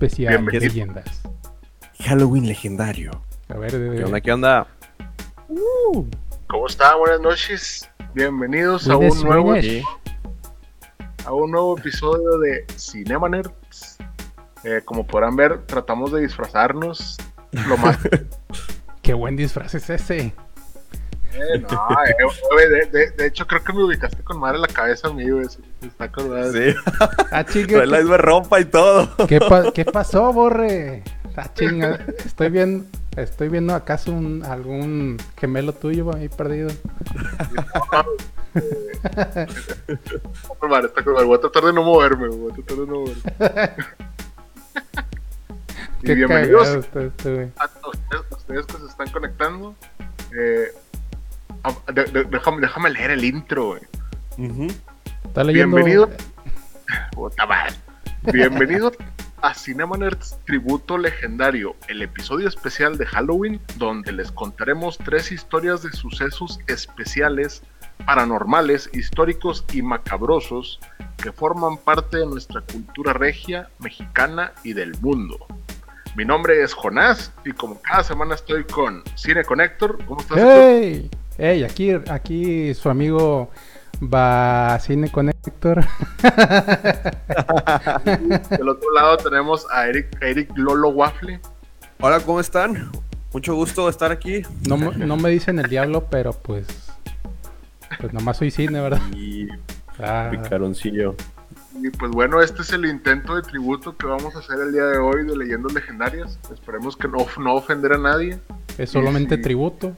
Especial de Bienvenido. leyendas. Halloween legendario. A ver, de, ¿Qué onda? ¿Qué onda? ¿Cómo están? Buenas noches. Bienvenidos a un nuevo a un nuevo episodio de Cinema Nerds. Eh, como podrán ver, tratamos de disfrazarnos lo más. Qué buen disfraz es ese. Eh, no, eh, güey, de, de- de hecho, creo que me ubicaste con madre la cabeza a mí, güey. Está acordado. Sí, Ah, chinga, trae la misma ropa y todo. ¿qué, pa- qué pasó, borre? Ah, chinga. Estoy viendo, estoy viendo acaso un, algún gemelo tuyo ahí perdido. Está madre, está. Voy a tratar de no moverme, voy a tratar de no moverme. y Qué bienvenidos está este, a ustedes, a ustedes que se están conectando. Eh, de- de- déjame, déjame leer el intro, güey. Ujú. Está leyendo. Bienvenido. Puta madre. Bienvenido a Cinema Nerds Tributo Legendario, el episodio especial de Halloween, donde les contaremos tres historias de sucesos especiales, paranormales, históricos y macabrosos que forman parte de nuestra cultura regia, mexicana y del mundo. Mi nombre es Jonás y como cada semana estoy con Cine Connector. ¿Cómo estás? Héctor? ¡Hey! ¡Hey! Aquí, aquí su amigo va Cine Connector. Del otro lado tenemos a Eric, a Eric Lolo Waffle. Hola, ¿cómo están? Mucho gusto estar aquí. No, me- no me dicen el diablo, pero pues. Pues nomás soy cine, ¿verdad? Y Ah, picaroncillo. Y pues bueno, este es el intento de tributo que vamos a hacer el día de hoy de leyendas legendarias. Esperemos que no, no ofender a nadie. es solamente tributo.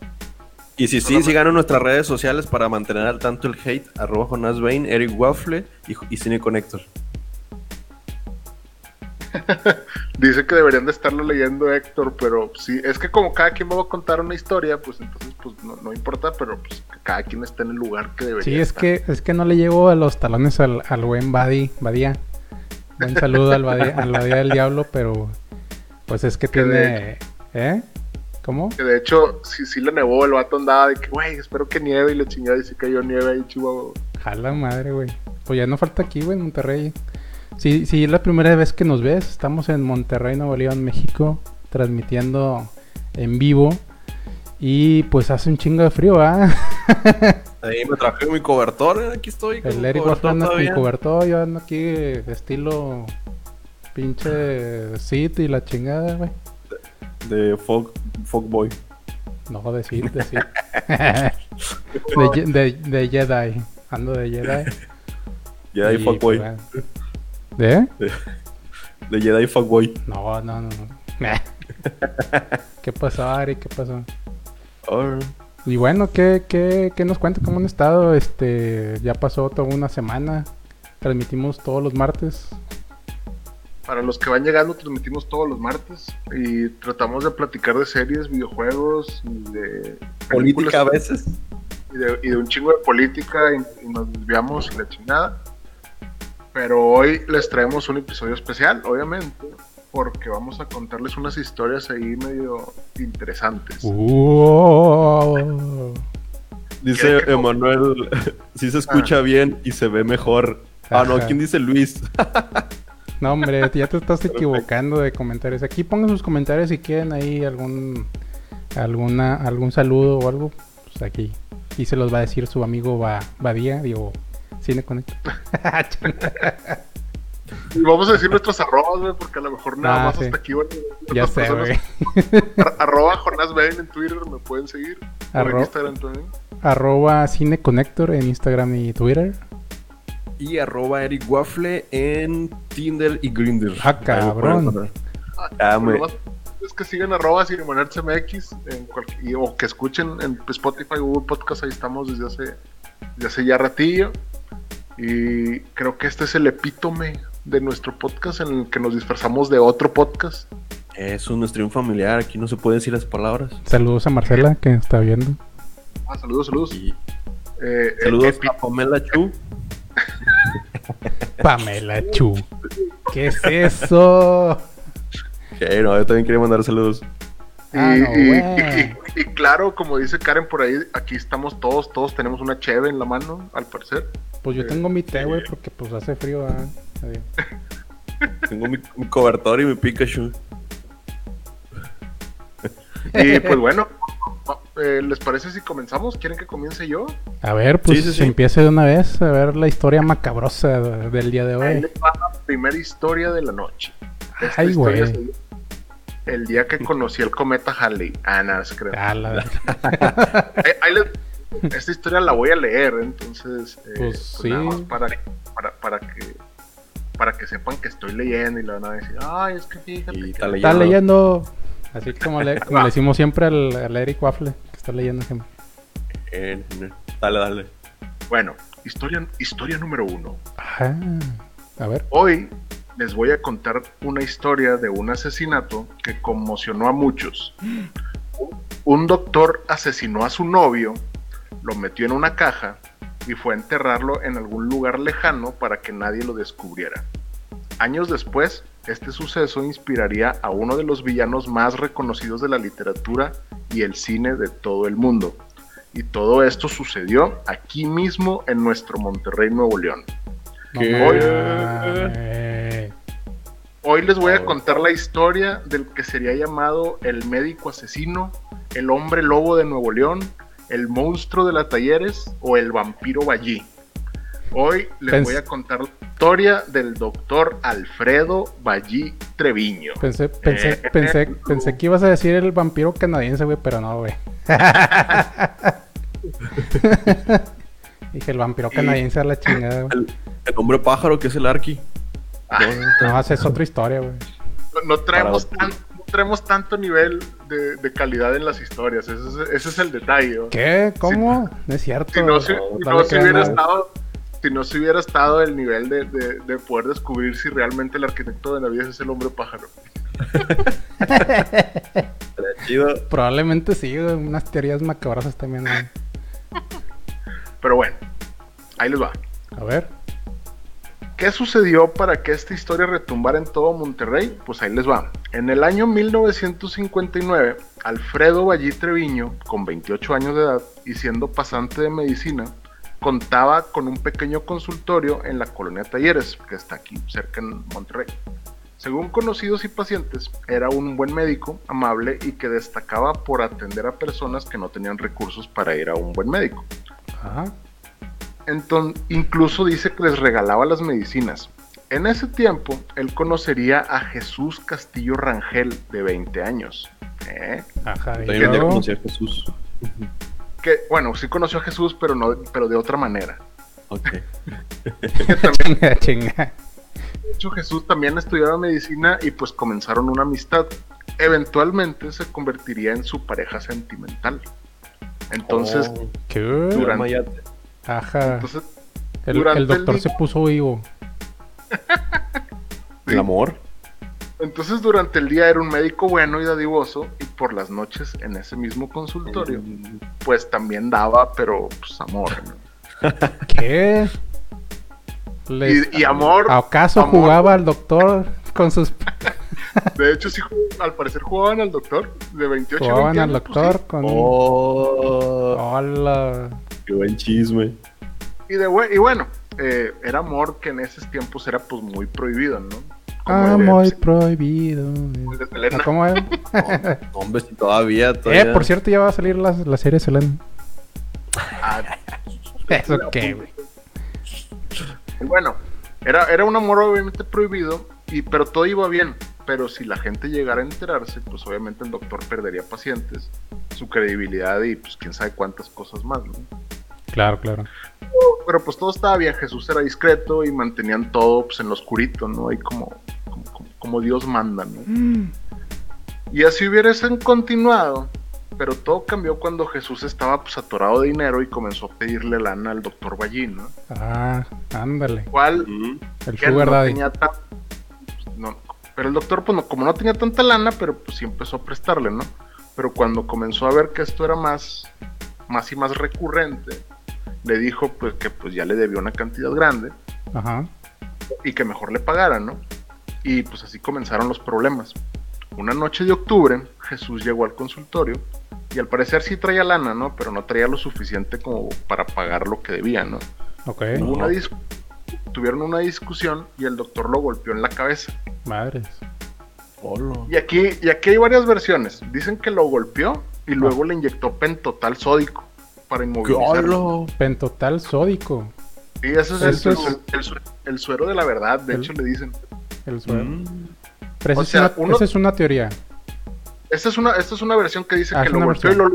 Y si sí, sigan en nuestras redes sociales para mantener al tanto el hate. Arroba Jonas Bain, Eric Waffle y, y Cine Connector. Dice que deberían de estarlo leyendo Héctor, pero sí, es que como cada quien me va a contar una historia, pues entonces pues no, no importa, pero pues cada quien esté en el lugar que debería Sí, es estar. que, es que no le llego a los talones al, al buen Badi, Badía. Buen saludo al Badía, al Badía del Diablo, pero pues es que Que tiene. ¿Eh? ¿Cómo? Que de hecho, si sí le nevó, el vato andaba de que, güey, espero que nieve y le chingada y sí cayó nieve ahí, Chihuahua. Jala madre, güey. Pues ya no falta aquí, güey, en Monterrey. Sí, sí, es la primera vez que nos ves. Estamos en Monterrey, Nuevo León, México, transmitiendo en vivo. Y pues hace un chingo de frío, ¿ah? Ahí me traje mi cobertor, eh, aquí estoy. con El mi Eric cobertor todavía. cobertor, yo ando aquí de estilo pinche Sid y la chingada, güey. De Fog, Fogboy. No, de Sid, de de, de, de Jedi. Ando de Jedi. Jedi Y, Fogboy. pues, bueno. ¿De? De Jedi Fogboy. No, no, no. ¿Qué pasó, Ari? ¿Qué pasó? Y bueno, ¿qué, qué, qué nos cuenta? ¿Cómo han estado? Este, ya pasó toda una semana. Transmitimos todos los martes. Para los que van llegando, transmitimos todos los martes y tratamos de platicar de series, videojuegos y de política a veces. y de, y de un chingo de política y, y nos desviamos y la chingada. Pero hoy les traemos un episodio especial, obviamente, porque vamos a contarles unas historias ahí medio interesantes. Uh, Dice ¿Qué- qué- Emanuel, sí se escucha bien y se ve mejor. Ah, no. ¿quién dice Luis? no, hombre, ya te estás equivocando de comentarios. Aquí pongan sus comentarios si quieren ahí algún alguna algún saludo o algo. Pues aquí. Y se los va a decir su amigo ba Badía, digo, Cine Connect. Y vamos a decir nuestros arrobas, güey, porque a lo mejor nada Ah, más sí. hasta aquí van ya sé, güey. Ar- Arroba Jonás Bain en Twitter, me pueden seguir. En Arro- Instagram también. Arroba Cine Connector en Instagram y Twitter. Y arroba Eric Waffle en Tinder y Grindr. Ah, cabrón. Ah, me- Lo más es que sigan arroba MX en cual- y- o que escuchen en Spotify, Google Podcast, ahí estamos desde hace, desde hace ya ratillo. Y creo que este es el epítome de nuestro podcast en el que nos disfrazamos de otro podcast. Es un stream familiar, aquí no se pueden decir las palabras. Saludos a Marcela que está viendo. Ah, saludos, saludos. Y Eh, saludos epi- a Pamela Chu. Pamela Chu. ¿Qué es eso? Que no, yo también quería mandar saludos. Y, Ah, no, y- güey. y- y claro, como dice Karen por ahí, aquí estamos todos, todos tenemos una cheve en la mano, al parecer. Pues yo tengo mi té, güey, porque pues hace frío. Adiós. Tengo mi, mi cobertor y mi Pikachu. Y pues bueno, eh, ¿les parece si comenzamos? ¿Quieren que comience yo? A ver, pues Sí, sí, sí. empiece de una vez a ver la historia macabrosa de- del día de Ahí hoy. les va la primera historia de la noche. Esta Ay, güey. El día que conocí el cometa Halley. Ah, nada, se cree. Ah, la- Ahí- ahí les- Esta historia la voy a leer, entonces. eh, Pues pues nada más para, para, para que para que sepan que estoy leyendo y le van a decir, ay, es que fíjate. Y que-". está Está leyendo. Así como le, como le decimos siempre al, al Eric Waffle, que está leyendo siempre. Eh, dale, dale. Bueno, historia, historia número uno. Ajá. A ver. Hoy les voy a contar una historia de un asesinato que conmocionó a muchos. Un doctor asesinó a su novio, lo metió en una caja y fue a enterrarlo en algún lugar lejano para que nadie lo descubriera. Años después, este suceso inspiraría a uno de los villanos más reconocidos de la literatura y el cine de todo el mundo. Y todo esto sucedió aquí mismo en nuestro Monterrey, Nuevo León. Hoy les voy a contar la historia del que sería llamado el médico asesino, el hombre lobo de Nuevo León, el monstruo de la Talleres o el vampiro Ballí. Hoy les Pens- voy a contar la historia del doctor Alfredo Ballí Treviño. Pensé, pensé, Eh, pensé, pensé que ibas a decir el vampiro canadiense, güey, pero no, güey. Dije el vampiro Y- canadiense a la chingada, güey. El, el hombre pájaro que es el Arqui. No, esa es otra historia, güey. No, no traemos, tan- no traemos tanto nivel de, de calidad en las historias, ese es, ese es el detalle. ¿no? ¿Qué? ¿Cómo? No es cierto. Si no, si, No, no no hubiera nada. estado, si no se hubiera estado el nivel de, de- de poder descubrir si realmente el arquitecto de Navidad es el hombre pájaro. Chido. Probablemente sí. Unas teorías macabrosas también. Pero bueno, ahí les va. A ver. ¿Qué sucedió para que esta historia retumbara en todo Monterrey? Pues ahí les va. En el año 1959, Alfredo Ballí Treviño, con 28 años de edad y siendo pasante de medicina, contaba con un pequeño consultorio en la colonia Talleres, que está aquí cerca en Monterrey. Según conocidos y pacientes, era un buen médico, amable y que destacaba por atender a personas que no tenían recursos para ir a un buen médico. Ajá. Entonces, incluso dice que les regalaba las medicinas. En ese tiempo, él conocería a Jesús Castillo Rangel, de 20 años. ¿eh? Ajá. y También un día luego- conocí a Jesús. Que, bueno, sí conoció a Jesús, pero, no, pero de otra manera. Ok. También, Chinga, chinga. de hecho, Jesús también estudiaba medicina y pues comenzaron una amistad. Eventualmente se convertiría en su pareja sentimental. Entonces, Oh, ¿Qué? Durante-. Ajá. entonces El, durante el doctor el- se puso vivo. El amor. Entonces durante el día era un médico bueno y dadivoso y por las noches en ese mismo consultorio pues también daba pero pues amor. ¿no? ¿Qué? Y, y amor, ¿Acaso amor. jugaba al doctor con sus... de hecho sí, al parecer jugaban al doctor de 28 a Jugaban 20 al años, pues, doctor con... Oh, Hola. qué buen chisme. y, de, y bueno, eh, era amor que en esos tiempos era pues muy prohibido, ¿no? Ah, de- muy prohibido. el de Selena. ¿Ah, ¿Cómo es? Hombre, si todavía, eh, por cierto, ya va a salir la, la serie Selena. Ah, ¿Eso qué, güey? Y Bueno, era, era un amor obviamente prohibido, y, pero todo iba bien. Pero si la gente llegara a enterarse, pues obviamente el doctor perdería pacientes, su credibilidad y pues quién sabe cuántas cosas más, ¿no? Claro, claro. Pero pues todo estaba bien, Jesús era discreto y mantenían todo pues en lo oscurito, ¿no? Ahí como, como, Dios manda, ¿no? Y así hubiesen continuado, Pero todo cambió cuando Jesús estaba pues atorado de dinero y comenzó a pedirle lana al doctor Ballín, ¿no? Ah, ándale. Cual Mm. El sugar no daddy. tenía tan- no, pero el doctor, pues no- como no tenía tanta lana, pero pues sí empezó a prestarle, ¿no? Pero cuando comenzó a ver que esto era más, más y más recurrente, le dijo pues que pues ya le debió una cantidad grande Ajá. y que mejor le pagaran, ¿no? Y pues así comenzaron los problemas. Una noche de octubre, Jesús llegó al consultorio y al parecer sí traía lana, ¿no? Pero no traía lo suficiente como para pagar lo que debía, ¿no? Ok. Hubo una dis- tuvieron una discusión y el doctor lo golpeó en la cabeza. Madres. Y aquí, y aquí hay varias versiones. Dicen que lo golpeó y luego le inyectó pentotal sódico para inmovilizarlo. Pentotal sódico. Y eso es, Eso el, es- el- el sue- el suero de la verdad, de El- hecho le dicen. El. Mm. Pero esa, O es una, uno- esa es una teoría. Esta es una, esta es una versión que dice Ah, que lo golpeó y, lo-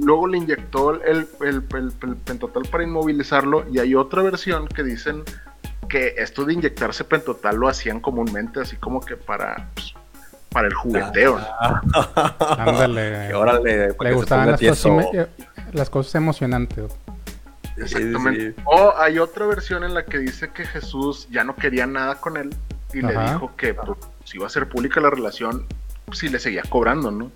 luego le inyectó el, el- el- el- el pentotal para inmovilizarlo. Y hay otra versión que dicen que esto de inyectarse pentotal lo hacían comúnmente, así como que para, pues, para el jugueteo. Ándale. Y órale, Le gustaban las cosas, las cosas emocionantes. Sí, Exactamente. sí. O hay otra versión en la que dice que Jesús ya no quería nada con él y le dijo que pues, si iba a ser pública la relación, si le seguía cobrando, ¿no?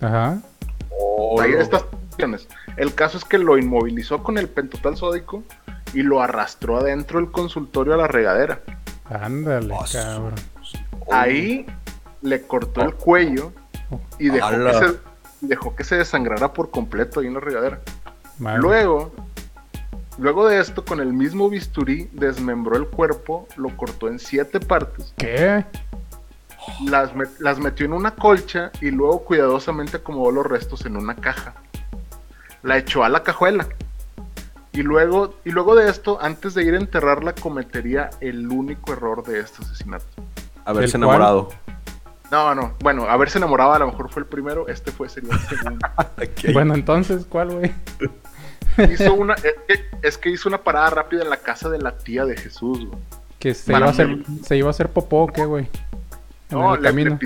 Ajá. Hay Hola. estas opciones. El caso es que lo inmovilizó con el pentotal sódico y lo arrastró adentro del consultorio a la regadera. Ándale, cabrón. Ahí le cortó el cuello y dejó que, se, dejó que se desangrara por completo ahí en la regadera. Madre. Luego, luego de esto, con el mismo bisturí, desmembró el cuerpo, lo cortó en siete partes, ¿Qué? las, met- las metió en una colcha y luego cuidadosamente acomodó los restos en una caja. La echó a la cajuela. Y luego, y luego de esto, antes de ir a enterrarla, cometería el único error de este asesinato. Haberse enamorado. No, no, bueno, haberse enamorado a lo mejor fue el primero, este fue sería el segundo. Bueno, entonces, ¿cuál, güey? Hizo una, es que, es que hizo una parada rápida en la casa de la tía de Jesús, güey. Que se iba, a hacer, se iba a hacer popó, ¿o ¿qué, güey? No, le, pidió,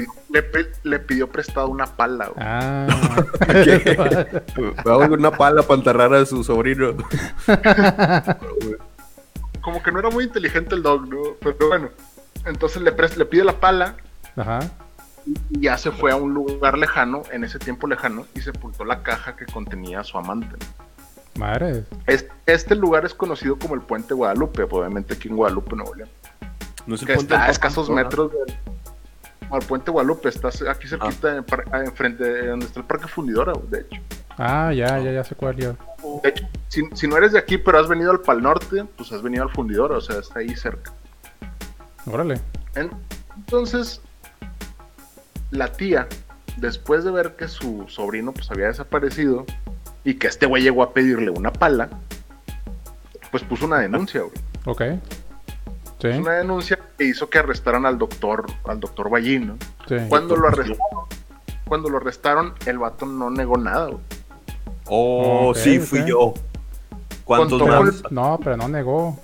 le pidió prestado una pala, güey. Ah. Voy a una pala para enterrar a su sobrino. Como que no era muy inteligente el dog, ¿no? Pero bueno, entonces le, le pide la pala Ajá. y ya se fue a un lugar lejano, en ese tiempo lejano, y sepultó la caja que contenía a su amante. Madre. Es- Este lugar es conocido como el Puente Guadalupe, obviamente aquí en Guadalupe, Nuevo León. No es el Que puente está a escasos metros del al Puente Guadalupe, está aquí cerquita, en par- ah, enfrente de donde está el Parque Fundidora, de hecho. Ah, ya, ya, ya sé cuál ya. De hecho, si, si no eres de aquí, pero has venido al Pal Norte, pues has venido al Fundidora, o sea, está ahí cerca. Órale. En- Entonces, la tía, después de ver que su sobrino pues había desaparecido y que este güey llegó a pedirle una pala, pues puso una denuncia, güey. Ok. Sí. Puso una denuncia que hizo que arrestaran al doctor, al doctor Ballín, ¿no? sí. Cuando lo arrestaron, cuando lo arrestaron, el vato no negó nada, güey. Oh, sí, fui yo. ¿Cuántos Contó más? No, pero no negó.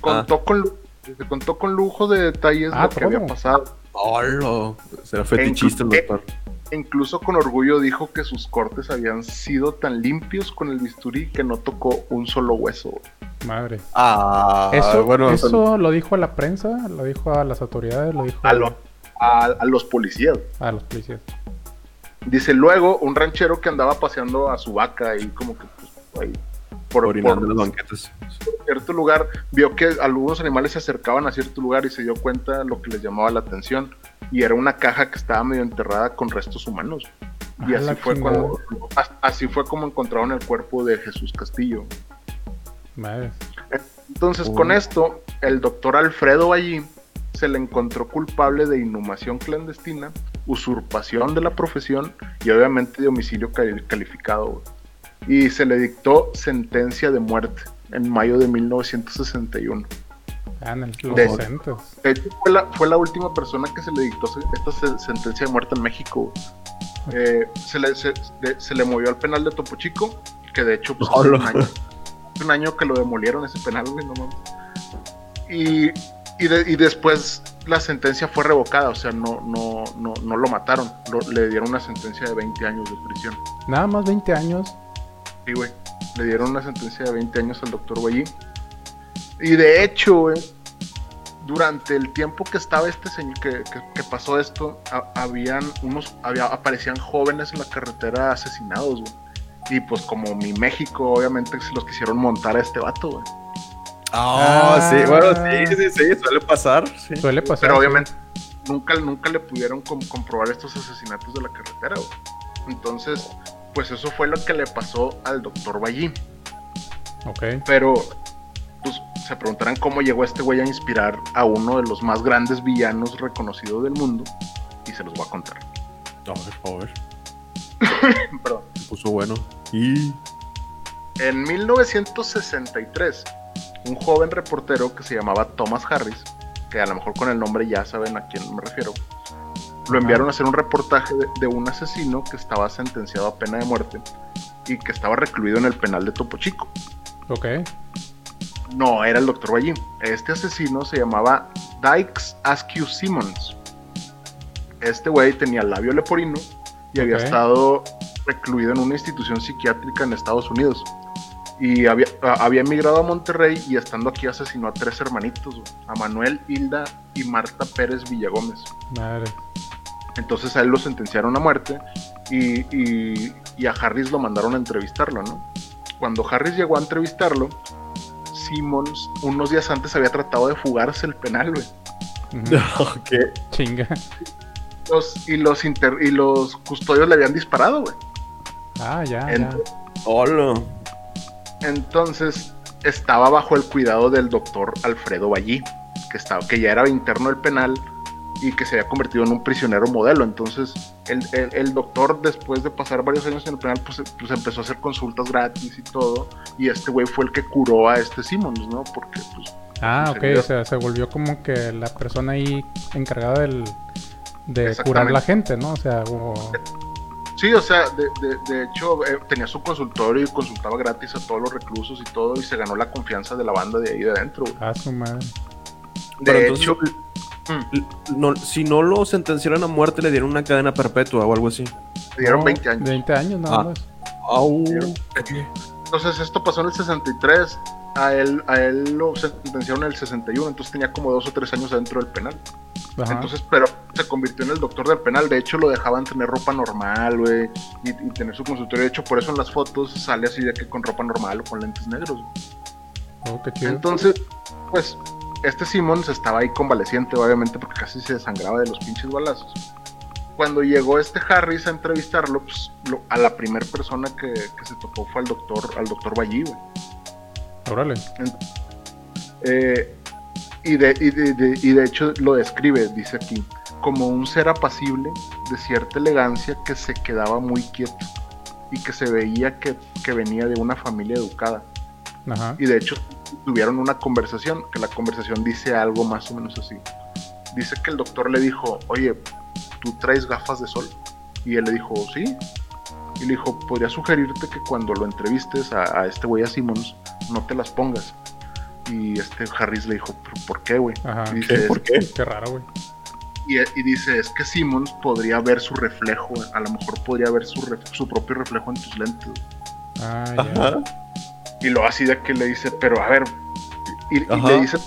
Contó con lu- se contó con lujo de detalles Ah, lo que había pasado. Hola. Será fetichista el doctor. E incluso con orgullo dijo que sus cortes habían sido tan limpios con el bisturí que no tocó un solo hueso. Madre. Ah, Eso, bueno, eso lo dijo a la prensa, lo dijo a las autoridades, lo dijo A, lo- a- a los policías. a los policías. Dice luego un ranchero que andaba paseando a su vaca ahí como que pues, ahí por, orinando por las banquetas. cierto lugar, vio que algunos animales se acercaban a cierto lugar y se dio cuenta lo que les llamaba la atención. Y era una caja que estaba medio enterrada con restos humanos. Y Ah, así la fue, cuando, as- así fue como encontraron el cuerpo de Jesús Castillo. Madre. Entonces, con esto, el doctor Alfredo allí se le encontró culpable de inhumación clandestina, usurpación de la profesión y obviamente de homicidio cali- calificado. Y se le dictó sentencia de muerte en mayo de 1961. Ah, en el- los De- 60. De hecho, fue la, fue la última persona que se le dictó esta se- sentencia de muerte en México. Eh, se, le, se, de- se le movió al penal de Topo Chico, que de hecho pues, hace un, año, hace un año que lo demolieron ese penal, güey, no mames. Y, y, de- y después la sentencia fue revocada, o sea, no, no, no, no lo mataron, lo- le dieron una sentencia de 20 años de prisión. Nada más 20 años. Sí, güey. Le dieron una sentencia de 20 años al doctor Guayín. Y de hecho, güey, durante el tiempo que estaba este señor, que, que- que pasó esto, a- habían unos, había, aparecían jóvenes en la carretera asesinados, güey. Y pues como mi México, obviamente se los quisieron montar a este vato, güey. Ah, sí, bueno, sí, sí, sí, suele pasar. Sí. Suele pasar. Pero sí. obviamente nunca, nunca le pudieron com- comprobar estos asesinatos de la carretera, güey. Entonces, pues eso fue lo que le pasó al doctor Ballín. Ok. Pero, se preguntarán cómo llegó este güey a inspirar a uno de los más grandes villanos reconocidos del mundo. Y se los voy a contar. A ver, a ver. Perdón. Se puso bueno. Y. En 1963, un joven reportero que se llamaba Thomas Harris, que a lo mejor con el nombre ya saben a quién me refiero, lo enviaron a hacer un reportaje de, de un asesino que estaba sentenciado a pena de muerte y que estaba recluido en el penal de Topo Chico. Ok. No, era el Dr. Ballín. Este asesino se llamaba Dykes Askew Simmons. Este güey tenía labio leporino y había estado recluido en una institución psiquiátrica en Estados Unidos. Y había, a- había emigrado a Monterrey y estando aquí asesinó a tres hermanitos, a Manuel, Hilda y Marta Pérez Villagómez. Madre. Entonces a él lo sentenciaron a muerte y, y- y a Harris lo mandaron a entrevistarlo, ¿no? Cuando Harris llegó a entrevistarlo, Simmons unos días antes había tratado de fugarse el penal, güey. Chinga. Los- y, los inter- y los custodios le habían disparado, güey. Ah, ya, Hola. Entonces estaba bajo el cuidado del doctor Alfredo Ballí, que, estaba, que ya era interno del penal y que se había convertido en un prisionero modelo. Entonces el, el- el doctor, después de pasar varios años en el penal, pues, pues empezó a hacer consultas gratis y todo. Y este güey fue el que curó a este Simmons, ¿no? Porque pues Ah, se ok. O sea, se volvió como que la persona ahí encargada del, de curar Exactamente. la gente, ¿no? O sea, o- Sí, o sea, de, de- de hecho eh, tenía su consultorio y consultaba gratis a todos los reclusos y todo y se ganó la confianza de la banda de ahí de adentro. güey. a su madre. De Pero entonces, no, si no lo sentenciaron a muerte, le dieron una cadena perpetua o algo así. le dieron No, 20 años. 20 años nada Ah. más. Au. Entonces esto pasó en el 63, a él, a él lo sentenciaron en el 61, entonces tenía como dos o tres años adentro del penal. Ajá. Entonces, pero se convirtió en el doctor del penal, de hecho lo dejaban tener ropa normal, güey, y, y tener su consultorio, de hecho por eso en las fotos sale así de que con ropa normal o con lentes negros. Oh, qué chido. Entonces, pues, este Simmons estaba ahí convaleciente, obviamente, porque casi se desangraba de los pinches balazos. Cuando llegó este Harris a entrevistarlo, pues, lo- a la primera persona que, que se topó fue al doctor, al doctor Ballí, güey. Órale. Eh, y, de, y, de, de- y de hecho lo describe, dice aquí, como un ser apacible, de cierta elegancia que se quedaba muy quieto y que se veía que, que venía de una familia educada. Ajá. Y de hecho tuvieron una conversación, que la conversación dice algo más o menos así. Dice que el doctor le dijo, oye, ¿tú traes gafas de sol? Y él le dijo, sí. Y le dijo, podría sugerirte que cuando lo entrevistes a, a este güey a Simmons, no te las pongas. Y este Harris le dijo, "¿Pero ¿por qué, güey? Ajá. Y dice, ¿Qué? ¿Por qué? Qué raro, güey. y, y dice, es que Simmons podría ver su reflejo, a lo mejor podría ver su, ref- su propio reflejo en tus lentes. Ah, ya. Y lo así de que le dice, pero a ver, y, le dice,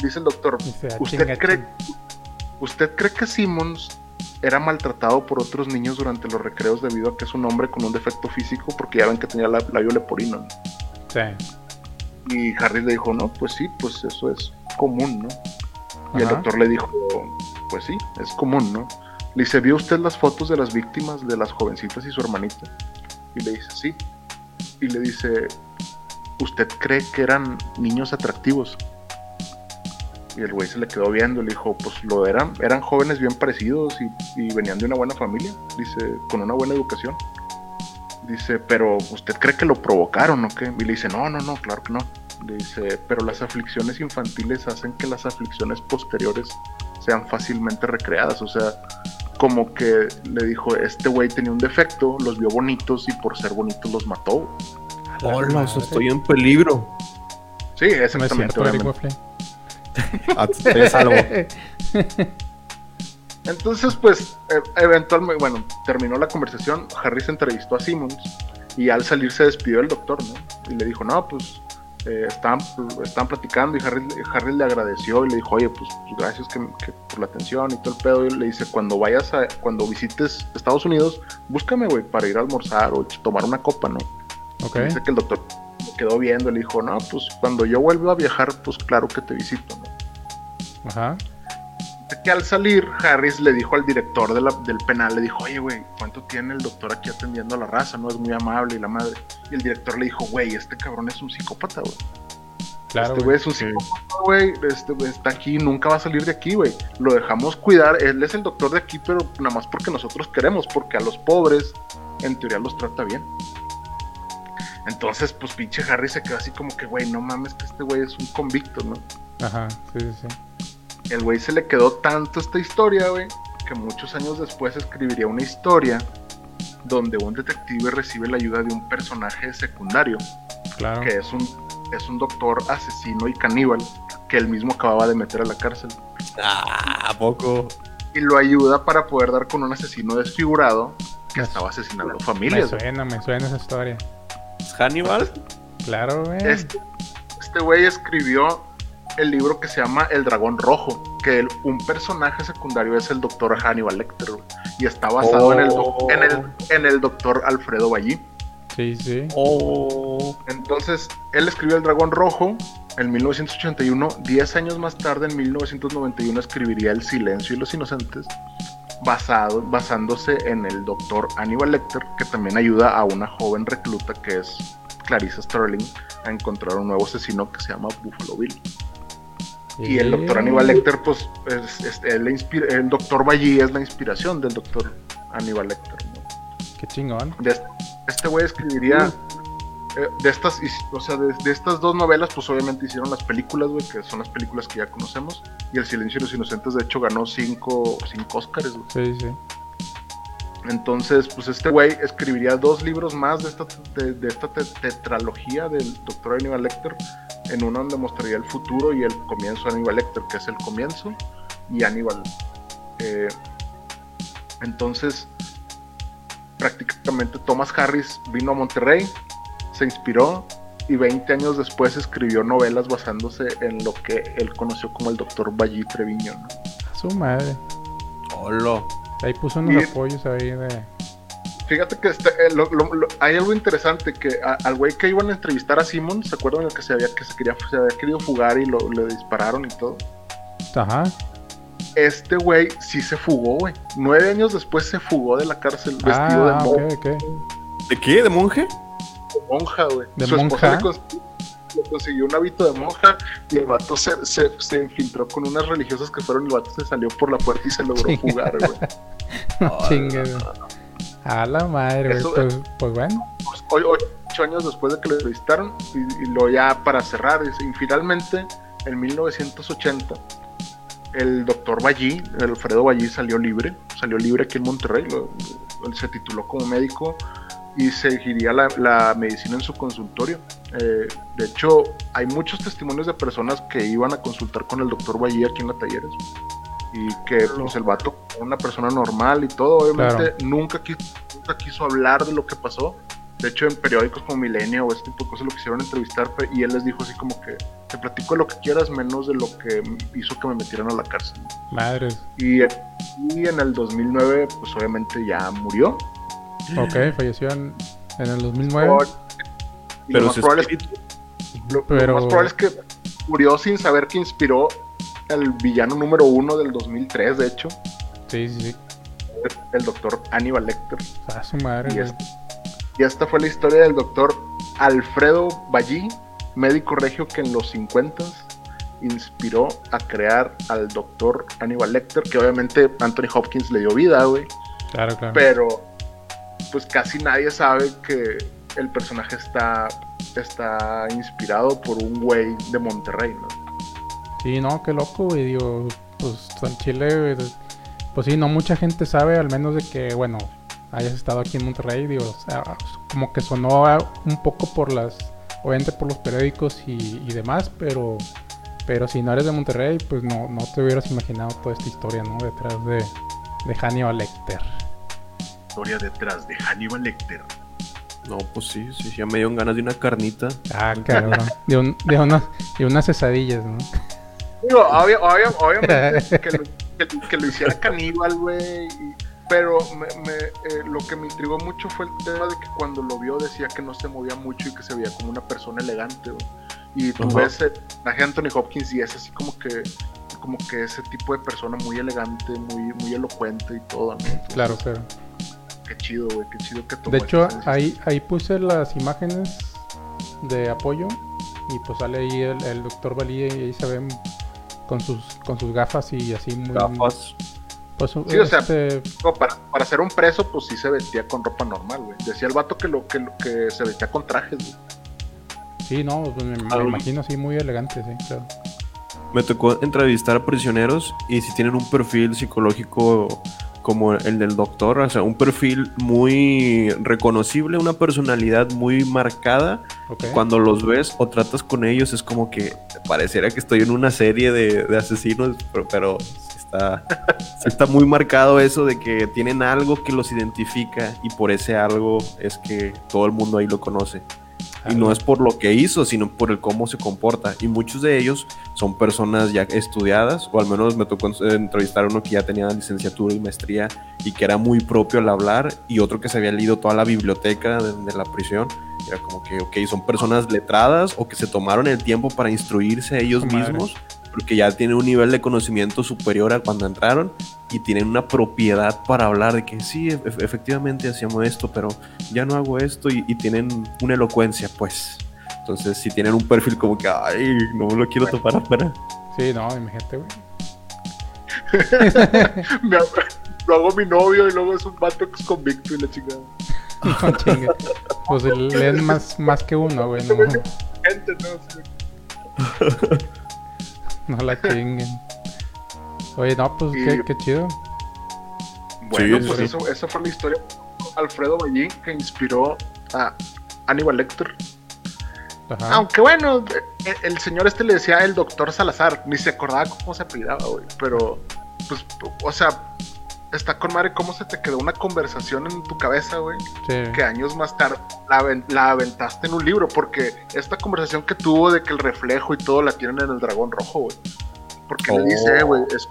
dice el doctor, ¿usted chinga, cree, chinga. ¿usted cree que Simmons era maltratado por otros niños durante los recreos debido a que es un hombre con un defecto físico? Porque ya ven que tenía la- labio leporino. ¿no? Sí. Y Harry le dijo, no, pues sí, pues eso es común, ¿no? Y el doctor le dijo, pues sí, es común, ¿no? Le dice, ¿vio usted las fotos de las víctimas, de las jovencitas y su hermanita? Y le dice, sí. Y le dice, ¿usted cree que eran niños atractivos? Y el güey se le quedó viendo le dijo, pues lo eran, eran jóvenes bien parecidos y, y venían de una buena familia, dice, con una buena educación. Dice, pero ¿usted cree que lo provocaron o qué? Y le dice, no, no, no, claro que no. Le dice, pero las aflicciones infantiles hacen que las aflicciones posteriores sean fácilmente recreadas. O sea, como que le dijo, este güey tenía un defecto, los vio bonitos y por ser bonitos los mató. Hola, estoy en peligro. Sí, No es exactamente. cierto, Eric obviamente. Waffle. Ah, a salvo. Entonces, pues, e- eventualmente, bueno, terminó la conversación, Harry se entrevistó a Simmons y al salir se despidió del doctor, ¿no? Y le dijo, no, pues, eh, estaban, estaban platicando y Harry, Harry le agradeció y le dijo, oye, pues, pues, gracias que, que por la atención y todo el pedo. Y le dice, cuando vayas a, cuando visites Estados Unidos, búscame, güey, para ir a almorzar o tomar una copa, ¿no? Dice que el doctor quedó viendo y le dijo, no, pues, cuando yo vuelva a viajar, pues, claro que te visito, ¿no? Ajá. que al salir, Harris le dijo al director de la- del penal, le dijo, oye, güey, ¿cuánto tiene el doctor aquí atendiendo a la raza? No es muy amable y la madre. Y el director le dijo, güey, este cabrón es un psicópata, güey. Claro, este güey. es un psicópata, güey. Este güey está aquí, nunca va a salir de aquí, güey. Lo dejamos cuidar. Él es el doctor de aquí, pero nada más porque nosotros queremos, porque a los pobres, en teoría, los trata bien. Entonces, pues pinche Harry se quedó así como que, güey, no mames que este güey es un convicto, ¿no? Ajá, sí, sí, sí. el güey se le quedó tanto esta historia, güey, que muchos años después escribiría una historia donde un detective recibe la ayuda de un personaje secundario, Claro. que es un, es un doctor asesino y caníbal que él mismo acababa de meter a la cárcel. Ah, ¿a poco? Y lo ayuda para poder dar con un asesino desfigurado que Me- estaba asesinando Me familias. güey. suena, me suena esa historia. ¿Es Hannibal? Claro, güey. Este este güey escribió el libro que se llama El Dragón Rojo, que el- un personaje secundario es el doctor Hannibal Lecter, y está basado en, el, Oh. en, el, en el doctor Alfredo Ballí. Sí, sí. Oh. Entonces, él escribió El Dragón Rojo en 1981, 10 años más tarde, en 1991, escribiría El Silencio y los Inocentes, basado, basándose en el doctor Hannibal Lecter, que también ayuda a una joven recluta que es Clarissa Sterling a encontrar un nuevo asesino que se llama Buffalo Bill. Y el doctor Aníbal Lecter, pues, es, el doctor Ballí es la inspiración del doctor Aníbal Lecter. ¿no? Qué chingón. De este- este güey escribiría eh, de estas, o sea, de, de estas dos novelas, pues obviamente hicieron las películas, güey, que son las películas que ya conocemos. Y El Silencio de los Inocentes, de hecho, ganó cinco, cinco Oscars, güey. Sí, sí. Entonces, pues este güey escribiría dos libros más de esta, de, de esta te- tetralogía del doctor Aníbal Lecter, en uno donde mostraría el futuro y el comienzo de Aníbal Lecter, que es el comienzo, y Aníbal. Eh, entonces, prácticamente Thomas Harris vino a Monterrey, se inspiró y 20 años después escribió novelas basándose en lo que él conoció como el doctor Ballí Treviño. ¿no? A su madre. Hola. Ahí puso unos Y- apoyos ahí de. Fíjate que este, eh, lo- lo- lo- hay algo interesante que a- al güey que iban a entrevistar a Simon, ¿se acuerdan el que se había que se quería se había querido fugar y lo, le dispararon y todo? Ajá. Este güey sí se fugó, güey. Nueve años después se fugó de la cárcel vestido Ah, de, ok, mon- ok. ¿De qué? ¿De monje? Monja, güey. ¿De Su esposa monja? le, cons- le consiguió un hábito de monja y el vato se, se, se infiltró con unas religiosas que fueron y el vato se salió por la puerta y se logró Chinga. fugar, güey. No güey. A la madre. Eso- Pues, pues bueno. Pues, ocho años después de que lo entrevistaron y, y lo ya para cerrar y finalmente en 1980 el doctor Ballí, el Alfredo Ballí salió libre, salió libre aquí en Monterrey, lo- él se tituló como médico y seguiría la, la medicina en su consultorio. Eh, de hecho, hay muchos testimonios de personas que iban a consultar con el doctor Ballí aquí en la Talleres y que pues el vato una persona normal y todo, obviamente nunca, quiso, nunca quiso hablar de lo que pasó. De hecho, en periódicos como Milenio o este tipo de cosas lo quisieron entrevistar y él les dijo así como que te platico lo que quieras menos de lo que hizo que me metieran a la cárcel. Madres. Y, y en el 2009, pues obviamente ya murió. Ok, falleció en, en el 2009. Por- y lo Pero más su probable es espíritu. Lo, más probable es que murió sin saber que inspiró el villano número uno del 2003, de hecho, Sí, sí, sí. el doctor Aníbal Lecter. A su madre, Y, y esta fue la historia del doctor Alfredo Ballí, médico regio que en los 50 inspiró a crear al doctor Aníbal Lecter, que obviamente Anthony Hopkins le dio vida, güey, Claro, claro. pero pues casi nadie sabe que el personaje está, está inspirado por un güey de Monterrey, ¿no? Sí, no, qué loco, güey. Digo, pues en Chile, pues sí, no mucha gente sabe, al menos de que, bueno, hayas estado aquí en Monterrey. Digo, o sea, como que sonó un poco por las, obviamente por los periódicos y, y demás, pero Pero si no eres de Monterrey, pues no, no te hubieras imaginado toda esta historia, ¿no? Detrás de, de Hannibal Lecter. Historia detrás de Hannibal Lecter. No, pues sí, sí, ya me dieron ganas de una carnita. Ah, cabrón. De, un, de, unas, de unas cesadillas, ¿no? Digo, obvia- obvia- obviamente que, lo, que- que lo hiciera caníbal, güey. y- Pero me, me, eh, lo que me intrigó mucho fue el tema de que cuando lo vio decía que no se movía mucho y que se veía como una persona elegante, güey. Y tú Ajá. ves el traje de Anthony Hopkins y es así como que como que ese tipo de persona muy elegante, muy muy elocuente y todo, ¿no? Entonces, Claro, claro. Qué chido, güey, qué chido que tomó De hecho, ahí, ahí puse las imágenes de apoyo y pues sale ahí el, el doctor Valía y ahí se ven con sus con sus gafas y así muy Gafas. pues Sí, o sea, este, No, para, para ser un preso, pues sí se vestía con ropa normal, güey. Decía el vato que lo que, lo- que se vestía con trajes, güey. sí no pues me, me imagino así muy elegante sí claro Me tocó entrevistar a prisioneros y si tienen un perfil psicológico como el del doctor, o sea, un perfil muy reconocible, una personalidad muy marcada. Cuando los ves o tratas con ellos es como que pareciera que estoy en una serie de, de asesinos, pero, está, está muy marcado eso de que tienen algo que los identifica y por ese algo es que todo el mundo ahí lo conoce. Y no es por lo que hizo, sino por el cómo se comporta. Y muchos de ellos son personas ya estudiadas, o al menos me tocó entrevistar a uno que ya tenía licenciatura y maestría y que era muy propio al hablar, y otro que se había leído toda la biblioteca de, de la prisión. Era como que, ok, son personas letradas o que se tomaron el tiempo para instruirse ellos madre. Porque ya tienen un nivel de conocimiento superior a cuando entraron y tienen una propiedad para hablar de que sí, e- efectivamente hacíamos esto, pero ya no hago esto y, y tienen una elocuencia, pues. Entonces, si tienen un perfil como que, ay, no me lo quiero topar afuera. sí no imagínate güey Me hago- lo hago mi novio y luego es un vato que es convicto y la chingada. no chingue pues leen más más que uno güey no, Gente, no, sí. No la chinguen oye no pues Y- qué, qué chido Bueno, Sí, pues sí. Eso, esa fue la historia de Alfredo Ballín que inspiró a Aníbal Lecter. Ajá. Aunque bueno, el, el señor este le decía el doctor Salazar, ni se acordaba cómo se apellidaba, güey. Pero, pues, o sea, está con madre cómo se te quedó una conversación en tu cabeza, güey. sí. que años más tarde la, aven- la aventaste en un libro, porque esta conversación que tuvo de que el reflejo y todo la tienen en el dragón rojo, güey. Porque le Oh. dice, eh, güey, es, es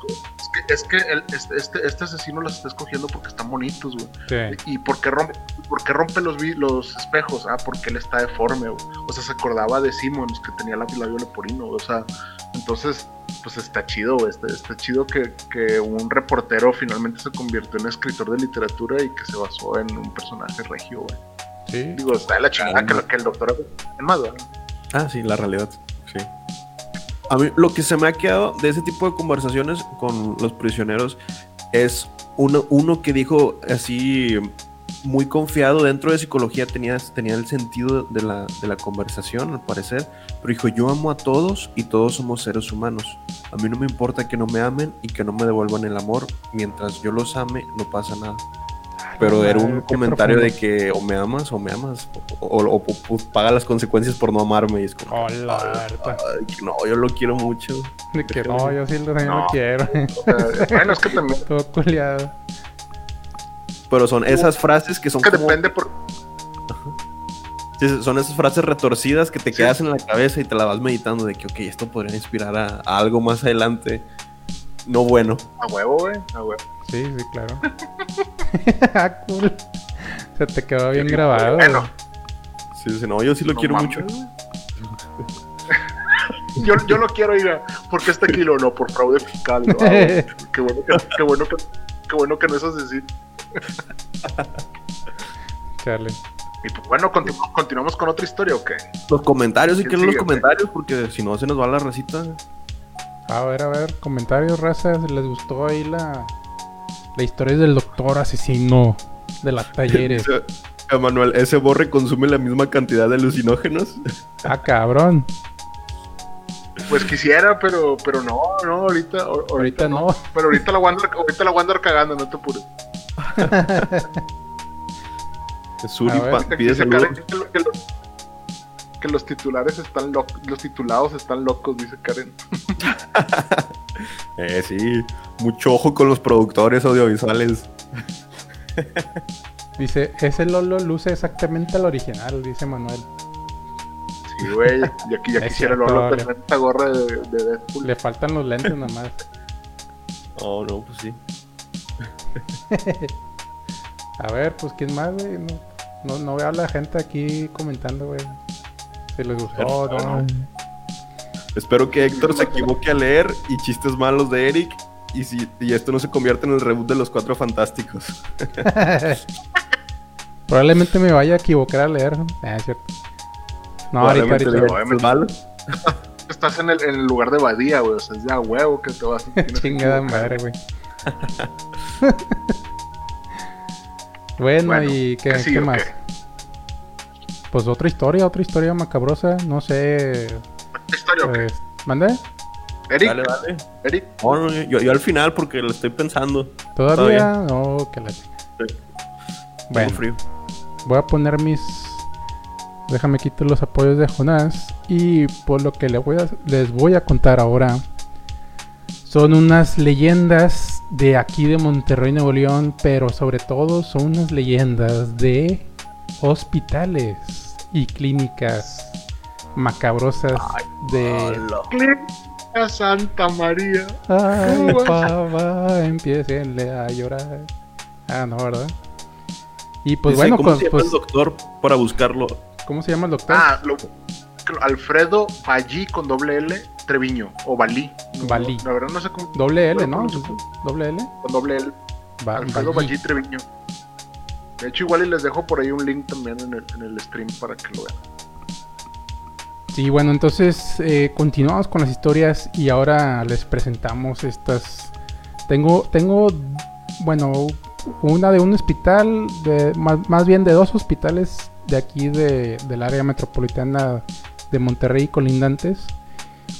que, es que el- este, este, asesino los está escogiendo porque están bonitos, güey. sí. ¿Y por qué rompe, por qué rompe los espejos? Ah, porque él está deforme, güey. O sea, se acordaba de Simmons, que tenía la labio leporino, güey. O sea, entonces, pues está chido, güey. Está, está chido que, que un reportero finalmente se convirtió en escritor de literatura y que se basó en un personaje regio, güey. sí. Digo, está de la chingada que, lo- que el doctor es más, ¿verdad? Ah, sí, la realidad. Sí. A mí lo que se me ha quedado de ese tipo de conversaciones con los prisioneros es uno, uno que dijo así muy confiado dentro de psicología, tenía, tenía el sentido de la, de la conversación al parecer, pero dijo yo amo a todos y todos somos seres humanos. A mí no me importa que no me amen y que no me devuelvan el amor, mientras yo los ame no pasa nada. Pero era un comentario de que o me amas o me amas, o, o- o- o paga las consecuencias por no amarme. Y es como, Hola, Berta. Ay, que no, yo lo quiero mucho. De que no, yo sí lo, quiero. Bueno, es que también Todo culiado. Pero son esas frases que son que como, depende por sí, son esas frases retorcidas que te Sí. quedas en la cabeza y te la vas meditando de que, ok, esto podría inspirar a, a algo más adelante. No bueno. a huevo, güey, a huevo. Sí, sí, claro. ah, cool. Se te quedó bien grabado. Bueno. Sí, sí, no, yo sí lo No quiero mames, mucho. Yo, yo lo quiero ir a. ¿Por qué está aquí? Lo no, por fraude fiscal. ¿no? Ah, qué, bueno que, qué, bueno que, qué bueno que no es asesino. Charlie. Y pues bueno, continu- continuamos con otra historia, ¿o qué? Los comentarios, si ¿Quién quieren los comentarios, porque si no se nos va la recita. A ver, a ver, comentarios, raza. si ¿Les gustó ahí la, la historia del doctor asesino de las talleres? Dice, Emanuel, ese borre consume la misma cantidad de alucinógenos. ah, cabrón. Pues quisiera, pero, pero no, no, ahorita, ahor- Ahorita no. Pero ahorita la voy a andar, ahorita la voy a andar cagando, no te apures. Suri A ver. pa- Que pide saludos. Karen que, lo- que lo- que los titulares están locos, los titulados están locos, dice Karen. Eh, sí, mucho ojo con los productores audiovisuales. Dice, ese Lolo luce exactamente al original, dice Manuel. Sí, güey. Ya, quisiera cierto, Lolo le- tener esta gorra de, de Deadpool. Le faltan los lentes nomás. Oh, no, pues sí. A ver, pues quién más, güey. No, no, no veo a la gente aquí comentando, güey. Si les gustó, Pero, no. Espero que Héctor se equivoque a leer y chistes malos de Eric. Y, si, y esto no se convierte en el reboot de los cuatro fantásticos. Probablemente me vaya a equivocar a leer. Ah, es cierto. No, ahorita, ahorita. Estás en el, en el lugar de Badía, güey. O sea, es de a huevo que te vas a Chingada madre, güey. Bueno, Bueno, ¿y qué, ¿qué sigue qué o más? qué? Pues otra historia, otra historia macabrosa. No sé. ¿Qué historia o qué? Pues, ¿Mandé? Eric, Dale, dale. Eric, No, no, yo, yo al final porque lo estoy pensando. ¿Todavía? No, que la chica. Sí. Bueno. Frío. Voy a poner mis. Déjame quitar los apoyos de Jonás. Y por lo que le voy a- les voy a contar ahora. Son unas leyendas de aquí de Monterrey, Nuevo León. Pero sobre todo son unas leyendas de hospitales y clínicas macabrosas de. Clínica Santa María. Ay, papá, empiecenle a llorar. Ah, no, ¿verdad? Y pues Dice, bueno, ¿cómo pues, se llama pues, el doctor para buscarlo? ¿cómo se llama el doctor? Ah, lo- Alfredo Ballí con doble L Treviño. O Balí. No, Balí. La verdad no sé cómo. Doble L, no. Doble L. Con doble L. Va- Alfredo Treviño. De hecho, igual y les dejo por ahí un link también en el, en el stream para que lo vean. Sí, bueno, entonces eh, continuamos con las historias y ahora les presentamos estas. Tengo, tengo, bueno, una de un hospital, de, más, más bien de dos hospitales de aquí de, del área metropolitana de Monterrey colindantes.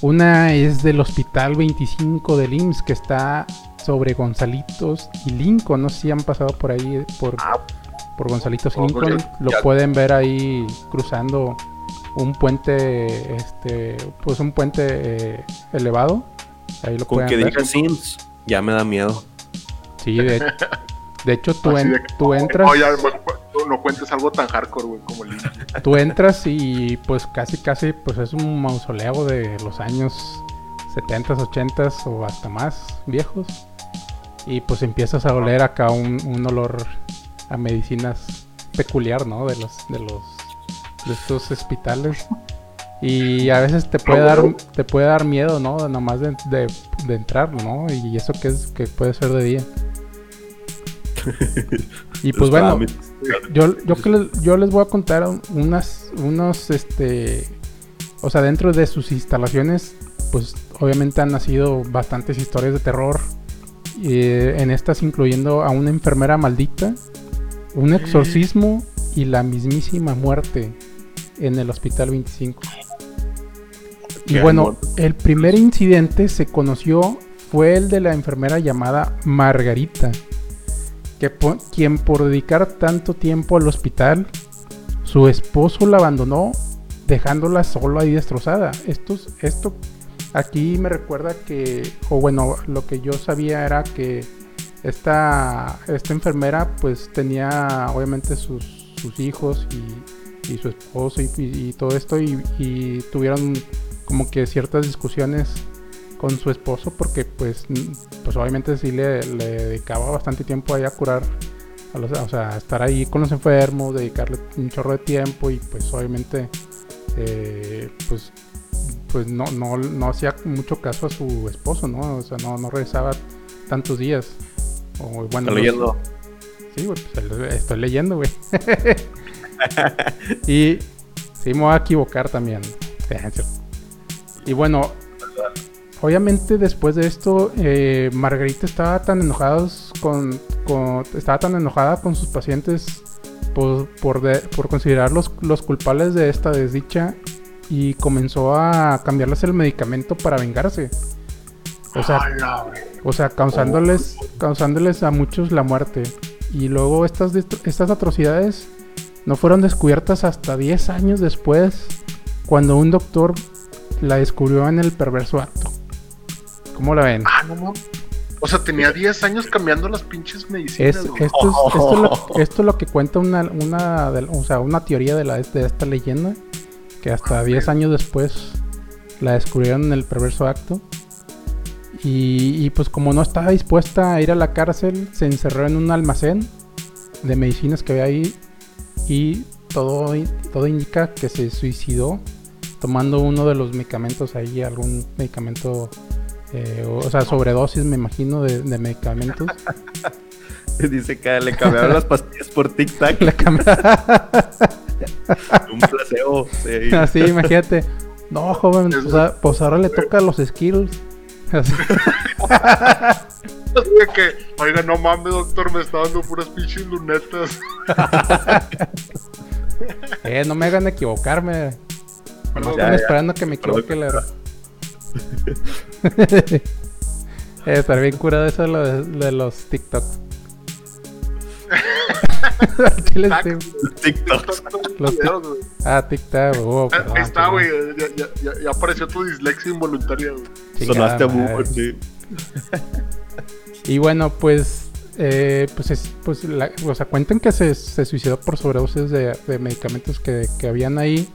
Una es del Hospital 25 del IMSS que está sobre Gonzalitos y Lincoln. No sé si han pasado por ahí, por, Ah, por Gonzalitos y Oh, Lincoln. Lo pueden ver ahí cruzando un puente, este, pues un puente eh, elevado. Ahí lo Con pueden que ver. diga Sims, ya me da miedo. Sí, de, de hecho tú, así en- de que- tú entras, Oye, no, cuentes algo tan hardcore, güey, como el tú entras y pues casi casi pues es un mausoleo de los años 70s, 80s o hasta más viejos. Y pues empiezas a oler acá un, un olor a medicinas peculiar, ¿no? De los de los de estos hospitales. Y a veces te puede dar te puede dar miedo, ¿no? Nomás de, de, de entrar, ¿no? Y eso que es que puede ser de día. Y pues bueno, yo, yo, que les, yo les voy a contar unas, unos, este, o sea, dentro de sus instalaciones, pues obviamente han nacido bastantes historias de terror. Y eh, en estas incluyendo a una enfermera maldita, un exorcismo y la mismísima muerte en el Hospital 25. Y bueno, el primer incidente se conoció fue el de la enfermera llamada Margarita, quien por dedicar tanto tiempo al hospital, su esposo la abandonó dejándola sola y destrozada. Esto, es- esto aquí me recuerda que, o bueno, lo que yo sabía era que esta, esta enfermera pues tenía obviamente sus, sus hijos y, y su esposo y, todo esto y tuvieron como que ciertas discusiones con su esposo porque pues, pues obviamente sí le, le dedicaba bastante tiempo ahí a curar, a los- o sea, a estar ahí con los enfermos, dedicarle un chorro de tiempo y pues obviamente eh, pues pues no, no, no hacía mucho caso a su esposo, ¿no? O sea, no, no regresaba tantos días. O, bueno, Está los- leyendo. Sí, güey, pues estoy leyendo, güey. y sí, me voy a equivocar también. Y bueno, obviamente después de esto, eh, Margarita estaba tan enojada con, con- estaba tan enojada con sus pacientes por, por, de- por considerarlos los culpables de esta desdicha y comenzó a cambiarles el medicamento para vengarse. O sea, o sea, causándoles, causándoles a muchos la muerte. Y luego estas, estas atrocidades no fueron descubiertas hasta 10 años después cuando un doctor la descubrió en el perverso acto. ¿Cómo la ven? Ah, no, no. O sea, tenía 10 años cambiando las pinches medicinas. Es, esto, es, esto, es lo, esto es lo que cuenta una, una, de- o sea, una teoría de, la, de esta leyenda, que hasta 10 años después la descubrieron en el perverso acto. Y, y pues como no estaba dispuesta a ir a la cárcel, se encerró en un almacén de medicinas que había ahí y todo, todo indica que se suicidó tomando uno de los medicamentos ahí, algún medicamento, eh, o, sea, sobredosis me imagino de, de medicamentos. Dice que le cambiaron las pastillas por tic-tac. Un placebo. sí. Así, imagínate. No, joven, Eso- o sea, pues ahora le toca los skills. Así. Que, oiga, no mames, doctor, me está dando puras pinches lunetas. Eh, no me hagan equivocarme. Nomás están ya. esperando que me equivoque la eh, estar bien curado eso de, lo de, de los TikToks. Chile, sí. TikTok. Los. Ah, TikTok. oh, Ah, perdón, Ahí está, güey. Ya, ya, ya, apareció tu dislexia involuntaria, güey. Sonaste a boomer, sí. Y bueno, pues, eh, pues, es, pues la- o sea, cuentan que se, se suicidó por sobredosis de, de medicamentos que, que habían ahí.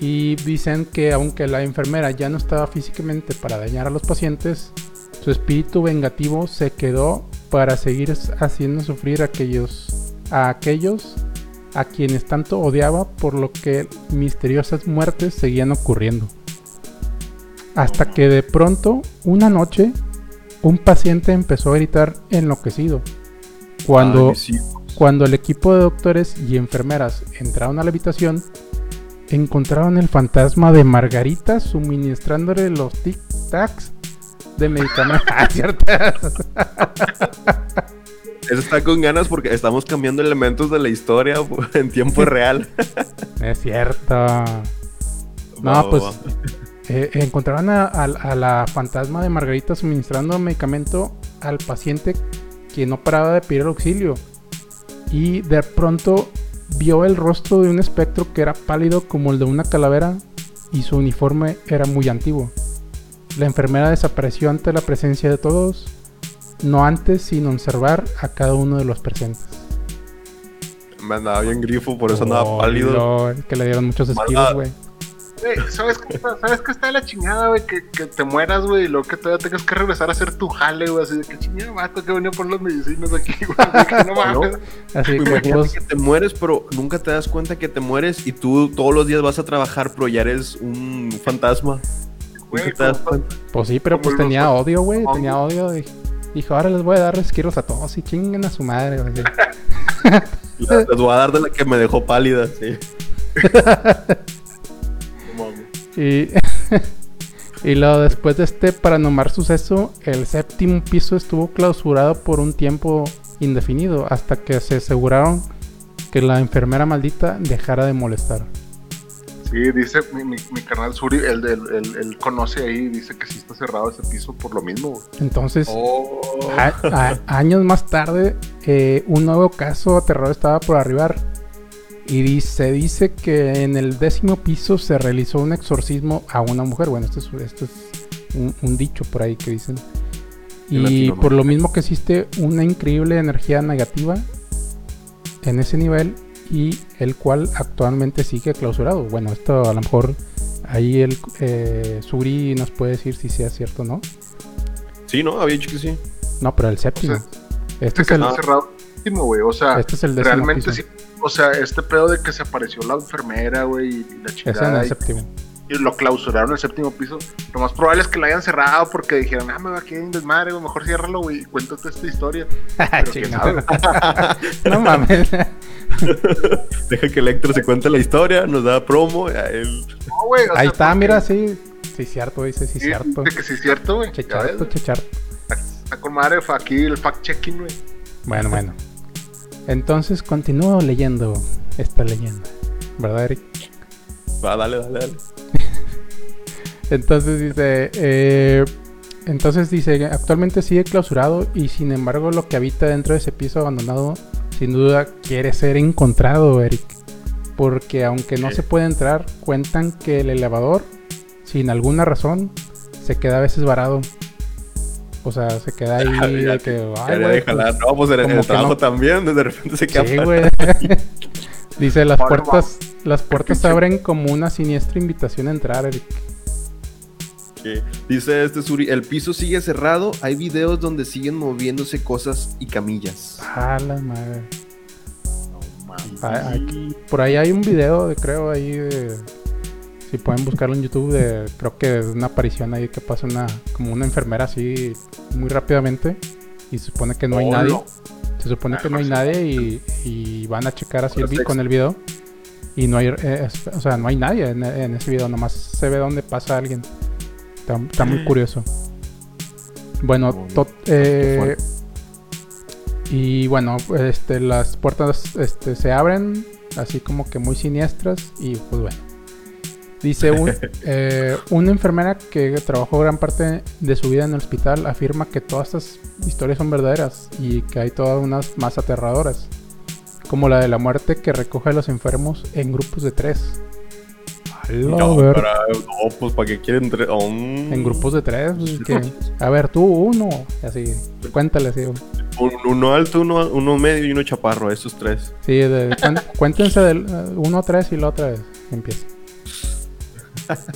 Y dicen que aunque la enfermera ya no estaba físicamente para dañar a los pacientes, su espíritu vengativo se quedó para seguir haciendo sufrir a aquellos, a aquellos a quienes tanto odiaba, por lo que misteriosas muertes seguían ocurriendo. Hasta que de pronto, una noche, un paciente empezó a gritar enloquecido. Cuando, Ay, sí. cuando el equipo de doctores y enfermeras entraron a la habitación, encontraron el fantasma de Margarita suministrándole los tic-tacs de medicamentos. Ah, cierto. Eso está con ganas porque estamos cambiando elementos de la historia en tiempo real. es cierto. No, pues eh, encontraron a, a- a la fantasma de Margarita suministrando medicamento al paciente que no paraba de pedir auxilio. Y de pronto vio el rostro de un espectro que era pálido como el de una calavera y su uniforme era muy antiguo. La enfermera desapareció ante la presencia de todos, no antes sin observar a cada uno de los presentes. Me andaba bien grifo, por eso andaba Oh, pálido. no, es que le dieron muchos skills, güey. Güey, ¿sabes qué, está- ¿sabes qué está de la chingada, güey? Que, que te mueras, güey, y luego que todavía tengas que regresar a hacer tu jale, güey. Así de que chingada, vato, que venía por las medicinas aquí, güey. que no mames. Así que Imagínate pues, que te mueres, pero nunca te das cuenta que te mueres y tú todos los días vas a trabajar, pero ya eres un fantasma. Güey, Nunca te das cuenta. Pues sí, pero pues los tenía hongos. odio, güey. Tenía odio. y Dijo, ahora les voy a dar esquiros a todos y chinguen a su madre. güey. Les voy a dar de la que me dejó pálida, sí. Y, y luego después de este paranormal suceso, el séptimo piso estuvo clausurado por un tiempo indefinido hasta que se aseguraron que la enfermera maldita dejara de molestar. Sí, dice mi, mi, mi carnal Suri, él, él, él- él conoce ahí, dice que sí está cerrado ese piso por lo mismo, güey. Entonces, Oh. a- a- años más tarde, eh, un nuevo caso aterrador estaba por arribar. Y se dice que en el décimo piso se realizó un exorcismo a una mujer. Bueno, esto es, esto es un, un dicho por ahí que dicen. En Y por lo mismo que existe una increíble energía negativa en ese nivel y el cual actualmente sigue clausurado. Bueno, esto a lo mejor ahí el eh, Suri nos puede decir si sea cierto o no. Sí, ¿no? Había dicho que sí. No, pero el séptimo. O este Este es que el, cerrado último, güey. O sea, este es el décimo realmente piso. sí. O sea, este pedo de que se apareció la enfermera, güey, y la Ese en chingada. el y- séptimo. y lo clausuraron en el séptimo piso. Lo más probable es que lo hayan cerrado porque dijeron, ah, me va a quedar en desmadre, güey, mejor ciérralo, güey, y cuéntate esta historia. Pero quién Chingada. sabe. no mames. Deja que Electro se cuente la historia, nos da promo. a él- No, güey, o Ahí sea, está, porque- mira, sí. Sí, cierto, dice, sí, Sí, cierto. de que sí es cierto, güey. Checharto, checharto. Está con madre aquí el fact-checking, güey. Bueno, bueno. Entonces continúo leyendo esta leyenda. ¿Verdad, Eric? Va, dale, dale, dale. Entonces dice, eh, entonces dice, actualmente sigue clausurado y sin embargo lo que habita dentro de ese piso abandonado sin duda quiere ser encontrado, Eric. porque aunque no se puede entrar, cuentan que el elevador, sin alguna razón, se queda a veces varado. O sea, se queda ahí Ya de te- que, Ya ay, güey, de pues, No, pues en el, trabajo no. también, de repente se queda Sí, güey. Dice, las puertas, las puertas se abren como una siniestra invitación a entrar, Eric. Dice este Suri, el piso sigue cerrado, hay videos donde siguen moviéndose cosas y camillas. A la madre. No mames. Ah, por ahí hay un video, de, creo, ahí de... Si pueden buscarlo en YouTube, de, creo que es una aparición ahí que pasa una como una enfermera así muy rápidamente y se supone que no hay nadie. Se supone que no hay nadie y, y van a checar así el con el video y no hay, eh, o sea, no hay nadie en, en ese video, nomás se ve dónde pasa alguien. Está, está muy curioso. Bueno, Oh, to- eh, y bueno, este, las puertas este, se abren así como que muy siniestras y pues bueno. Dice un, eh, una enfermera que trabajó gran parte de su vida en el hospital afirma que todas estas historias son verdaderas y que hay todas unas más aterradoras, como la de la muerte que recoge a los enfermos en grupos de tres. No, para- no, pues para que quieren entre... oh, mm. En grupos de tres, pues, que, a ver, tú uno, así, cuéntale así. Un- uno alto, uno, uno medio y uno chaparro, esos tres. Sí, de- cuéntense del 1 a 3 y la otra vez empieza.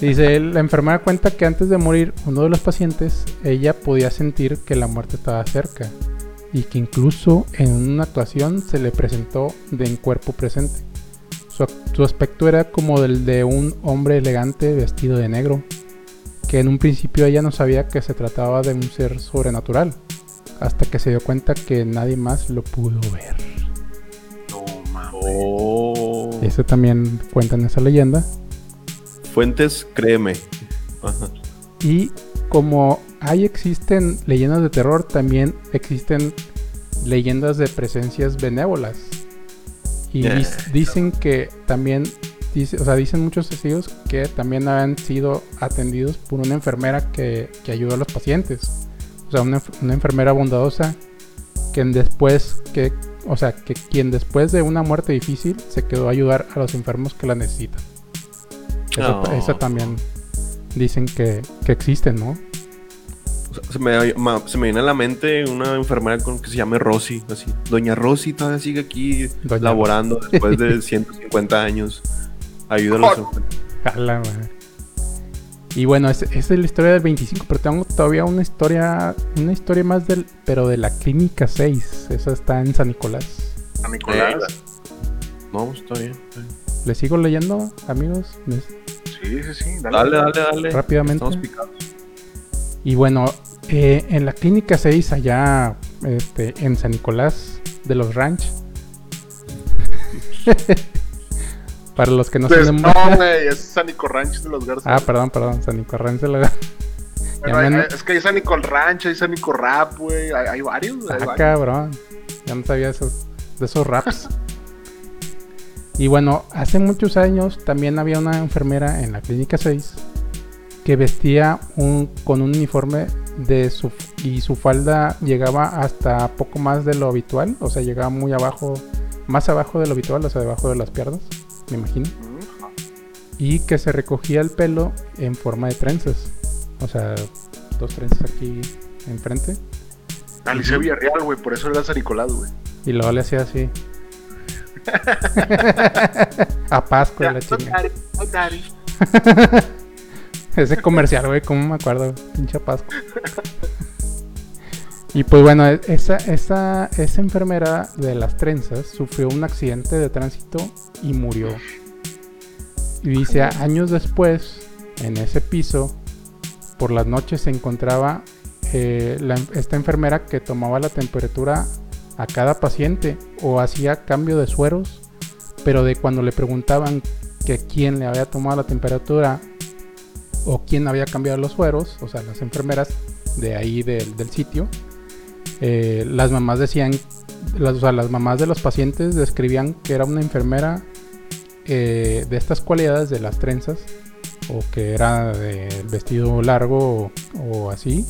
Dice, la enfermera cuenta que antes de morir uno de los pacientes, ella podía sentir que la muerte estaba cerca y que incluso en una actuación se le presentó de en cuerpo presente. Su, su aspecto era como del de un hombre elegante vestido de negro, que en un principio ella no sabía que se trataba de un ser sobrenatural, hasta que se dio cuenta que nadie más lo pudo ver. Oh. Ese también cuentan esa leyenda. Fuentes, créeme. Ajá. Y como hay existen leyendas de terror, también existen leyendas de presencias benévolas. Y Yeah. dis- dicen que también, dice, o sea, dicen muchos testigos que también han sido atendidos por una enfermera que, que ayuda a los pacientes. O sea, una, una enfermera bondadosa que después, que, o sea, que quien después de una muerte difícil se quedó a ayudar a los enfermos que la necesitan. Esa, Oh. esa también dicen que, que existen, ¿no? O sea, Se me, ma- se me viene a la mente una enfermera con que se llame Rosy, así. Doña Rosy todavía sigue aquí Doña laborando después de 150 años. Ayuda a los Oh. enfermos. A la madre. Y bueno, es- esa es la historia del 25, pero tengo todavía una historia, una historia más del, pero de la clínica 6. Esa está en San Nicolás. A Nicolás. No, pues, está bien. está bien. ¿Le sigo leyendo, amigos? Les- Sí, sí, sí. Dale, Dale, dale, dale. Rápidamente. Estamos picados. Y bueno, eh, en la clínica 6, allá este, en San Nicolás de los Ranch. Para los que no Pues, saben. no, güey, es San Nico Ranch de los Garzas. Ah, perdón, perdón, San Nicolás de los Bueno, hay- hay- es que hay San Nico Ranch, hay San Nico Rap, güey. Hay, hay varios, hay Ah, varios. cabrón. Ya no sabía esos, de esos raps. y bueno, hace muchos años también había una enfermera en la clínica 6 que vestía un, con un uniforme de su y su falda llegaba hasta poco más de lo habitual, o sea, llegaba muy abajo, más abajo de lo habitual, o sea, debajo de las piernas, me imagino, y que se recogía el pelo en forma de trenzas, o sea, dos trenzas aquí enfrente. Alicia Villarreal, güey, por eso era San Nicolás, güey. Y luego le hacía así. a Pascua la Ya, chinga. daddy, daddy. Ese comercial, güey, ¿cómo me acuerdo? Pinche Pascua. y pues bueno, e- esa, esa, esa enfermera de las trenzas sufrió un accidente de tránsito y murió. Y dice, años después, en ese piso, por las noches se encontraba eh, la esta enfermera que tomaba la temperatura a cada paciente o hacía cambio de sueros, pero de cuando le preguntaban que quién le había tomado la temperatura o quién había cambiado los sueros, o sea, las enfermeras de ahí del, del sitio, eh, las mamás decían, las, o sea, las mamás de los pacientes describían que era una enfermera eh, de estas cualidades de las trenzas, o que era de vestido largo o así,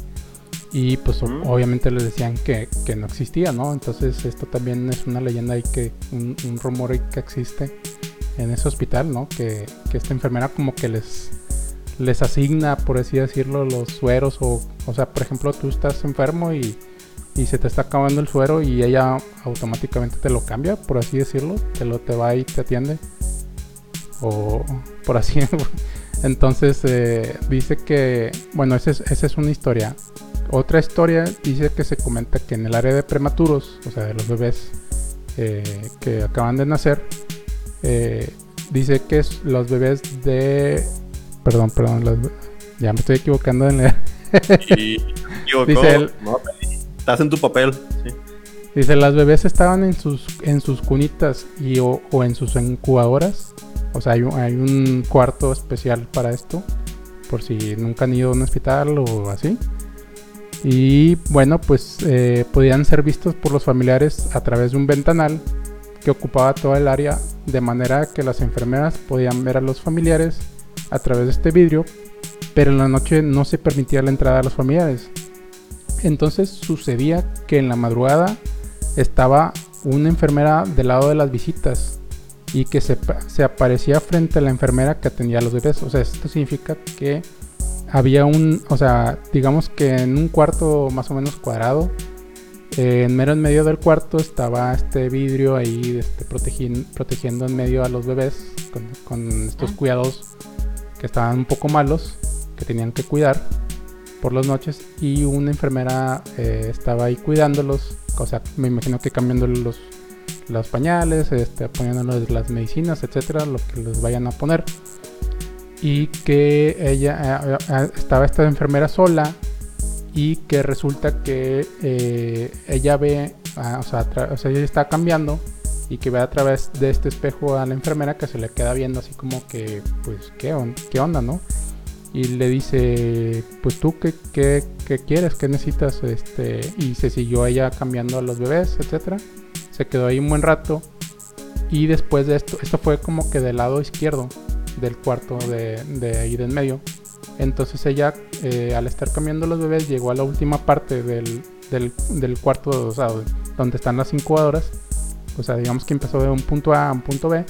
y pues Mm. obviamente les decían que, que no existía, ¿no? Entonces esto también es una leyenda ahí que, un, un rumor que existe en ese hospital, ¿no? Que, que esta enfermera como que les, les asigna, por así decirlo, los sueros o, o sea, por ejemplo, tú estás enfermo y, y se te está acabando el suero y ella automáticamente te lo cambia, por así decirlo, te lo te va y te atiende. O por así. Entonces eh, dice que, bueno, esa es, esa es una historia. Otra historia dice que se comenta que en el área de prematuros, o sea, de los bebés eh, que acaban de nacer, eh, dice que los bebés de... Perdón, perdón, los- ya me estoy equivocando en leer. Y. Dice él- No, estás en tu papel. sí. Dice, las bebés estaban en sus, en sus cunitas y, o, o en sus incubadoras. O sea, hay un, cuarto especial para esto. Por si nunca han ido a un hospital o así. Y bueno, pues eh, podían ser vistos por los familiares a través de un ventanal que ocupaba toda el área. De manera que las enfermeras podían ver a los familiares a través de este vidrio. Pero en la noche no se permitía la entrada a los familiares. Entonces sucedía que en la madrugada estaba una enfermera del lado de las visitas y que se, se aparecía frente a la enfermera que atendía a los bebés. O sea, esto significa que había un, o sea, digamos que en un cuarto más o menos cuadrado, eh, en mero en medio del cuarto estaba este vidrio ahí este, protegin- protegiendo en medio a los bebés con, con estos cuidados que estaban un poco malos, que tenían que cuidar por las noches y una enfermera eh, estaba ahí cuidándolos, o sea, me imagino que cambiándoles los, los pañales, este, poniéndoles las medicinas, etcétera, lo que les vayan a poner. Y que ella eh, eh, estaba esta enfermera sola y que resulta que eh, ella ve, ah, o, sea, o sea, ella está cambiando y que ve a través de este espejo a la enfermera que se le queda viendo así como que, pues, ¿qué, on- qué onda, no? y le dice, pues tú qué, qué, qué quieres, qué necesitas, este, y se siguió ella cambiando a los bebés, etcétera. Se quedó ahí un buen rato y después de esto, esto fue como que del lado izquierdo del cuarto de, de ahí de en medio. Entonces ella, eh, al estar cambiando los bebés, llegó a la última parte del, del, del cuarto, o sea, donde están las incubadoras. O sea, digamos que empezó de un punto A a un punto B.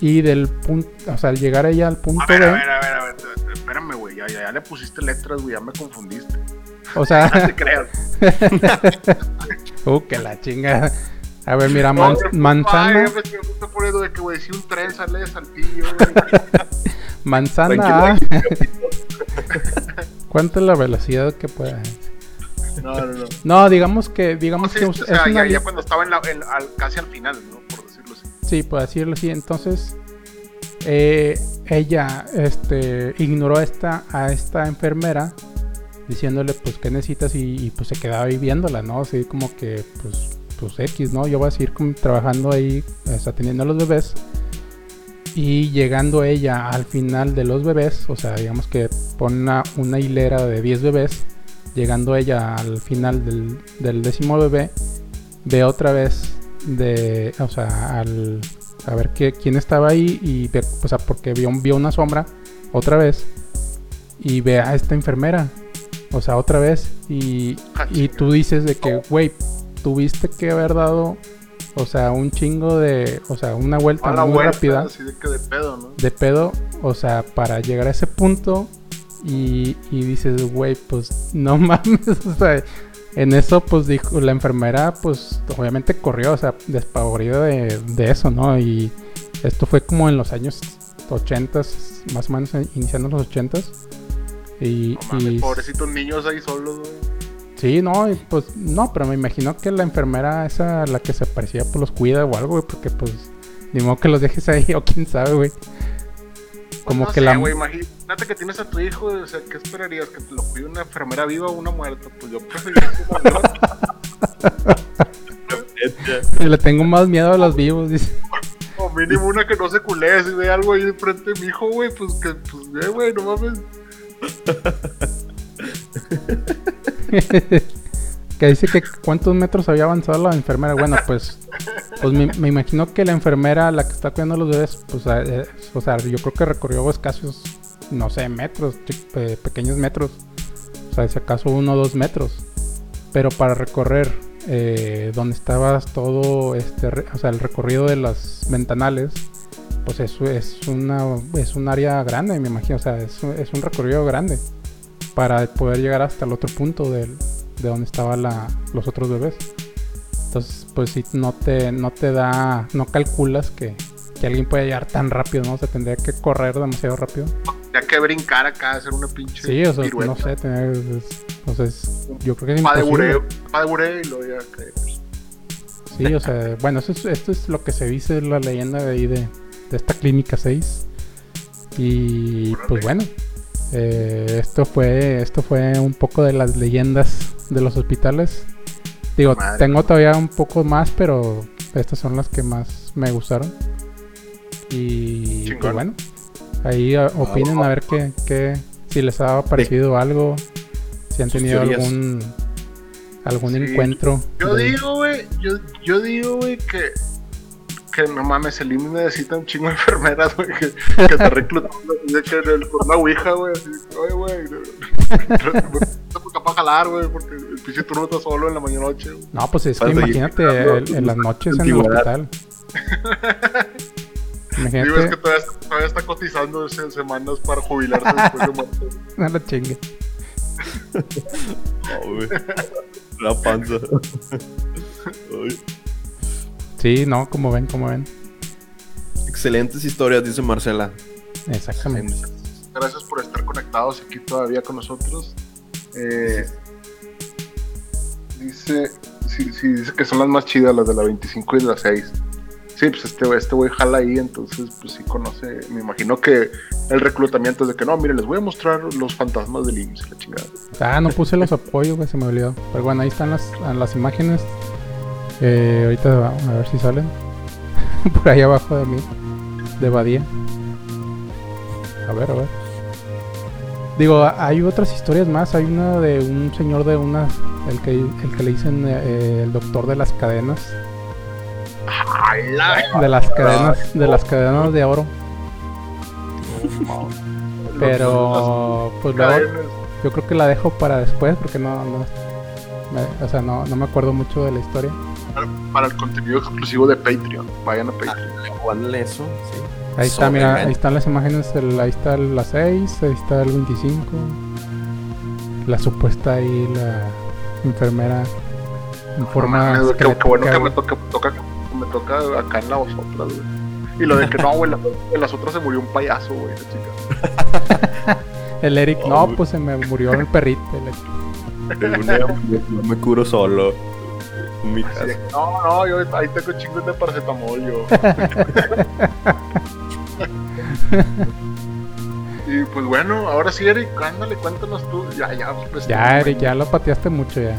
Y del punto, o sea, al llegar ella al punto A ver, B, a ver, a ver, a ver. Espérame, güey. Ya, ya, ya le pusiste letras, güey. Ya me confundiste. o No sea, te creas. uh, que la chinga. A ver, mira, No, man- manzana, Ay, me de que, güey, si un tren sale de saltillo, manzana ¿Cuánto es la velocidad que pueda? No, no, no. No, digamos que, No, digamos sí, que o es sea, una ya, ya cuando estaba en la, en- al- casi al final, ¿no? Por decirlo así. Sí, por decirlo así. Entonces, eh, ella este, ignoró esta, a esta enfermera diciéndole, pues, ¿qué necesitas? Y, pues se quedaba ahí viéndola, ¿no? Así como que, pues, pues X, ¿no? Yo voy a seguir trabajando ahí, sea, atendiendo a los bebés. Y llegando ella al final de los bebés, o sea, digamos que pone una, hilera de 10 bebés, llegando ella al final del, del décimo bebé, ve otra vez de, o sea, a ver qué, quién estaba ahí y ve, o sea, porque vio, vio una sombra otra vez y ve a esta enfermera, o sea, otra vez y, Ah, y tú dices de que, güey, tuviste que haber dado, o sea, un chingo de, o sea, una vuelta muy vuelta, rápida así de que de pedo, ¿no? de pedo, o sea, para llegar a ese punto y, y dices, güey, pues no mames, o sea, en eso pues dijo la enfermera, pues obviamente corrió, o sea, despavorida de, de eso, ¿no? Y esto fue como en los años 80, más o menos iniciando los 80 y, No mames, y pobrecitos niños ahí solos, güey. sí, no, y pues no, pero me imagino que la enfermera esa, la que se parecía, pues los cuida o algo, güey, porque pues ni modo que los dejes ahí o quién sabe, güey. Como Pues no que sé, la... güey, imagínate que tienes a tu hijo, o sea, ¿qué esperarías? ¿Que te lo cuide una enfermera viva o una muerta? Pues yo preferiría que. Le tengo más miedo a los vivos, dice. O mínimo una que no se culé, si ve algo ahí enfrente de mi hijo, güey, pues que, pues, ve, güey, no mames. que dice que cuántos metros había avanzado la enfermera. Bueno, pues, pues me, me imagino que la enfermera, la que está cuidando a los bebés, pues, eh, o sea, yo creo que recorrió escasos, no sé, metros, pequeños metros. O sea, si acaso uno o dos metros. Pero para recorrer eh, donde estabas todo, este, o sea, el recorrido de las ventanales, pues eso es una es un área grande, me imagino, o sea, es, un- es un recorrido grande para poder llegar hasta el otro punto del- de donde estaban la, los otros bebés. Entonces, pues si no te, no te da, no calculas que, que alguien puede llegar tan rápido, ¿no? O sea, tendría que correr demasiado rápido. Ya que brincar acá, hacer una pinche. Sí, o sea, pirueta. no sé, tener, es- o sea, es- yo creo que es imposible. bureo, pa de bureo y luego ya. Sí, o sea, bueno, eso es, esto es lo que se dice la leyenda de ahí de, de esta clínica 6. Y pues bueno, eh, esto fue esto fue un poco de las leyendas de los hospitales. Digo, Madre. tengo todavía un poco más, pero estas son las que más me gustaron. Y Chingón. pues bueno, ahí eh, opinen a ver qué, qué si les ha parecido algo, si han Sus tenido teorías. algún algún Sí. encuentro. Yo de- digo, güey, yo, yo digo, güey, que, que no mames, el IMSS necesita un chingo de enfermeras, güey, que, que te reclutan de que en el- por una ouija, güey, así, oye, güey, no te capaz jalar, güey, porque el pinche turno está solo en la mañana noche, güey. No, pues es que Vas imagínate el- en las noches en el hospital. Digo, es que Imagínate, todavía, todavía está cotizando se- semanas para jubilarse después de muerto. no la chingue. Oh, güey. La panza. Sí, no, como ven, como ven. Excelentes historias, dice Marcela. Exactamente. Gracias por estar conectados aquí todavía con nosotros. Eh, dice, sí, sí, dice que son las más chidas, las de la 25 y la 6. Sí, pues este güey este güey jala ahí, entonces pues sí conoce, me imagino que el reclutamiento es de que no, mire, les voy a mostrar los fantasmas del IMSS, la chingada. Ah, no puse los apoyos, güey, se me olvidó. Pero bueno, ahí están las, las imágenes. Eh, ahorita va- a ver si salen. Por ahí abajo de mí. De Badía. A ver, a ver. Digo, hay otras historias más. Hay una de un señor de una. El que, el que le dicen eh, el doctor de las cadenas. De las cadenas. De las cadenas de oro. Pero. Pues luego. Yo creo que la dejo para después porque no, no, me- o sea, no, no me acuerdo mucho de la historia. Para el contenido exclusivo de Patreon. Vayan a Patreon. Juan eso, sí. Ahí está, mira, ahí están las imágenes, el- ahí está la 6, ahí está el 25, la supuesta ahí, la enfermera en forma güey, qué, qué bueno que me toca, toca- que me toca acá en la vosotras, güey. Y lo de que no, güey, la- de las otras se murió un payaso, güey, la chica. El Eric, Oh, no, pues se me murió el perrito. el Eric. Yo me curo solo. Mi casa. de no, no, yo ahí tengo chingos de paracetamol, yo. y pues bueno, ahora sí, Eric, ándale, cuéntanos tú. Ya, ya, pues. Ya, Eric, ya lo pateaste mucho ya.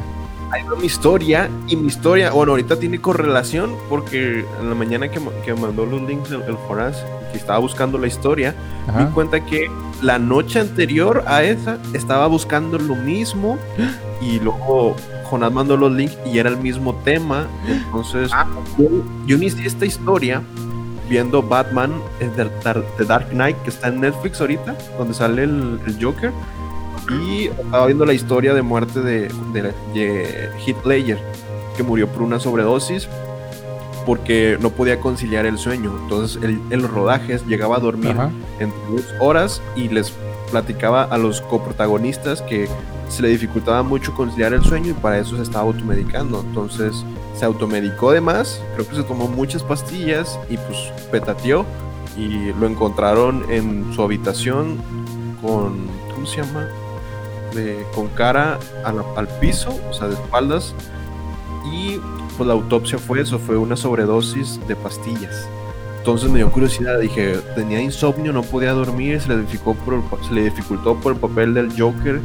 Ahí va mi historia y mi historia, bueno, ahorita tiene correlación porque en la mañana que, que mandó los links el, el Foraz, que estaba buscando la historia, me di cuenta que la noche anterior a esa estaba buscando lo mismo y luego Jonás mandó los links y era el mismo tema. Entonces, Ah. yo, yo inicié esta historia viendo Batman eh, The, Dar- The Dark Knight, que está en Netflix ahorita, donde sale el, el Joker. Y estaba viendo la historia de muerte de, de, de Heath Ledger, que murió por una sobredosis porque no podía conciliar el sueño. Entonces, el, en los rodajes llegaba a dormir Ajá. entre dos horas y les platicaba a los coprotagonistas que se le dificultaba mucho conciliar el sueño y para eso se estaba automedicando. Entonces se automedicó de más, creo que se tomó muchas pastillas y pues petateó y lo encontraron en su habitación con, ¿cómo se llama? Con cara a la- al piso, o sea, de espaldas. Y pues la autopsia fue eso, fue una sobredosis de pastillas. Entonces me dio curiosidad, dije, tenía insomnio, no podía dormir, se le dificultó por el, papel del Joker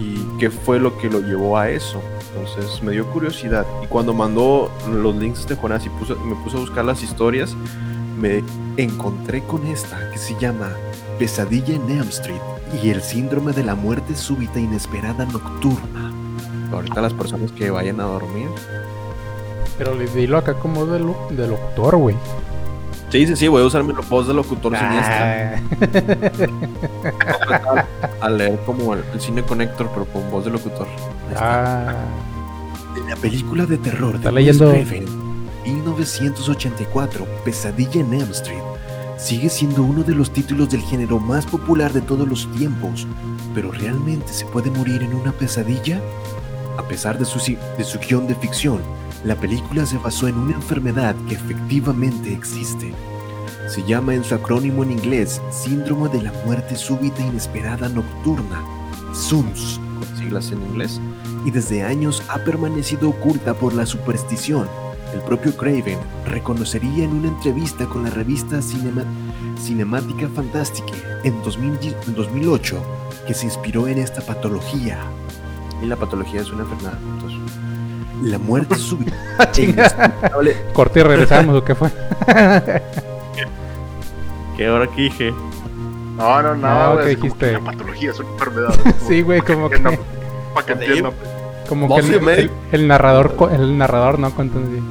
y qué fue lo que lo llevó a eso. Entonces me dio curiosidad y cuando mandó los links de Jonás y me puse a buscar las historias, me encontré con esta que se llama Pesadilla en Elm Street y el síndrome de la muerte súbita inesperada nocturna. Ahorita las personas que vayan a dormir. Pero dilo acá como de, lo- de locutor, güey. Sí, sí, sí, voy a usar mi voz de locutor. Ah, a leer como el, el cine Connector, pero con voz de locutor. Ah, En la película de terror Está de leyendo- Craven, 1984, Pesadilla en Elm Street, sigue siendo uno de los títulos del género más popular de todos los tiempos, pero ¿realmente se puede morir en una pesadilla? A pesar de su, de su guion de ficción, la película se basó en una enfermedad que efectivamente existe. Se llama en su acrónimo en inglés Síndrome de la Muerte Súbita Inesperada Nocturna, SUNS, con siglas en inglés, y desde años ha permanecido oculta por la superstición. El propio Craven reconocería en una entrevista con la revista Cinema- Cinemática Fantástica en, 2000 en 2008 que se inspiró en esta patología. Y la patología es una enfermedad. Entonces, La muerte súbita Ah, e Corte y regresamos, ¿o qué fue? ¿Qué ahora que dije? No, no, nada, No, güey. ¿qué es como dijiste? que La patología es una enfermedad. Sí, güey, como que, Para que entiendan. como No que el, narrador, el narrador no así.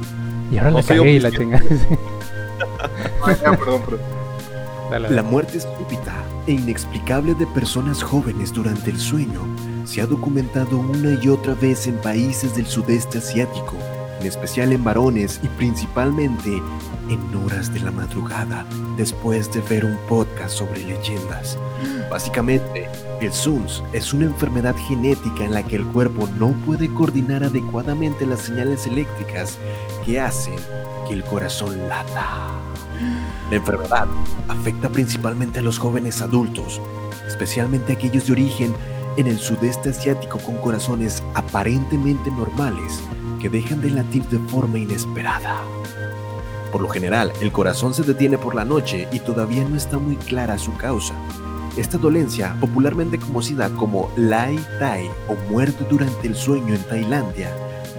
Y ahora No le soy cagué y la chingada. perdón, perdón. Dale, La muerte súbita e inexplicable de personas jóvenes durante el sueño se ha documentado una y otra vez en países del sudeste asiático, en especial en varones y principalmente en horas de la madrugada después de ver un podcast sobre leyendas. Básicamente, el SUNS es una enfermedad genética en la que el cuerpo no puede coordinar adecuadamente las señales eléctricas que hacen que el corazón lata. La enfermedad afecta principalmente a los jóvenes adultos, especialmente aquellos de origen en el sudeste asiático con corazones aparentemente normales que dejan de latir de forma inesperada. Por lo general, el corazón se detiene por la noche y todavía no está muy clara su causa. Esta dolencia, popularmente conocida como Lai Tai o muerte durante el sueño en Tailandia,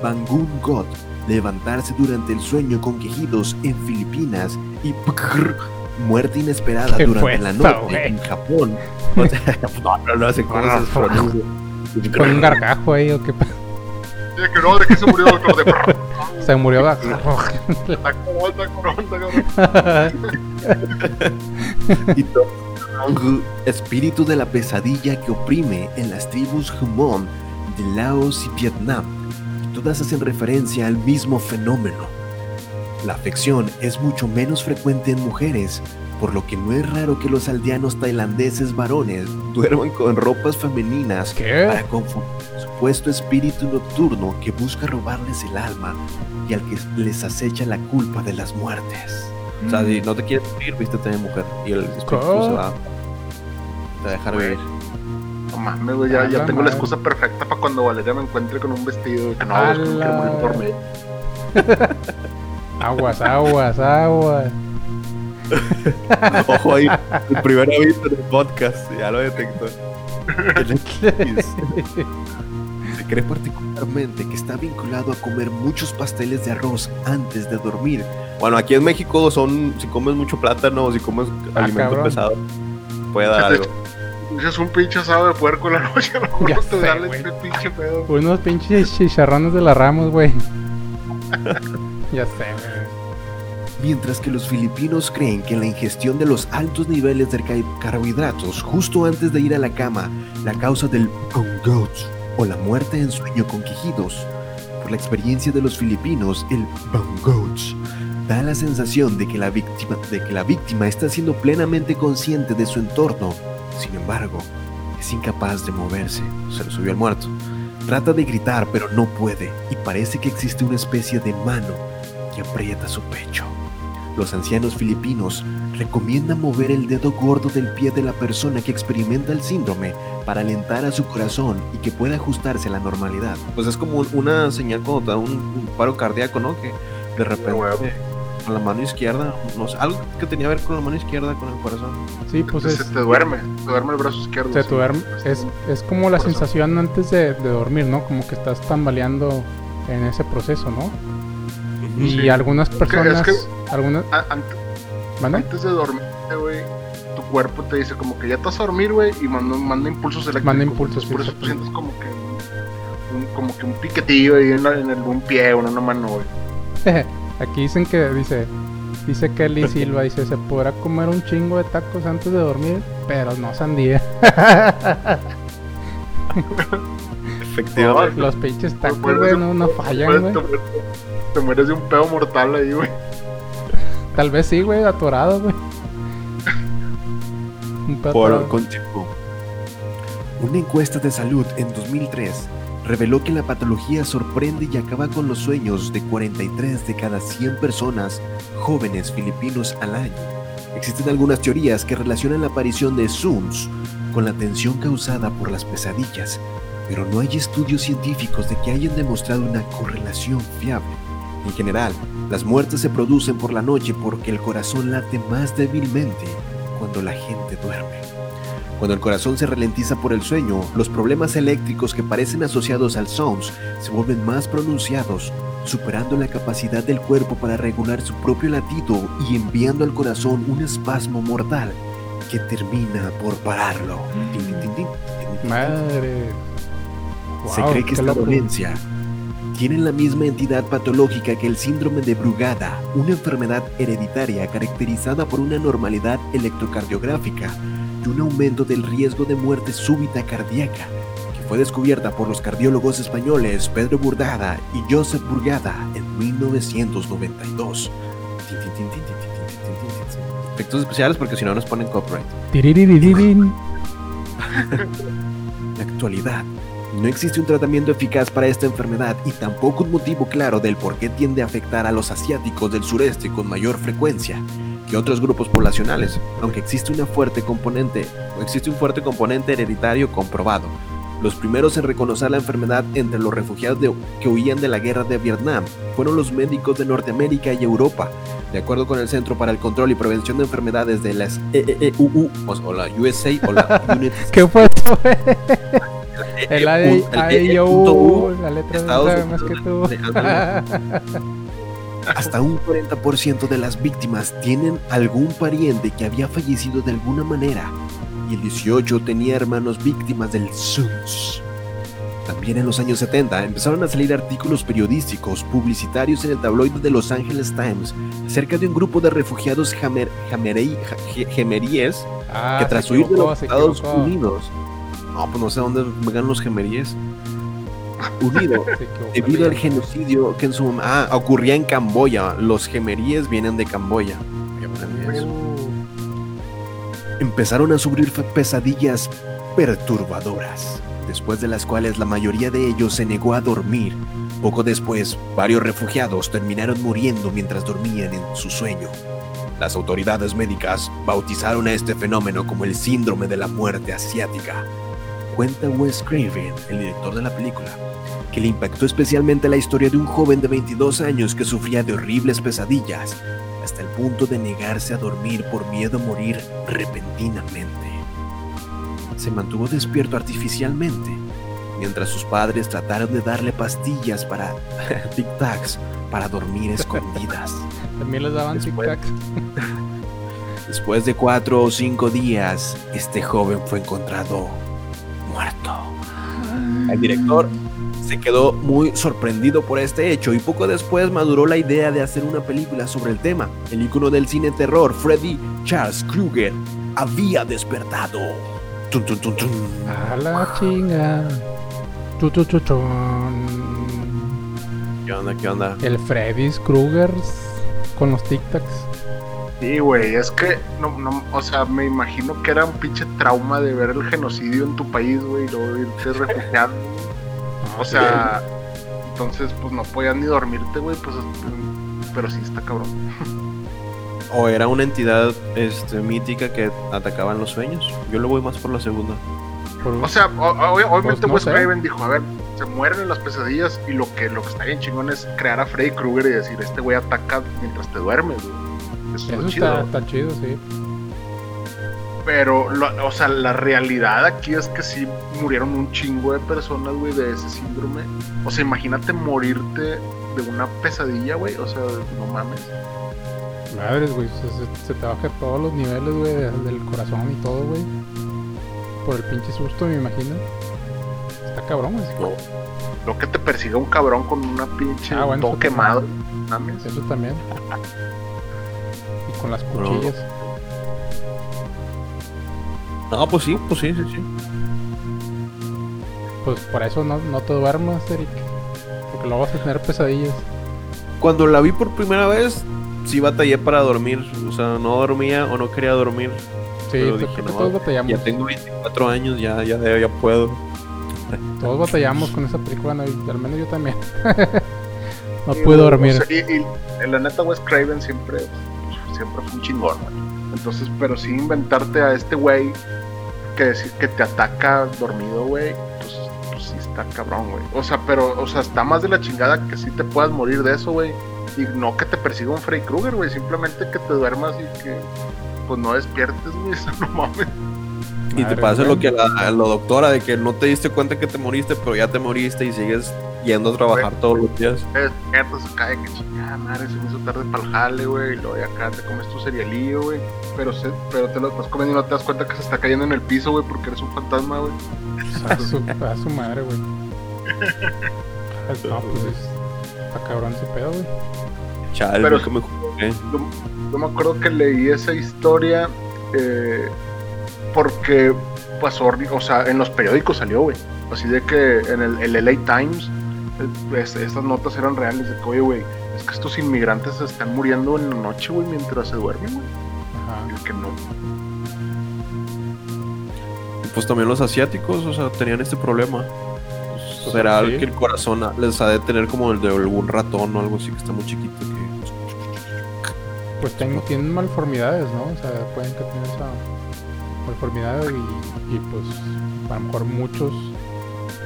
Bangun Got, levantarse durante el sueño con quejidos en Filipinas y muerte inesperada ¿Qué durante la noche güey? en Japón. No, no, no sé cómo se pronuncia. Con un gargajo ahí, ¿o qué? pa- Sí, que no, ¿de qué se murió doctor? De Se murió. Está cabrón. y espíritu de la pesadilla que oprime en las tribus Hmong de Laos y Vietnam. Todas hacen referencia al mismo fenómeno. La afección es mucho menos frecuente en mujeres, por lo que no es raro que los aldeanos tailandeses varones duerman con ropas femeninas para ¿Qué? confundir un supuesto espíritu nocturno que busca robarles el alma y al que les acecha la culpa de las muertes. O sea, si no te quieres morir, vístete de mujer. Y el espíritu se va a dejar vivir. No mames, güey, ya, ya la tengo la madre. excusa perfecta para cuando Valeria me encuentre con un vestido. Que no, es que no quiero la- morir por mí. Aguas, aguas, aguas. Ojo ahí, el primer aviso del podcast, ya lo detectó. Se cree particularmente que está vinculado a comer muchos pasteles de arroz antes de dormir. Bueno, aquí en México son, si comes mucho plátano o si comes Ah, alimento cabrón. pesado, puede dar algo. Dices un pinche asado de puerco en la noche, a lo mejor Ya no te sé, da güey. este pinche pedo. Unos pinches chicharrones de la Ramos, güey. Ya sé. Mientras que los filipinos creen que la ingestión de los altos niveles de ca- carbohidratos justo antes de ir a la cama, la causa del bungots o la muerte en sueño con quejidos. Por la experiencia de los filipinos, el bungots da la sensación de que la víctima, de que la víctima está siendo plenamente consciente de su entorno. Sin embargo, es incapaz de moverse. Se le subió el muerto. Trata de gritar, pero no puede, y parece que existe una especie de mano que aprieta su pecho. Los ancianos filipinos recomiendan mover el dedo gordo del pie de la persona que experimenta el síndrome para alentar a su corazón y que pueda ajustarse a la normalidad. Pues es como un- una señal cuando te da un, un paro cardíaco, ¿no? Que de repente con la mano izquierda, no sé, algo que tenía que ver con la mano izquierda, con el corazón. Sí, pues se es. te duerme, te duerme el brazo izquierdo. Se sí. duerme. Es, es como la eso. sensación antes de, de dormir, ¿no? Como que estás tambaleando en ese proceso, ¿no? Y Sí. algunas es personas. antes de dormir, güey, tu cuerpo te dice como que ya vas a dormir, güey, y manda, manda impulsos eléctricos. Manda impulsos, Por eso tú sientes como que un, como que un piquetillo ahí en, la- en el, un pie o en una mano, güey. Aquí dicen que dice. Dice Kelly Silva, dice, se podrá comer un chingo de tacos antes de dormir, pero no sandía. Efectivamente. Los pinches tacos, güey, no, fallan, güey. te mueres- Te mueres de un pedo mortal ahí, güey. Tal vez sí, güey, atorado, güey. Un pedo Por atorado. continuo. Una encuesta de salud en 2003 reveló que la patología sorprende y acaba con los sueños de 43 de cada 100 personas jóvenes filipinos al año. Existen algunas teorías que relacionan la aparición de Zooms con la tensión causada por las pesadillas, pero no hay estudios científicos de que hayan demostrado una correlación fiable. En general, las muertes se producen por la noche porque el corazón late más débilmente cuando la gente duerme. Cuando el corazón se ralentiza por el sueño, los problemas eléctricos que parecen asociados al SOMS se vuelven más pronunciados, superando la capacidad del cuerpo para regular su propio latido y enviando al corazón un espasmo mortal que termina por pararlo. Tin, se cree que esta loco. dolencia tiene la misma entidad patológica que el síndrome de Brugada, una enfermedad hereditaria caracterizada por una anormalidad electrocardiográfica y un aumento del riesgo de muerte súbita cardíaca, que fue descubierta por los cardiólogos españoles Pedro Burgada y Joseph Burgada en 1992. Efectos especiales porque si no nos ponen copyright. la actualidad no existe un tratamiento eficaz para esta enfermedad y tampoco un motivo claro del por qué tiende a afectar a los asiáticos del sureste con mayor frecuencia que otros grupos poblacionales, aunque existe una fuerte componente, existe un fuerte componente hereditario comprobado. Los primeros en reconocer la enfermedad entre los refugiados de- que huían de la guerra de Vietnam fueron los médicos de Norteamérica y Europa, de acuerdo con el Centro para el Control y Prevención de Enfermedades de las EEUU, o o la USA o la United ¿Qué fue? El la letra Estados sabe más que tú. Unidos, ándale. Hasta un 40% de las víctimas tienen algún pariente que había fallecido de alguna manera y el 18 tenía hermanos víctimas del SUNS. También en los años 70 empezaron a salir artículos periodísticos publicitarios en el tabloide de Los Angeles Times acerca de un grupo de refugiados jamer, jamerei- ja- je- gemeríes Ah, que tras huir de los Estados equivocó, Unidos, no, pues no sé dónde vengan los gemeríes, equivocó. Debido al genocidio que en su ah, ocurría en Camboya, los gemeríes vienen de Camboya. Empezaron a sufrir pesadillas perturbadoras, después de las cuales la mayoría de ellos se negó a dormir. Poco después, varios refugiados terminaron muriendo mientras dormían en su sueño. Las autoridades médicas bautizaron a este fenómeno como el síndrome de la muerte asiática. Cuenta Wes Craven, el director de la película, que le impactó especialmente la historia de un joven de 22 años que sufría de horribles pesadillas, hasta el punto de negarse a dormir por miedo a morir repentinamente. Se mantuvo despierto artificialmente, mientras sus padres trataron de darle pastillas para tic-tacs para dormir escondidas. También les daban Después- tic-tac. Después de cuatro o cinco días, este joven fue encontrado muerto. El director se quedó muy sorprendido por este hecho y poco después maduró la idea de hacer una película sobre el tema. El ícono del cine terror, Freddy Charles Krueger, había despertado. Tun, tun, tun, tun. A la chinga. Tu, tu, tu, chon. ¿Qué onda? ¿Qué onda? El Freddy's Krueger con los tic-tacs. Sí, güey, es que, no, no, o sea, me imagino que era un pinche trauma de ver el genocidio en tu país, güey, y luego irte refugiando. No, O sea, entonces, pues no podías ni dormirte, güey, pues, pero sí está cabrón. ¿O era una entidad este, mítica que atacaba en los sueños? Yo lo voy más por la segunda. O sea, obviamente Pues no Wes sé. Craven dijo, a ver, se mueren en las pesadillas y lo que, lo que está bien chingón es crear a Freddy Krueger y decir, este güey ataca mientras te duermes, güey. Eso, chido. está, está chido, sí. Pero, lo- o sea, la realidad aquí es que sí murieron un chingo de personas, güey, de ese síndrome. O sea, imagínate morirte de una pesadilla, güey. O sea, no mames. Madres, güey. Se, te baja todos los niveles, güey, de- del corazón y todo, güey. Por el pinche susto, me imagino. Está cabrón, güey. Lo que te persiga un cabrón con una pinche Ah, bueno, todo quemado. Mames. Eso también. Con las cuchillas. No, pues sí, pues sí, sí, sí. Pues por eso no, no te duermas, Eric. Porque luego vas a tener pesadillas. Cuando la vi por primera vez, sí batallé para dormir. O sea, no dormía o no quería dormir. pero pues, dije, creo que no, todos batallamos. ya tengo 24 años, ya, ya, ya puedo. Todos batallamos con esa película, ¿no? Al menos yo también. no Sí, pude dormir. y, y en la neta, Wes Craven siempre, siempre fue un chingón, güey. Entonces, pero sí inventarte a este güey que, decir que te ataca dormido, güey, pues, pues sí está cabrón, güey. O sea, pero, o sea, está más de la chingada que sí te puedas morir de eso, güey. Y no que te persiga un Freddy Krueger, güey. Simplemente que te duermas y que, pues no despiertes, güey. Eso no mames. Y te pasa lo que a la, a la doctora, de que no te diste cuenta que te moriste, pero ya te moriste y sigues yendo a trabajar todos los días. Despiertas acá de que chingada madre, se me hizo tarde para el jale, güey. Y luego de acá te comes tu cerealillo, güey. Pero, se, pero te lo estás comiendo y no te das cuenta que se está cayendo en el piso, güey, porque eres un fantasma, güey. A su, a su madre, güey. No, pues es- está cabrón ese pedo, güey. Chale, Pero- nunca me jugué. Yo, yo me acuerdo que leí esa historia eh, porque pasó, o sea, en los periódicos salió, güey. Así de que en el, el LA Times, eh, es- estas notas eran reales de que, oye, güey, es que estos inmigrantes se están muriendo en la noche, güey, mientras se duermen, güey. Ajá. Y que no. Y pues también los asiáticos, o sea, tenían este problema. Pues, Pues, será sí. que el corazón a- les ha de tener como el de algún ratón o algo así que está muy chiquito. Que... Pues ten- tienen malformidades, ¿no? O sea, pueden que tengan esa malformidad y, y pues a lo mejor muchos,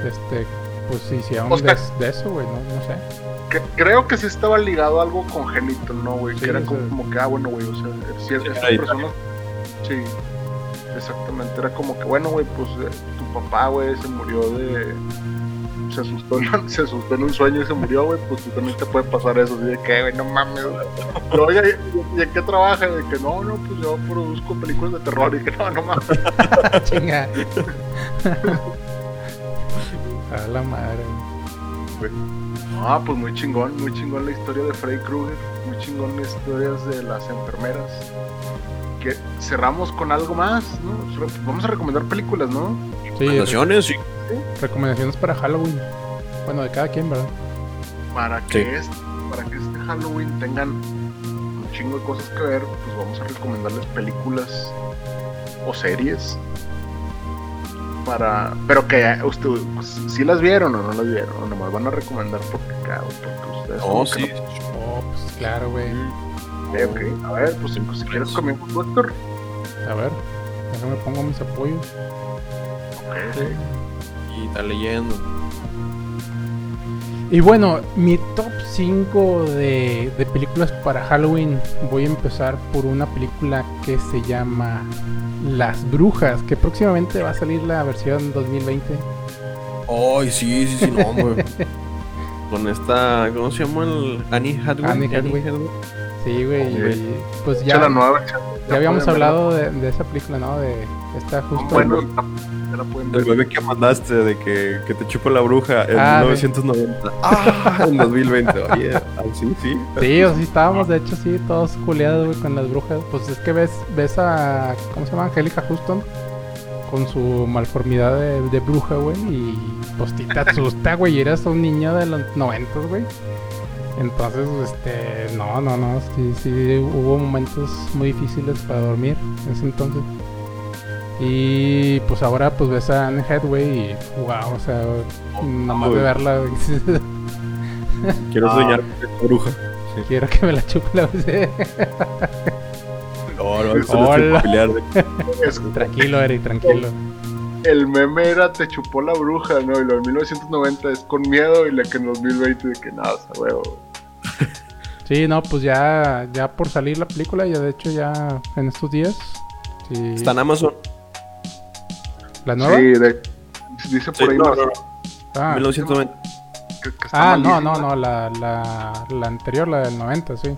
este, pues se hicieron O sea- de, de eso, güey, ¿no? No sé. Que, creo que sí estaba ligado a algo congénito, ¿no, güey? Sí, que era como, como que, ah, bueno, güey, o sea, si estas hereditario. personas. Sí, exactamente. Era como que, bueno, güey, pues eh, tu papá, güey, se murió de. Se asustó, en- se asustó en un sueño y se murió, güey, pues tú también te puede pasar eso. Así de que, güey, no mames. güey. Pero, oye, ¿y, y en qué trabaja? De que no, no, pues yo produzco películas de terror. Y que no, no mames. Chinga. A la madre. Ah, pues muy chingón, muy chingón la historia de Freddy Krueger, muy chingón las historias de las enfermeras. Que cerramos con algo más, ¿no? Vamos a recomendar películas, ¿no? Sí, Recomendaciones, sí. recomendaciones para Halloween. Bueno, de cada quien, ¿verdad? Para que, Sí. para que este Halloween tengan un chingo de cosas que ver, pues vamos a recomendarles películas o series. Para, pero que ustedes si las vieron o no las vieron, o nomás van a recomendar porque, claro, porque ustedes Oh, sí. Oh, pues claro, güey. no- ok, ok. A ver, pues, pues, si quieres conmigo, doctor. A ver, déjame pongo mis apoyos. Ok. Y está leyendo. Y bueno, mi top 5 de, de películas para Halloween. Voy a empezar por una película que se llama Las Brujas, que próximamente va a salir la versión 2020. Ay, sí, sí, sí, no, güey. Con esta, ¿cómo se llama? El Annie Hathaway. Annie Hathaway. Sí, güey. Pues Ya la ya, nueva. ya habíamos hablado de, de esa película, ¿no? De esta justo. Bueno, ya la pueden El bebé que mandaste de que, que te chupa la bruja en Ah, 1990. Ah, en 2020. Oye, ah, sí, sí. Sí, o sí estábamos, de hecho, sí, todos culeados, güey, con las brujas. Pues es que ves, ves a, ¿cómo se llama? Angélica Houston, con su malformidad de, de bruja, güey, y pues te asusta, güey, y eres un niño de los noventas, güey. Entonces, este, no, no, no, sí, sí, hubo momentos muy difíciles para dormir en ese entonces. Y pues ahora pues ves a Anne Hathaway y wow, o sea, nada más de verla, Quiero Ah. soñar con esta bruja. quiero que me la chupe la No, no, eso no Hola. Es- Tranquilo, Eric, tranquilo. el meme era te chupó la bruja, ¿no? Y lo de 1990 es con miedo y la que en 2020 de que nada, o sea, huevo. Sí, no, pues ya, ya por salir la película, ya de hecho ya en estos días. Sí. Está en Amazon. ¿La nueva? Sí, de- dice por Sí, ahí no, más no, no. Ah, 1990. que, que está Ah, no, no, no, la, la, la anterior, la del 90, sí.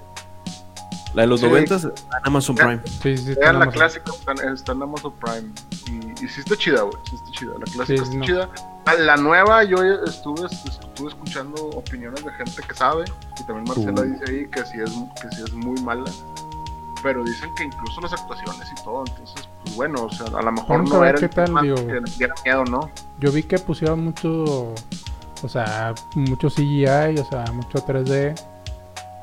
La de los Sí. 90 está en Amazon. Prime. Sí, sí, sí. está Vean en la clásica, está, en- está en Amazon Prime. Y, y sí está chida, güey. Sí está chida. La clásica Sí, está no. chida. Ah, La nueva, yo estuve, estuve escuchando opiniones de gente que sabe. Y también Marcela Uh. dice ahí que sí, es, que sí es muy mala. Pero dicen que incluso las actuaciones y todo. Entonces, pues bueno, o sea, a lo mejor Vamos a no ver era qué el tal, tema digo. que diera miedo, ¿no? Yo vi que pusieron mucho, o sea, mucho CGI, o sea, mucho 3D.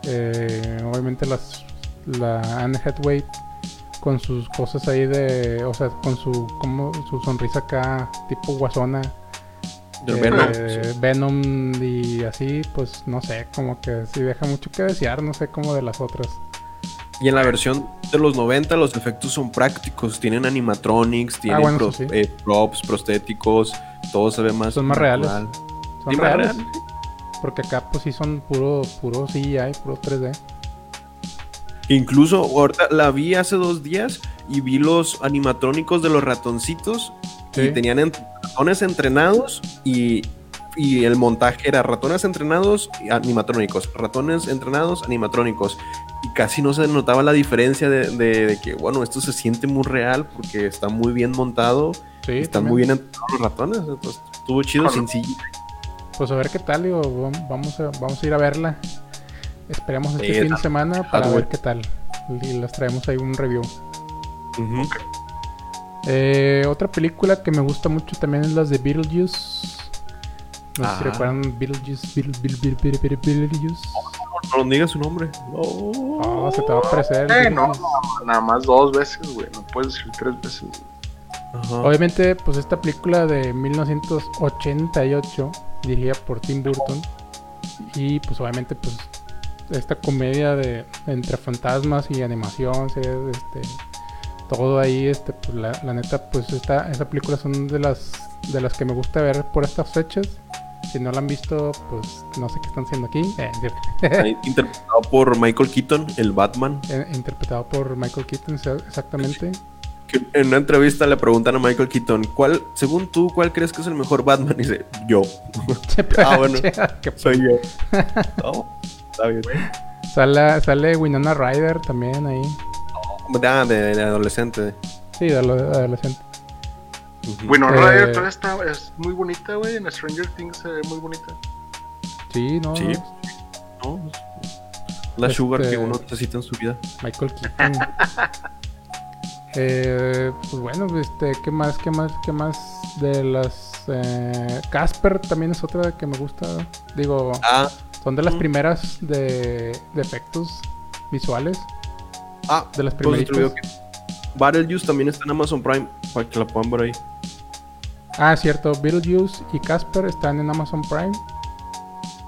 Eh, obviamente las, la Anne Hathaway, con sus cosas ahí de, o sea, con su como su sonrisa acá tipo guasona. De eh, Venom. Venom y así, pues no sé, como que sí deja mucho que desear, no sé como de las otras. Y en la versión de los 90 los efectos son prácticos, tienen animatronics, tienen Ah, bueno, pro- eso sí. eh, props, prostéticos, todo se ve más Son más reales. Son Sí, más reales, real. porque acá pues sí son puro puro CGI, puro 3D. Incluso ahorita la vi hace dos días y vi los animatrónicos de los ratoncitos y tenían en- ratones entrenados y, y el montaje era ratones entrenados y animatrónicos, ratones entrenados, animatrónicos. Y casi no se notaba la diferencia de, de- de que, bueno, esto se siente muy real porque está muy bien montado, Sí, están también. muy bien entrenados los ratones. Entonces, estuvo chido, sencillo. Pues a ver qué tal, digo, vam- vamos a, vamos a ir a verla. Esperemos este Sí, fin de semana para ver qué tal. Y les traemos ahí un review. Eh, otra película que me gusta mucho también es las de Beetlejuice. No sé si recuerdan Beetlejuice, Beetle- Beetle- Beetle- Beetle- Beetle- Beetlejuice. No, no digas su nombre. No. Se te va a aparecer. Eh, no, nada más dos veces, güey. No puedes decir tres veces. Ajá. Obviamente, pues esta película de 1988, dirigida por Tim Burton. Y pues obviamente, pues esta comedia de entre fantasmas y animación, este, todo ahí, este, pues la, la neta, pues esta, esta película son de las de las que me gusta ver por estas fechas. Si no la han visto, pues no sé qué están haciendo aquí. Eh, interpretado por Michael Keaton, el Batman. eh, interpretado por Michael Keaton, exactamente. Que en una entrevista le preguntan a Michael Keaton, ¿cuál, según tú, cuál crees que es el mejor Batman? Y dice, yo. Ah, bueno. Soy yo. No, está bien. Sale, sale Winona Ryder también ahí. Ah, de, de adolescente. Sí, de adolescente. Bueno, Eh, Ryder todavía está, es muy bonita, güey. En Stranger Things se ve muy bonita. Sí, no. Sí. no, No, La Este- sugar que uno necesita en su vida. Michael Keaton. eh, pues bueno, este, ¿qué más, qué más, qué más de las eh, Casper también es otra que me gusta. Digo, Ah, son de las mm. primeras de, de efectos visuales. ah, De las pues, primeritas. que Battlejuice también está en Amazon Prime, para que la pongan por ahí. Ah, cierto, Beetlejuice y Casper están en Amazon Prime.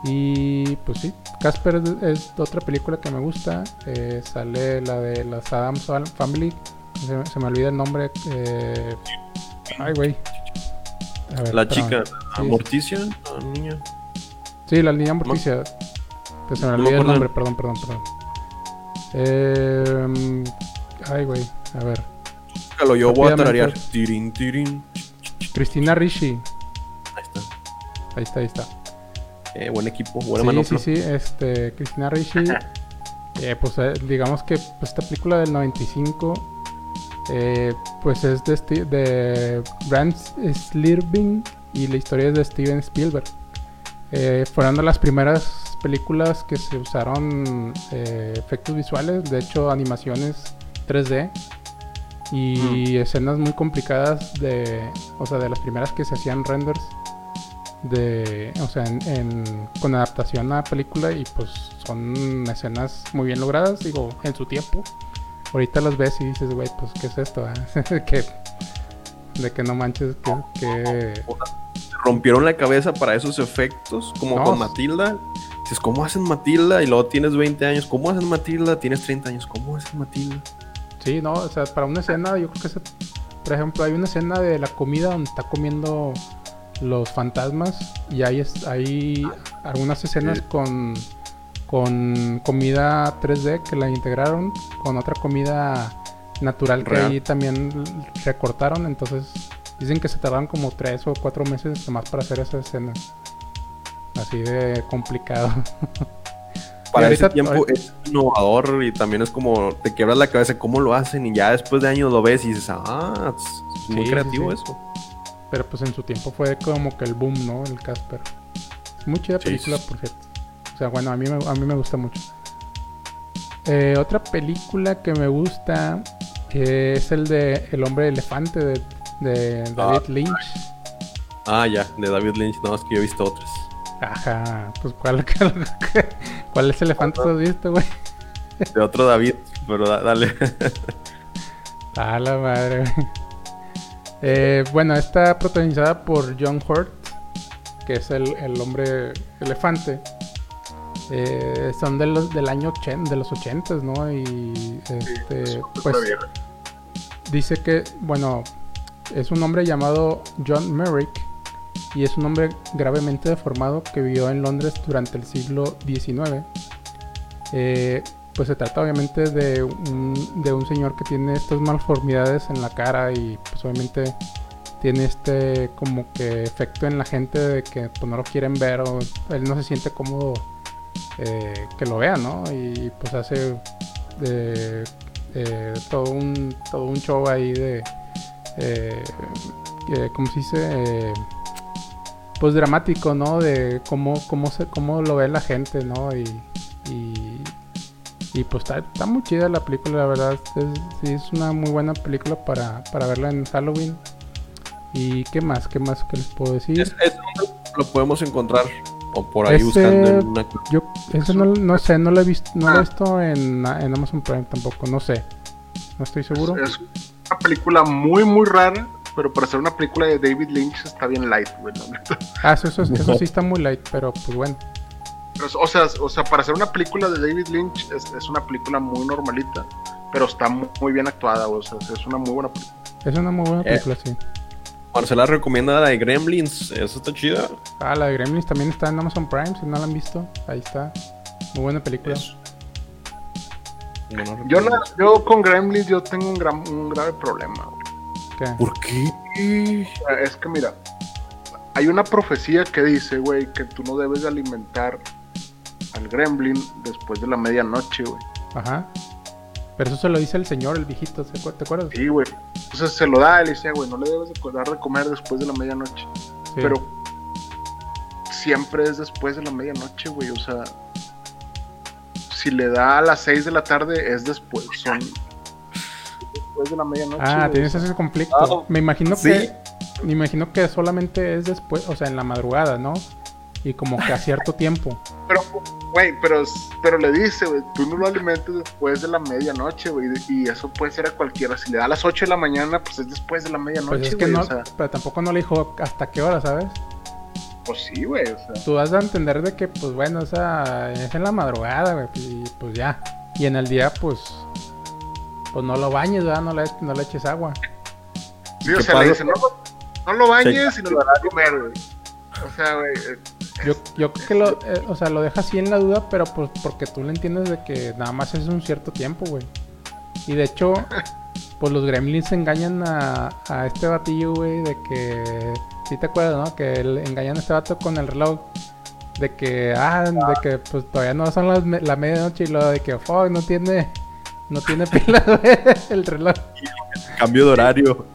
Y pues sí, Casper es, otra película que me gusta. Eh, sale la de las Adams Fam- Family. Se, se me olvida el nombre. eh, ay, güey. La chica, Sí. Morticia, la niña. Sí, la niña Morticia. Pues se me No olvida el nombre, perdón, perdón, perdón. Eh, ay, güey. A ver. Búscalo, yo voy a tararear. Tirin, tirin. Cristina Ricci. Ahí está. Ahí está, ahí está. Eh, buen equipo, buena sí, manopla. sí, sí, este, Cristina Ricci, eh, pues eh, digamos que pues, esta película del 95, eh, pues es de, Sti- de Brand Slirving y la historia es de Steven Spielberg. Fueron de las primeras películas que se usaron efectos visuales, de hecho animaciones 3D y escenas muy complicadas de, o sea, de las primeras que se hacían renders de, o sea, en, en- con adaptación a película y pues son escenas muy bien logradas, digo, en su tiempo. Ahorita las ves y dices, güey, pues, ¿qué es esto? eh? que, de que no manches, que, que- rompieron la cabeza para esos efectos, como No, con. Matilda. Dices, ¿cómo hacen Matilda? Y luego tienes 20 años, ¿cómo hacen Matilda? Tienes 30 años, ¿cómo hacen Matilda? Sí, no, o sea, para una escena, yo creo que, se- por ejemplo, hay una escena de la comida donde está comiendo los fantasmas y hay, hay algunas escenas Sí. con, con comida 3D que la integraron con otra comida natural que Real. ahí también recortaron, entonces dicen que se tardaron como tres o cuatro meses más para hacer esa escena. Así de complicado. Para ese tiempo ahorita- es innovador y también es como te quebras la cabeza cómo lo hacen y ya después de años lo ves y dices, ah, es muy Sí, creativo sí. eso. Pero pues en su tiempo fue como que el boom, ¿no? El Casper. Muy chida película, por cierto. O sea, bueno, a mí me, a mí me gusta mucho. Eh, otra película que me gusta eh, es el de El hombre elefante de, de David Ah. Lynch. Ah, ya, de David Lynch, no, es que yo he visto otras. Ajá, pues ¿cuál, cuál es elefante has visto, güey? De otro David, pero da- dale. A la madre. Eh, bueno, está protagonizada por John Hurt, que es el, el hombre elefante. Eh, son de los del año 80, de los 80, ¿no? Y este, pues dice que, bueno, es un hombre llamado John Merrick y es un hombre gravemente deformado que vivió en Londres durante el siglo XIX. Eh, pues se trata obviamente de un, señor que tiene estas malformidades en la cara y pues obviamente tiene este como que efecto en la gente de que pues, no lo quieren ver o él no se siente cómodo eh, que lo vean, ¿no? Y pues hace eh, todo, un, todo un show ahí de, ¿cómo se dice? Pues dramático, ¿no? De cómo, cómo, se, cómo lo ve la gente, ¿no? Y, y, y pues está, está muy chida la película, la verdad. Es, sí, es una muy buena película para, para verla en Halloween. ¿Y qué más? ¿Qué más que les puedo decir? Es, es donde lo podemos encontrar. O por ahí Ese- buscando en una. Yo eso no, no sé, no lo he visto, no lo he visto en, en Amazon Prime tampoco, no sé. No estoy seguro. Es una película muy, muy rara, pero para ser una película de David Lynch está bien light, güey. la neta. Ah, eso, eso, eso sí está muy light, pero pues bueno. Pero, o, sea, o sea, para ser una película de David Lynch es, es una película muy normalita, pero está mu- muy, bien actuada, güey, o sea, es una muy buena película. Es una muy buena Eh. película, sí. Marcela recomienda la de Gremlins. Esa está chida. Ah, la de Gremlins también está en Amazon Prime, si no la han visto. Ahí está. Muy buena película. Es- No, no Yo, la- yo con Gremlins yo tengo un, gran, un grave problema, güey. ¿Qué? ¿Por qué? Sea, Es que mira, hay una profecía que dice, güey, que tú no debes de alimentar al gremlin después de la medianoche, güey. Ajá. Pero eso se lo dice el señor, el viejito, ¿se acuer- ¿te acuerdas? Sí, güey. Entonces se lo da, él dice, güey, no le debes de dar de comer después de la medianoche. Sí. Pero siempre es después de la medianoche, güey. O sea, si le da a las 6 de la tarde, es después. Son después de la medianoche. Ah, tienes ese conflicto. Ah, me imagino sí. que. Me imagino que solamente es después, o sea, en la madrugada, ¿no? Y como que a cierto tiempo. Pero, güey, pero, pero le dice, güey, tú no lo alimentes después de la medianoche, güey. Y eso puede ser a cualquiera. Si le da a las 8 de la mañana, pues es después de la medianoche, Pues es que no, O sea, pero tampoco no le dijo hasta qué hora, ¿sabes? pues sí, güey. O sea, Tú vas a entender de que, pues bueno, o sea, es en la madrugada, güey, y pues ya. Y en el día, pues, pues no lo bañes, ¿verdad? No le, no le eches agua. sí, o sea, le pasa? dice, no, lo- no lo bañes y no lo vas a comer, güey. O sea, güey. eh, Yo, yo creo que lo, eh, o sea, lo deja así en la duda, pero pues porque tú le entiendes de que nada más es un cierto tiempo, güey. Y de hecho, pues los gremlins engañan a, a este batillo, güey, de que... Sí te acuerdas, ¿no? Que le engañan a este vato con el reloj. De que, ah, de que pues todavía no son las la medianoche y luego de que, fuck, no tiene... No tiene pila, el reloj. Cambio de horario.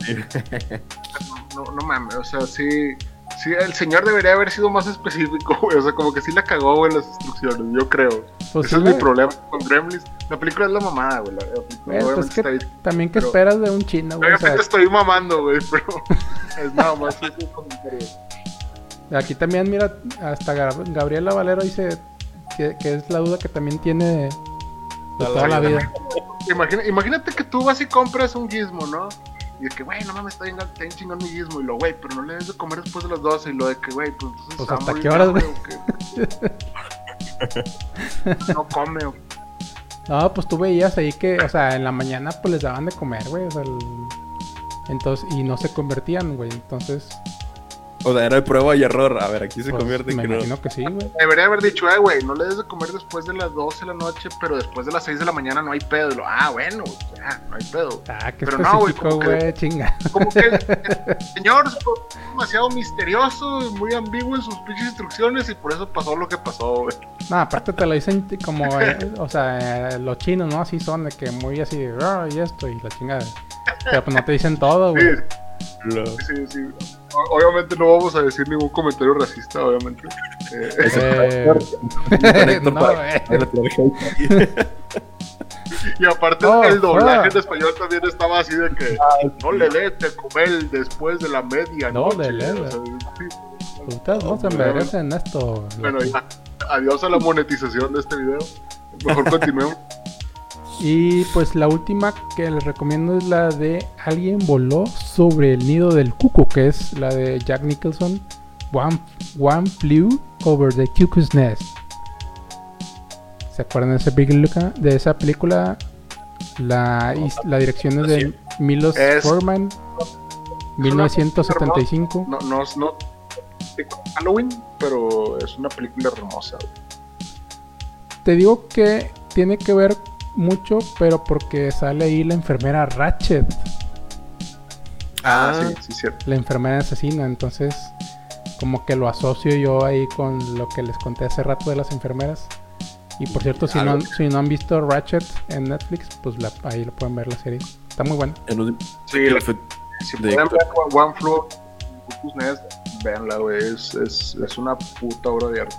no, no mames, o sea, sí, sí, el señor debería haber sido más específico, güey, o sea, como que sí la cagó, güey, en las instrucciones, yo creo. Pues Ese sí, es mi problema con Gremlins. La película es la mamada, güey, la, la película Güey, pues obviamente es que está ahí. también que esperas de un chino, güey. o sea, Obviamente estoy mamando, güey, pero es nada más ese comentario. Aquí también, mira, hasta Gab- Gabriela Valero dice que, que es la duda que también tiene de toda la vida. Imagina- imagínate que tú vas y compras un gizmo, ¿no? Y de que, güey, no mames, está bien, está bien chingón mi gizmo. Y lo, güey, pero no le debes de comer después de las 12. Y lo de que, güey, pues entonces. Pues, ¿hasta qué horas, güey? no come, güey. No, pues tú veías ahí que, o sea, en la mañana pues les daban de comer, güey. O sea, el- entonces, y no se convertían, güey. Entonces, O sea, era de prueba y error. A ver, aquí se pues, convierte en me que no. imagino que sí, güey. Debería haber dicho, eh, güey, no le des de comer después de las 12 de la noche, pero después de las 6 de la mañana no hay pedo. Y lo, ah, bueno, güey, ya, no hay pedo. Ah, qué Pero no, güey, que- güey, chinga. Como que el señor es demasiado misterioso y muy ambiguo en sus pinches instrucciones y por eso pasó lo que pasó, güey. No, aparte te lo dicen como, eh, o sea, eh, los chinos, ¿no? Así son, de que muy así, "Ah, y esto, y la chingada. Pero pues no te dicen todo, Sí, güey. Lo- sí, sí. Obviamente no vamos a decir ningún comentario racista, obviamente. Eh, Eh, no, hate. y aparte Oh, el doblaje en español también estaba así de que no le des de comer después de la media No noche. le des. o sea, sí. Ustedes no se merecen esto. Bueno, ya. Adiós a la monetización de este video. Mejor continuemos. Y pues la última que les recomiendo es la de Alguien voló sobre el nido del cuco, que es la de Jack Nicholson. One, One Flew Over the Cuckoo's Nest. ¿Se acuerdan de esa película? De esa película? La, la dirección es de Milos Es- Forman, 1975. No, no, es- no. Halloween, pero es una película hermosa. Te digo que tiene que ver mucho, pero porque sale ahí la enfermera Ratchet, Ah, Ah. sí, sí, cierto. la enfermera asesina. Entonces, como que lo asocio yo ahí con lo que les conté hace rato de las enfermeras. Y por cierto, si no, han- si no han visto Ratchet en Netflix, pues la- ahí lo pueden ver la serie. Está muy buena. Sí, la- fue- si de- pueden ver One Nest, véanla, güey. Es, es, es una puta obra de arte.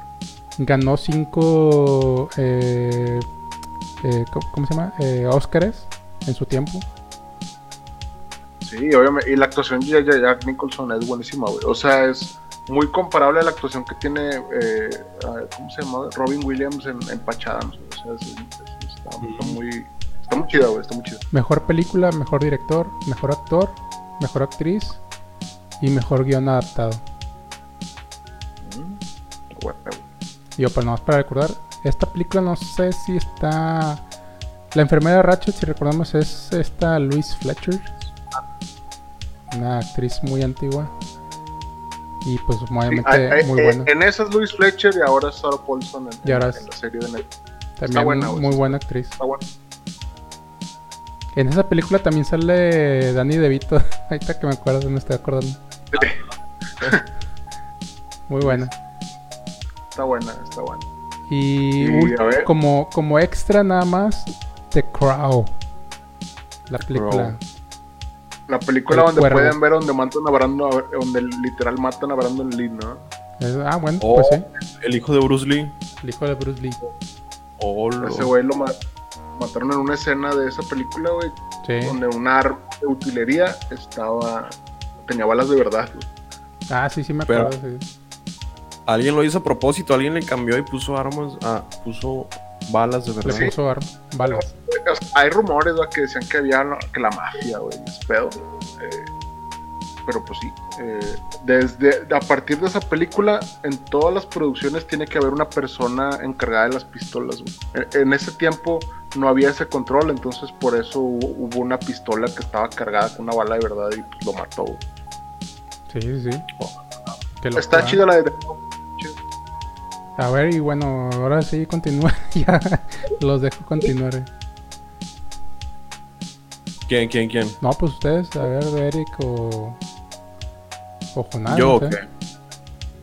Ganó cinco, eh, eh, ¿cómo- ¿cómo se llama? Eh, Óscares en su tiempo. Sí, obviamente. Y la actuación de Jack- Nicholson es buenísima, güey. O sea, es muy comparable a la actuación que tiene, eh, ¿cómo se llama? Robin Williams en, en. O sea, es- es- está, está muy, está muy chida, güey. Está muy chida. Mejor película, mejor director, mejor actor, mejor actriz y mejor guion adaptado. Mm, bueno. Yo, pero nomás para recordar, esta película no sé si está... La enfermera Ratchet, si recordamos, es esta Louise Fletcher. Una actriz muy antigua. Y pues Sí, obviamente hay- muy eh, buena. En esa es Louis Fletcher y ahora es Sarah Paulson en, Y ahora en- la serie de Netflix. También buena, güey. muy buena actriz. Está bueno. En esa película también sale Danny DeVito. Ahorita que me acuerdo, me estoy acordando. Muy buena. Está buena, está buena. Y como, como extra nada más, The Crow. La película. La película El donde cuervo. pueden ver donde matan a Brandon, donde literal matan a Brandon Lee, ¿no? Es- ah, bueno, Oh. pues sí. el hijo de Bruce Lee. El hijo de Bruce Lee. Oh, lo- Ese güey lo ma- mataron en una escena de esa película, güey, Sí. donde un arma de utilería estaba tenía balas de verdad. güey. Ah, sí, sí me Pero- acuerdo. sí. Alguien lo hizo a propósito, alguien le cambió y puso armas, ah, puso balas de Le verdad. puso arma, balas. O sea, Hay rumores que decían que había la- que la mafia, güey, es pedo. Eh, pero pues sí, eh, desde a partir de esa película, en todas las producciones tiene que haber una persona encargada de las pistolas. güey. En, en ese tiempo no había ese control, entonces por eso hubo, hubo una pistola que estaba cargada con una bala de verdad y pues, lo mató. güey. Sí, sí, sí. Qué Está chida la de A ver, y bueno, ahora sí continúa. ya los dejo continuar. eh. ¿Quién, quién, quién? No, pues ustedes, a ver, Eric o. O Jonás. Yo, no sé. ok.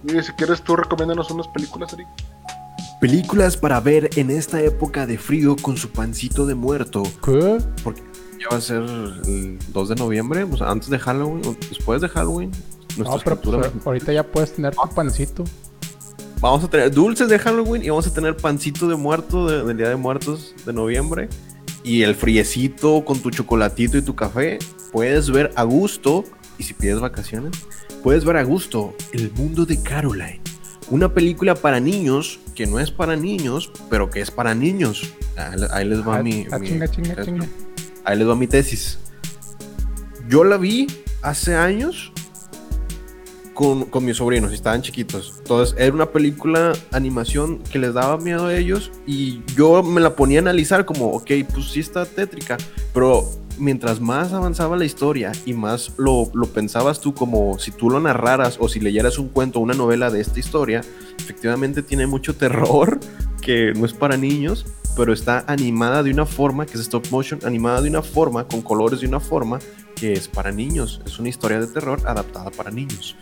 Y si quieres tú recomiéndanos unas películas, Eric. Películas para ver en esta época de frío con su pancito de muerto. ¿Qué? Ya va a ser el 2 de noviembre, pues antes de Halloween, o después de Halloween. Nuestra No, pero pues, ahorita ya puedes tener tu pancito. Vamos a tener dulces de Halloween y vamos a tener pancito de muerto de- del Día de Muertos de noviembre. Y el friecito con tu chocolatito y tu café. Puedes ver a gusto, y si pides vacaciones, puedes ver a gusto El mundo de Caroline. Una película para niños que no es para niños, pero que es para niños. Ahí les va Ah, mi, ah, mi- chinga, chinga, chinga. Ahí les va mi tesis. Yo la vi hace años con, con mis sobrinos, estaban chiquitos. Entonces, era una película, animación que les daba miedo a ellos. Y yo me la ponía a analizar como, ok, pues sí está tétrica. Pero mientras más avanzaba la historia y más lo, lo pensabas tú como si tú lo narraras o si leyeras un cuento una novela de esta historia, efectivamente tiene mucho terror que no es para niños, pero está animada de una forma, que es stop motion, animada de una forma, con colores de una forma que es para niños. Es una historia de terror adaptada para niños.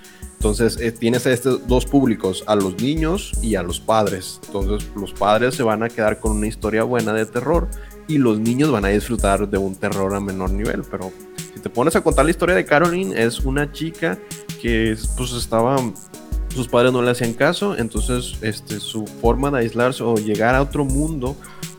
Entonces eh, tienes estos dos públicos, a los niños y a los padres. Entonces los padres se van a quedar con una historia buena de terror y los niños van a disfrutar de un terror a menor nivel. Pero si te pones a contar la historia de Caroline, es una chica que pues estaba sus padres no le hacían caso, entonces este, su forma de aislarse o llegar a otro mundo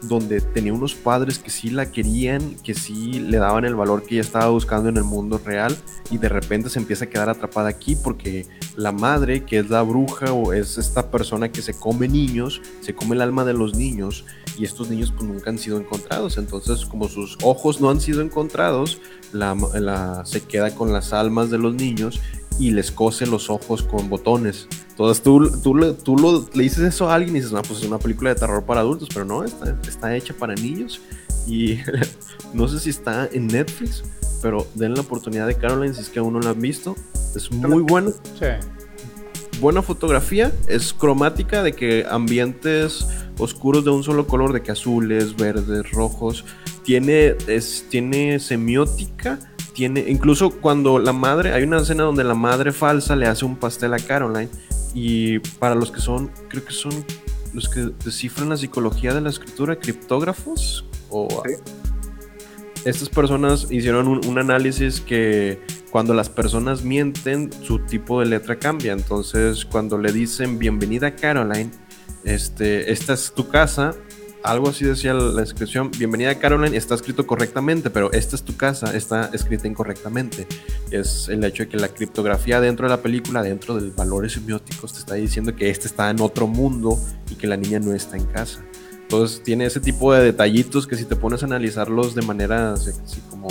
donde tenía unos padres que sí la querían, que sí le daban el valor que ella estaba buscando en el mundo real y de repente se empieza a quedar atrapada aquí porque la madre, que es la bruja o es esta persona que se come niños, se come el alma de los niños y estos niños pues nunca han sido encontrados. Entonces como sus ojos no han sido encontrados, la, se queda con las almas de los niños y les cose los ojos con botones. Entonces tú, tú, tú lo, le dices eso a alguien y dices, no, pues es una película de terror para adultos, pero no, está, está hecha para niños. Y no sé si está en Netflix, pero den la oportunidad de Caroline si es que aún no la han visto. Es muy bueno. Sí. Buena fotografía, es cromática de que ambientes oscuros de un solo color, de que azules, verdes, rojos. Tiene, es, tiene semiótica tiene, incluso cuando la madre, hay una escena donde la madre falsa le hace un pastel a Caroline y para los que son, creo que son los que descifran la psicología de la escritura, criptógrafos o... Estas personas hicieron un, análisis que cuando las personas mienten, su tipo de letra cambia. Entonces, cuando le dicen bienvenida Caroline, este, esta es tu casa, algo así decía la descripción. Bienvenida Caroline, está escrito correctamente, pero esta es tu casa, está escrita incorrectamente. Es el hecho de que la criptografía dentro de la película, dentro de valores semióticos, te está diciendo que este está en otro mundo y que la niña no está en casa. Entonces tiene ese tipo de detallitos que si te pones a analizarlos de manera así como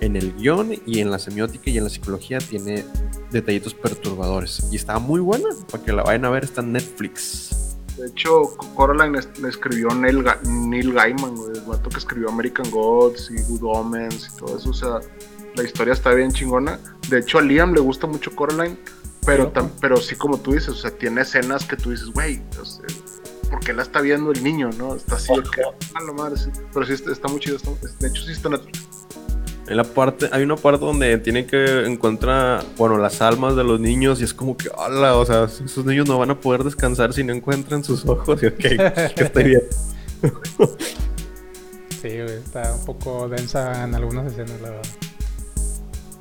en el guion y en la semiótica y en la psicología tiene detallitos perturbadores. Y está muy buena, para que la vayan a ver, está en Netflix. De hecho, Coraline le escribió Neil, Neil Gaiman, el vato que escribió American Gods y Good Omens y todo eso. O sea, la historia está bien chingona. De hecho, a Liam le gusta mucho Coraline, pero, pero sí, como tú dices, o sea, tiene escenas que tú dices, güey, ¿por qué la está viendo el niño, no? Está así, que, a la madre, sí. Pero sí, está, muy chido. de hecho, sí está Netflix la parte, hay una parte donde tiene que encontrar, bueno, las almas de los niños y es como que, hola, o sea, esos niños no van a poder descansar si no encuentran sus ojos y ok, que estoy bien. sí, está un poco densa en algunas escenas, la verdad.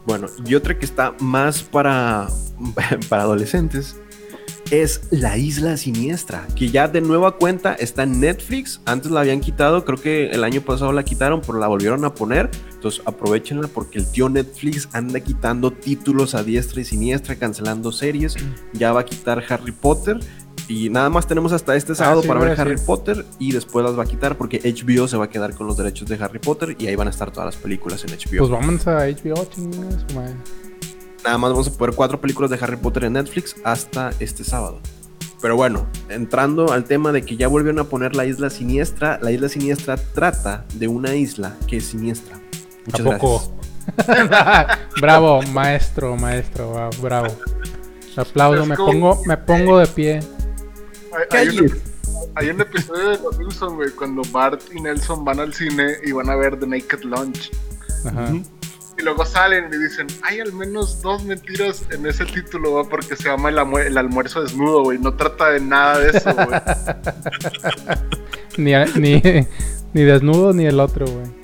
Bueno, y otra que está más para, para adolescentes es La Isla Siniestra, que ya de nueva cuenta está en Netflix. Antes la habían quitado, creo que el año pasado la quitaron, pero la volvieron a poner. Entonces aprovechenla porque el tío Netflix anda quitando títulos a diestra y siniestra, cancelando series. Ya va a quitar Harry Potter. Y nada más tenemos hasta este ah, sábado para ver Harry Potter y después las va a quitar porque HBO se va a quedar con los derechos de Harry Potter y ahí van a estar todas las películas en HBO. Pues vamos a HBO, chingas, Nada más vamos a poner cuatro películas de Harry Potter en Netflix hasta este sábado. Pero bueno, entrando al tema de que ya volvieron a poner la isla siniestra, la isla siniestra trata de una isla que es siniestra. Muchas gracias. bravo, maestro, maestro, bravo. Aplauso, me pongo, me pongo de pie. Hay, un, episodio de Los Simpsons, güey, cuando Bart y Nelson van al cine y van a ver The Naked Lunch. Ajá. Y luego salen y dicen, hay al menos dos mentiras en ese título, porque se llama el, almuerzo desnudo, güey. No trata de nada de eso, güey. ni, ni, desnudo ni el otro, güey.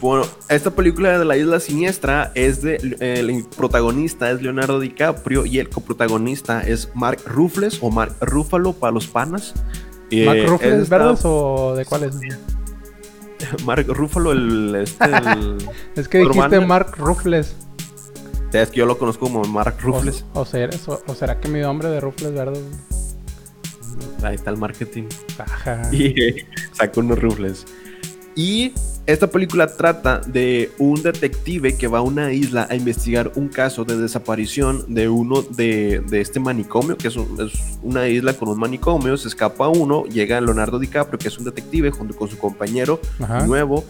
Bueno, esta película de la isla siniestra es de el protagonista es Leonardo DiCaprio y el coprotagonista es Mark Ruffles o Mark Ruffalo para los panas. ¿Mark eh, Ruffles verdes o de cuáles? Mark Ruffalo, el, este, es que dijiste Mark Ruffles. Es que yo lo conozco como Mark Ruffles. O, será, o, será que mi nombre de Ruffles verde. Ahí está el marketing. Y saco unos Ruffles. Y esta película trata de un detective que va a una isla a investigar un caso de desaparición de uno de, este manicomio, que es, una isla con un manicomio, se escapa uno, llega Leonardo DiCaprio, que es un detective, junto con su compañero nuevo,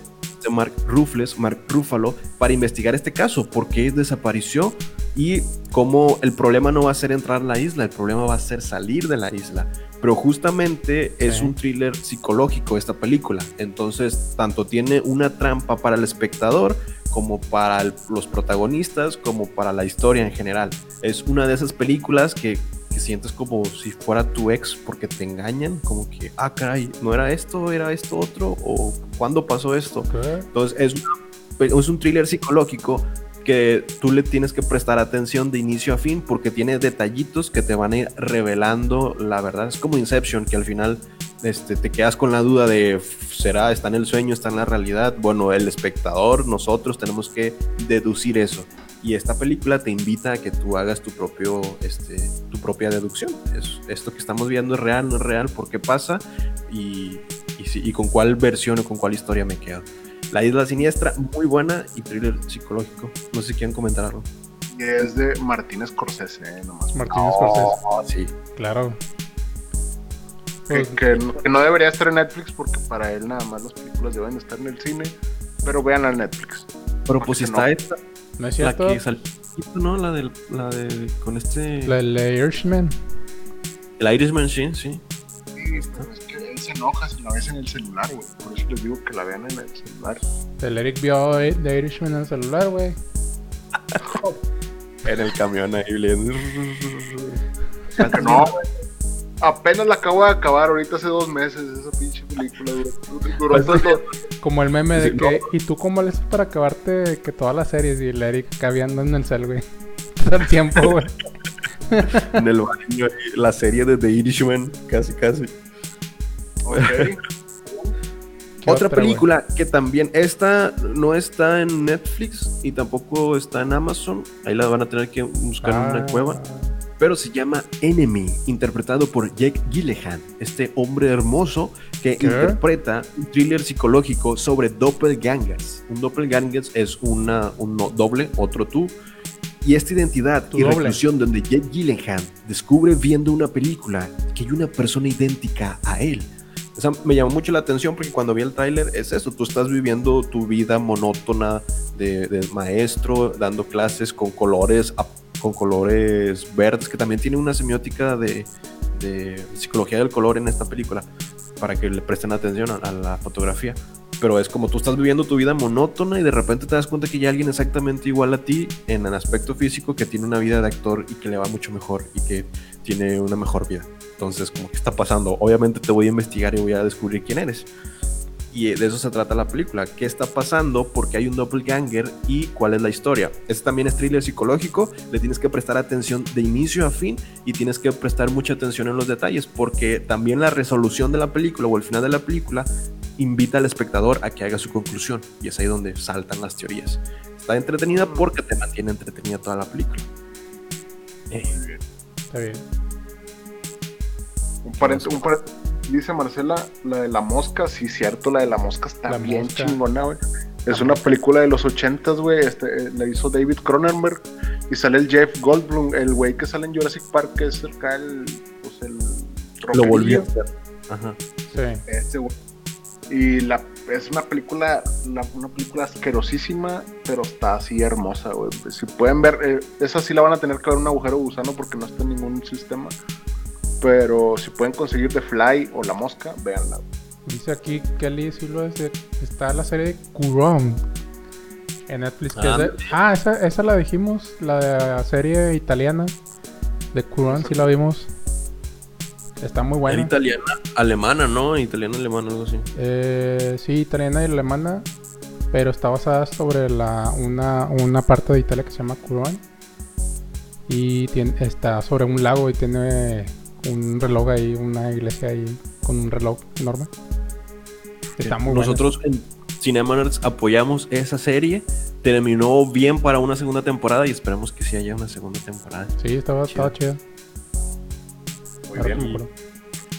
Mark Ruffles, Mark Ruffalo, para investigar este caso, por qué desapareció y cómo el problema no va a ser entrar a la isla, el problema va a ser salir de la isla. Pero justamente es un thriller psicológico esta película. Entonces, tanto tiene una trampa para el espectador como para los protagonistas, como para la historia en general. Es una de esas películas que, sientes como si fuera tu ex porque te engañan, como que, ah, caray, no era esto, era esto otro, o cuándo pasó esto. Entonces, es, es un thriller psicológico tú le tienes que prestar atención de inicio a fin porque tiene detallitos que te van a ir revelando la verdad. Es como Inception, que al final este, te quedas con la duda de, ¿será, está en el sueño, está en la realidad? Bueno, el espectador, nosotros tenemos que deducir eso. Y esta película te invita a que tú hagas tu, propio, este, tu propia deducción. Es, esto que estamos viendo es real, no es real, por qué pasa y, y, si- y con cuál versión o con cuál historia me quedo. La Isla Siniestra, muy buena y thriller psicológico. No sé si quieren comentar algo. Es de Martín Scorsese, ¿eh? nomás. Martín no, Scorsese. Sí. Claro. Pues, que, no, debería estar en Netflix porque para él nada más las películas deben estar en el cine, pero vean a Netflix. Pero pues está esta. ¿No es cierto? La que salió, ¿no? La del, la de, con este... La del Irishman. El Irishman, sí, sí. Sí, 100 hojas y la ves en el celular, güey. Por eso les digo que la vean en el celular. El Eric vio The Irishman en el celular, güey. en el camión ahí, bien. No, güey. Apenas la acabo de acabar ahorita hace dos meses esa pinche película. Duró, pues duró. Como el meme de sí, que, no. ¿y tú cómo le haces para acabarte que todas las series? Y el Eric caviando en el cel, güey. Todo el tiempo, güey. en el baño, la serie de The Irishman, casi, casi. Ok. ¿Qué Otra otra, película que también, esta no está en Netflix y tampoco está en Amazon. Ahí la van a tener que buscar en una Ah, cueva. pero se llama Enemy, interpretado por Jake Gyllenhaal, este hombre hermoso que ¿Qué? interpreta un thriller psicológico sobre doppelgangers. Un doppelganger es una, un no- doble, otro tú. Y esta identidad Tu y doble. reclusión donde Jake Gyllenhaal descubre viendo una película que hay una persona idéntica a él. Me llamó mucho la atención porque cuando vi el tráiler es eso, tú estás viviendo tu vida monótona de, maestro, dando clases con colores, con colores verdes, que también tiene una semiótica de, de psicología del color en esta película, para que le presten atención a, a la fotografía. Pero es como tú estás viviendo tu vida monótona y de repente te das cuenta que hay alguien exactamente igual a ti en el aspecto físico que tiene una vida de actor y que le va mucho mejor y que tiene una mejor vida. Entonces, como que está pasando. Obviamente te voy a investigar y voy a descubrir quién eres. Y de eso se trata la película. ¿Qué está pasando? Porque hay un doppelganger y cuál es la historia. Este también es thriller psicológico. Le tienes que prestar atención de inicio a fin y tienes que prestar mucha atención en los detalles porque también la resolución de la película o el final de la película invita al espectador a que haga su conclusión. Y es ahí donde saltan las teorías. Está entretenida porque te mantiene entretenida toda la película. Eh, Está bien. Un un dice Marcela, la de la mosca, sí, cierto, la de la mosca está La bien Mosca. chingona, güey. Es una película de los ochentas, güey, este, eh, la hizo David Cronenberg y sale el Jeff Goldblum, el güey que sale en Jurassic Park, que es acá el, pues el lo a hacer. Ajá. Sí. güey. Y la, es una película, una, una película asquerosísima, pero está así hermosa, güey. Si pueden ver, eh, esa sí la van a tener que ver un agujero de gusano porque no está en ningún sistema. Pero si pueden conseguir The Fly o La Mosca, véanla. Dice aquí Kelly sí lo es de- está la serie de Curon en Netflix. que es de- ah, esa, esa la dijimos, la de la serie italiana de Curon, sí la vimos. Está muy Era buena. italiana, alemana, ¿no? Italiana, alemana, algo así. Eh, sí, italiana y alemana, pero está basada sobre la, una, una parte de Italia que se llama Curon. Y tiene, está sobre un lago y tiene un reloj ahí, una iglesia ahí con un reloj enorme. Está muy buena. Nosotros en Cinema Nerds apoyamos esa serie. Terminó bien para una segunda temporada y esperamos que sí haya una segunda temporada. Sí, estaba, estaba chida. Muy Ahora bien.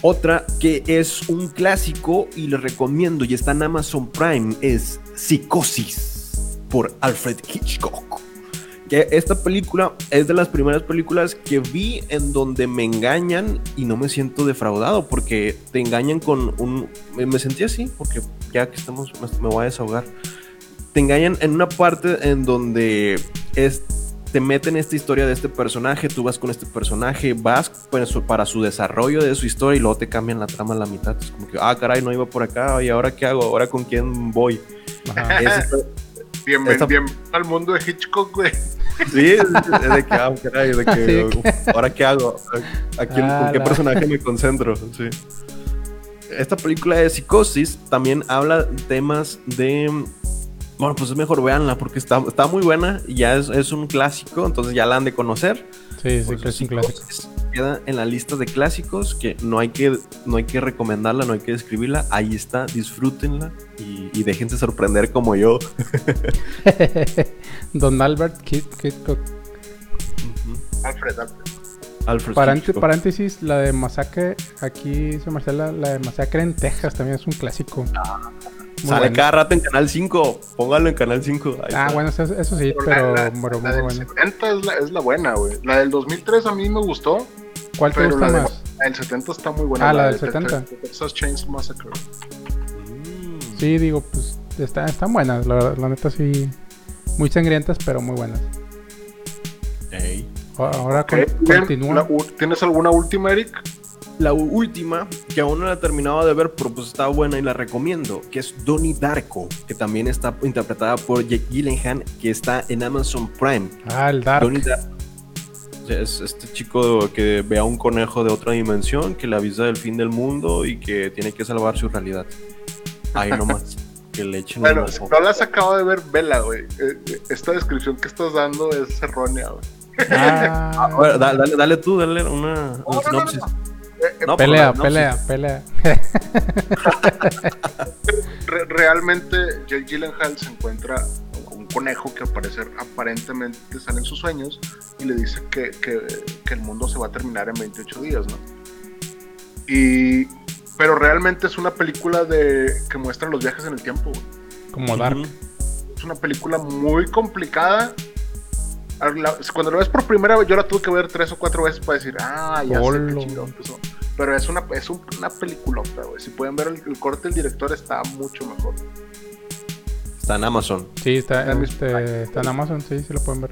Otra que es un clásico y le recomiendo y está en Amazon Prime es Psicosis por Alfred Hitchcock. Que esta película es de las primeras películas que vi en donde me engañan y no me siento defraudado porque te engañan con un... Me, sentí así porque ya que estamos me, voy a desahogar. Te engañan en una parte en donde es te meten esta historia de este personaje, tú vas con este personaje, vas para su, para su desarrollo de su historia y luego te cambian la trama a la mitad. Es como que, ah, caray, no iba por acá, ¿y ahora qué hago? ¿Ahora con quién voy? Ajá. Ese Bien, Esta- bien al mundo de Hitchcock, güey. sí, es, de que, ah, caray, de que, Sí. uf, ¿ahora qué hago? ¿A quién, Ah, ¿Con qué la- personaje me concentro? Sí. Esta película de Psicosis también habla temas de... Bueno, pues es mejor véanla porque está, está muy buena y ya es, es un clásico, entonces ya la han de conocer. Sí, sí, Pues, que es un clásico. Queda en la lista de clásicos que no hay que, no hay que recomendarla, no hay que describirla. Ahí está, disfrútenla y, y déjense sorprender como yo. Don Albert Kid, Hitchcock. Alfred, Alfred. Alfred Parante- Hitchcock. paréntesis, la de Masacre, aquí dice Marcela, la de Masacre en Texas también es un clásico. Muy Sale bueno. cada rato en Canal 5. Póngalo en Canal 5. Ahí Ah, está. bueno, eso, eso sí, Pero pero, la, la- pero la muy del bueno. 70 es la, es la buena, güey. La del 2003 a mí me gustó, ¿Cuál te pero gusta la, de- más? la del 70 está muy buena. Ah, la de del 70. Te- Texas Chainsaw Massacre. Mm. Sí, digo, pues está, están buenas, la, verdad, la neta sí. Muy sangrientas, pero muy buenas. Ey. Ahora con- Ok, bien. continúa. La ¿Tienes alguna última, Eric? La última, que aún no la he terminado de ver, pero pues está buena y la recomiendo, que es Donnie Darko, que también está interpretada por Jake Gyllenhaal, que está en Amazon Prime. Ah, el Dark. Donnie Darko es este chico que ve a un conejo de otra dimensión, que le avisa del fin del mundo y que tiene que salvar su realidad. Ahí nomás, que le echen Bueno, un si ojo. no la has acabado de ver, vela, güey. Eh, eh, Esta descripción que estás dando es errónea, güey. Ah, A ver, da- dale, dale tú, dale una, una No, no, no, sinopsis. no. No, pelea, pelea, pelea. re- realmente Jake Gyllenhaal se encuentra conejo que al parecer aparentemente sale en sus sueños y le dice que, que- que el mundo se va a terminar en 28 días, ¿no? Y pero realmente es una película de que muestra los viajes en el tiempo. Como Dark. Es una película muy complicada. A la- Cuando lo ves por primera vez, yo la tuve que ver tres o cuatro veces para decir, ah, ya sé Olo. qué chingado empezó. Pero es una, es un- una peliculota, güey. Si pueden ver el, el corte del director, está mucho mejor. Está en Amazon. Sí, está, Está en este, está en Amazon, sí, sí lo pueden ver.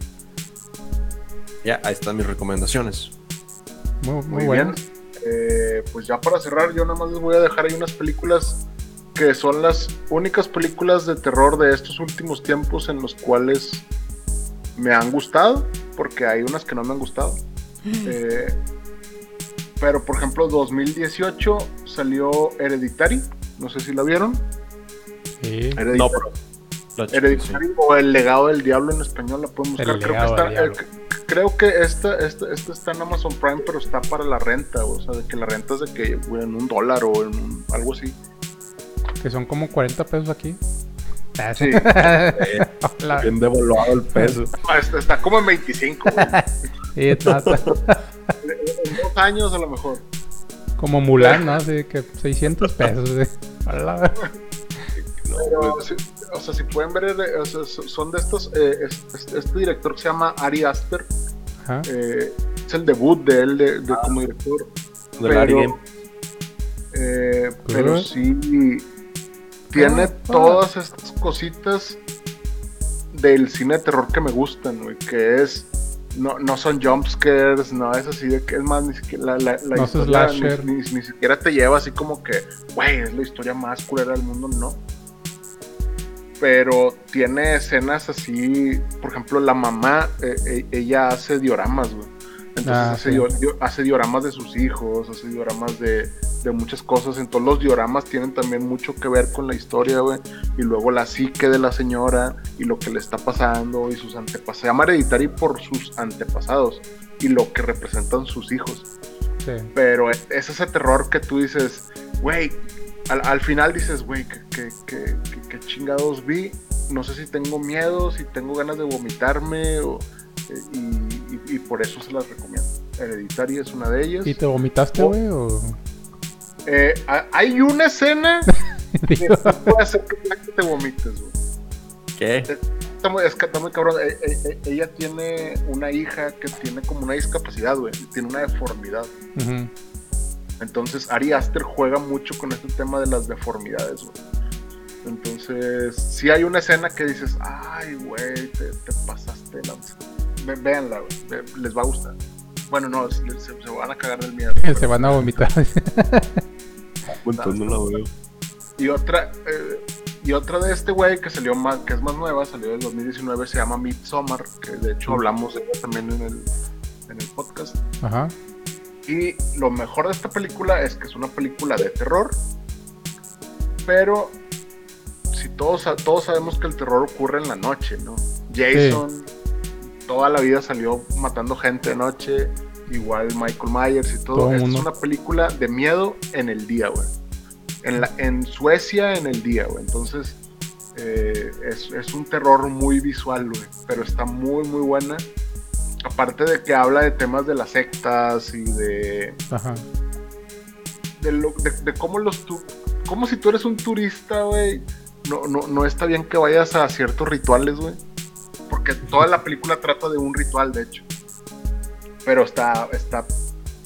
Ya, ahí están mis recomendaciones. Muy, muy, Muy bueno. bien. Eh, pues ya para cerrar, yo nada más les voy a dejar ahí unas películas que son las únicas películas de terror de estos últimos tiempos en los cuales me han gustado, porque hay unas que no me han gustado. Eh, pero por ejemplo, 2018 salió Hereditary, no sé si la vieron. Sí. No, pero. La chica, Hereditary o El legado del diablo en español la pueden buscar. Creo que, está, eh, creo que esta, esta, esta está en Amazon Prime, pero está para la renta, o sea, de que la renta es de que güey, en un dólar o en un- algo así. Que son como 40 pesos aquí. Ah, Sí. La- Bien devaluado el peso. Ah, Está, está como en 25, güey. sí, está- está en dos años a lo mejor. como Mulan, ¿no? Así que 600 pesos. sí. Pero, sí, o sea, si pueden ver, eh, o sea, so- son de estos, eh, es- es- este director que se llama Ari Aster, Ajá. eh, es el debut de él de, de- como director. De Pero- Game. Eh, pero sí tiene Ah, todas estas cositas del cine de terror que me gustan, güey, que es no, no son jump scares, no es así de que es más ni siquiera la, la, la No es historia ni, slasher. ni- ni siquiera te lleva así como que, güey, es la historia más culera del mundo, no. Pero tiene escenas así, por ejemplo, la mamá, eh, eh, ella hace dioramas, güey. Entonces Ah, hace, sí. dioramas de sus hijos, hace dioramas de, de muchas cosas. Entonces los dioramas tienen también mucho que ver con la historia, güey. Y luego la psique de la señora y lo que le está pasando y sus antepasados. Se llama Hereditary por sus antepasados y lo que representan sus hijos. Sí. Pero es ese terror que tú dices, güey, al, al final dices, güey, que, que, que- que- que chingados vi. No sé si tengo miedo, si tengo ganas de vomitarme o, eh, y, y- y por eso se las recomiendo. Hereditary es una de ellas. ¿Y te vomitaste, güey? O... Eh, ha- hay una escena que puede hacer que te vomites, güey. ¿Qué? Está muy, es que está muy cabrón. Eh, ella tiene una hija que tiene como una discapacidad, güey. Tiene una deformidad. ujú. Entonces Ari Aster juega mucho con este tema de las deformidades, güey. Entonces, si hay una escena que dices, ay, güey, te, te pasaste lanza. Ve- Véanla, güey, ve- les va a gustar. Bueno, no, se, se- se van a cagar del miedo. Se van a vomitar. Entonces no la veo. Y otra, eh, y otra de este güey que salió más, que es más nueva, salió del 2019, se llama Midsommar, que de hecho hablamos de ella también en el, en el podcast. Ajá. Y lo mejor de esta película es que es una película de terror, pero si todos, todos sabemos que el terror ocurre en la noche, ¿no? Jason toda la vida salió matando gente de noche igual Michael Myers y todo. Todo Esta es una película de miedo en el día, güey. En, la- en Suecia en el día, güey. Entonces, eh, es, es un terror muy visual, güey. Pero está muy, muy buena. Aparte de que habla de temas de las sectas y de, Ajá. de, lo- de- de cómo los tu, como si tú eres un turista, güey, no, no, no está bien que vayas a ciertos rituales, güey. Porque toda la película trata de un ritual, de hecho. Pero está, está,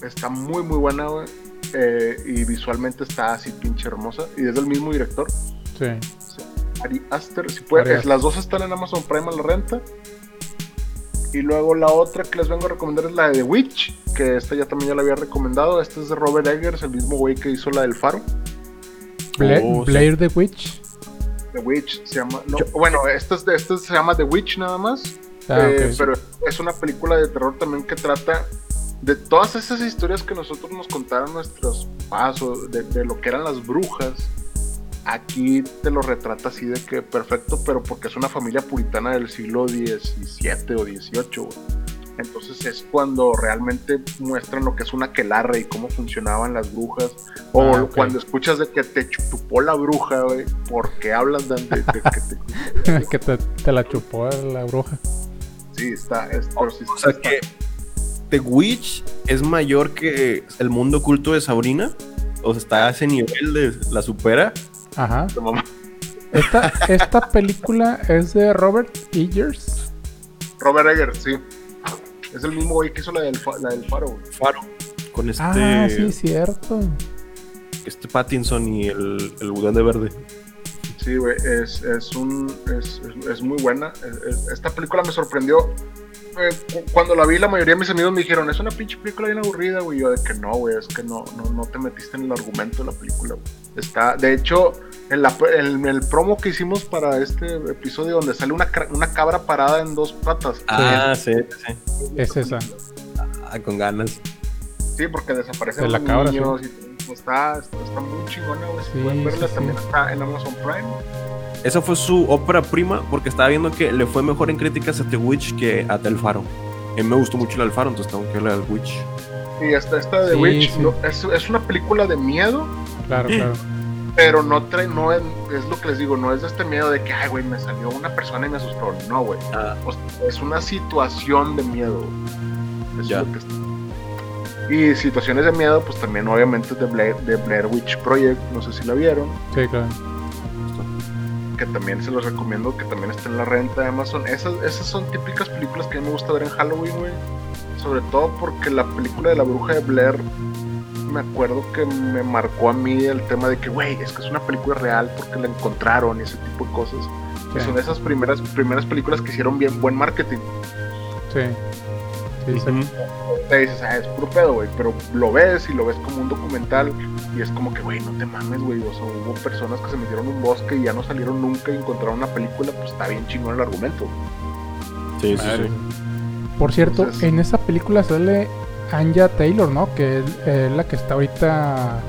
está muy, muy buena, güey. Eh, y visualmente está así pinche hermosa. Y es del mismo director, Sí. Ari Aster. Si puede- Ari Aster. las dos están en Amazon Prime a la renta. Y luego la otra que les vengo a recomendar es la de The Witch, que esta ya también ya la había recomendado. Esta es de Robert Eggers, el mismo güey que hizo la del Faro. Bla- Oh, sí. Blair the Witch. The Witch se llama. no, bueno, esta, es de- esta se llama The Witch nada más. Ah, eh. Pero es una película de terror también que trata de todas esas historias que nosotros nos contaron nuestros pasos, de, de lo que eran las brujas. Aquí te lo retrata así de que perfecto, pero porque es una familia puritana del siglo XVII o XVIII. güey. Entonces es cuando realmente muestran lo que es una quelarre y cómo funcionaban las brujas. O Ah, cuando escuchas de que te chupó la bruja, güey, porque hablan de, de- de que te que te, te la chupó la bruja. Sí, está. Es, sí O sea está- que The Witch es mayor que el mundo oculto de Sabrina. O sea, está a ese nivel de la supera. Ajá. Esta, esta película es de Robert Eggers. Robert Eggers, sí. Es el mismo güey que hizo la del, fa- la del faro. güey. Faro. Con este, Ah, sí, cierto. este Pattinson y el, el Duende Verde. Sí, güey. Es, es un. Es, es- es muy buena. Es- es- esta película me sorprendió. Eh, cu- cuando la vi, la mayoría de mis amigos me dijeron: Es una pinche película bien aburrida, güey. Yo, de que no, güey. Es que no, no, no te metiste en el argumento de la película, güey. Está. De hecho, en, la, en el promo que hicimos para este episodio, donde sale una, una cabra parada en dos patas. Ah, sí, sí. Es esa. Ah, con ganas. Sí, porque desaparecen De la los cabra, niños y todo. Está, está, está muy chingona, güey. Si Sí, pueden verla, sí, también sí. está en Amazon Prime. Esa fue su ópera prima porque estaba viendo que le fue mejor en críticas a The Witch que a El Faro. A mí me gustó mucho la del Faro, entonces tengo que la del Witch. Y esta, esta de Sí, Witch sí. no- es, es una película de miedo, Claro, claro. pero no trae, no es, es lo que les digo, no es de este miedo de que, ay, güey, me salió una persona y me asustó. No, güey. Ah, O sea, es una situación de miedo. Eso Ya. es lo que está. Y situaciones de miedo, pues también obviamente de Blair, de Blair Witch Project, no sé si la vieron. Sí, claro. que también se los recomiendo, que también está en la renta de Amazon. Esas, esas son típicas películas que a mí me gusta ver en Halloween, güey. Sobre todo porque la película de la bruja de Blair, me acuerdo que me marcó a mí el tema de que, güey, es que es una película real porque la encontraron y ese tipo de cosas. Y Sí. son esas primeras, primeras películas que hicieron bien buen marketing. Sí. Sí, sí. ujú. Te dices, ah, es puro pedo, güey, pero lo ves y lo ves como un documental y es como que, güey, no te mames, güey. O sea, hubo personas que se metieron en un bosque y ya no salieron nunca y encontraron una película, pues está bien chingón el argumento. Sí, sí, sí. Por cierto, Entonces- en esa película sale Anja Taylor, ¿no? Que es eh, la que está ahorita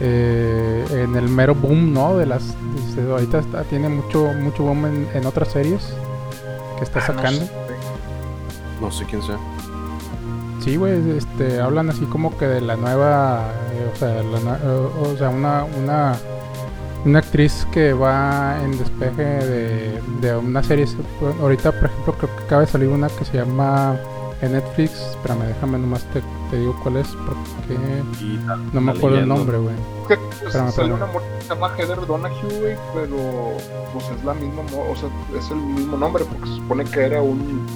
eh, en el mero boom, ¿no? De las. dice, ahorita está- tiene mucho mucho boom en, en otras series que está Ah, no sacando. sé. No sé quién sea. Sí, güey, este, hablan así como que de la nueva, eh, o sea, la eh, o sea, una, una, una actriz que va en despeje de, de una serie. Ahorita, por ejemplo, creo que acaba de salir una que se llama en Netflix. Espérame, déjame nomás te, te digo cuál es porque no me acuerdo el nombre, güey. Es que, pues, Espérame, una morra que se llama Heather Donahue, güey, pero pues es la misma, mo- o sea, es el mismo nombre porque se supone que era un,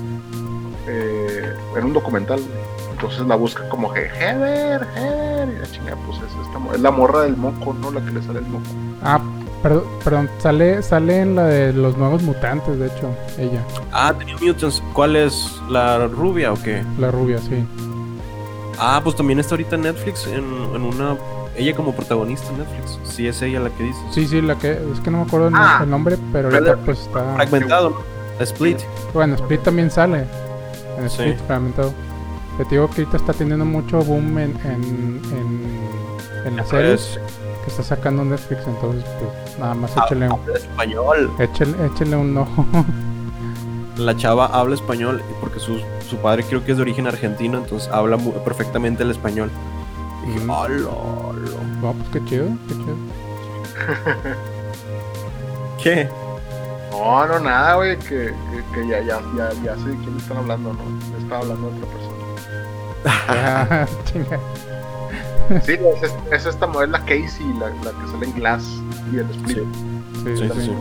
eh, era un documental. güey. Entonces la busca como que Heather, Heather, y la chingada, pues es, esta, es la morra del moco, ¿no? La que le sale el moco. Ah, perdón, perdón, sale, sale en la de los nuevos mutantes, de hecho, ella, Ah, tenía Mutants. ¿Cuál es? ¿La rubia o qué? la rubia, sí. Ah, pues también está ahorita en Netflix en, en una. Ella como protagonista en Netflix. Sí, es ella la que dices. Sí, sí, la que, es que no me acuerdo el, Ah. el nombre, pero ahorita pues está... Fragmentado, ¿no? Split. Bueno, Split también sale. En Sí. Split Te digo que ahorita está teniendo mucho boom en, en, en, en las series que está sacando Netflix. Entonces, pues nada más échale, Habla español. échale, échale un ojo. La chava habla español porque sus, su padre creo que es de origen argentino, entonces habla perfectamente el español. Y dije, Mm. "Ah, lo, lo". No, pues qué chido, qué chido. ¿Qué? No, no, nada, güey, que, que, que ya, ya, ya, ya sé de quién están hablando, ¿no? Estaba hablando de otra persona. Ah, chinga. Sí, es, es, es esta modelo, la Casey, la, la que sale en Glass y el Split. Sí. Sí, Sí, sí,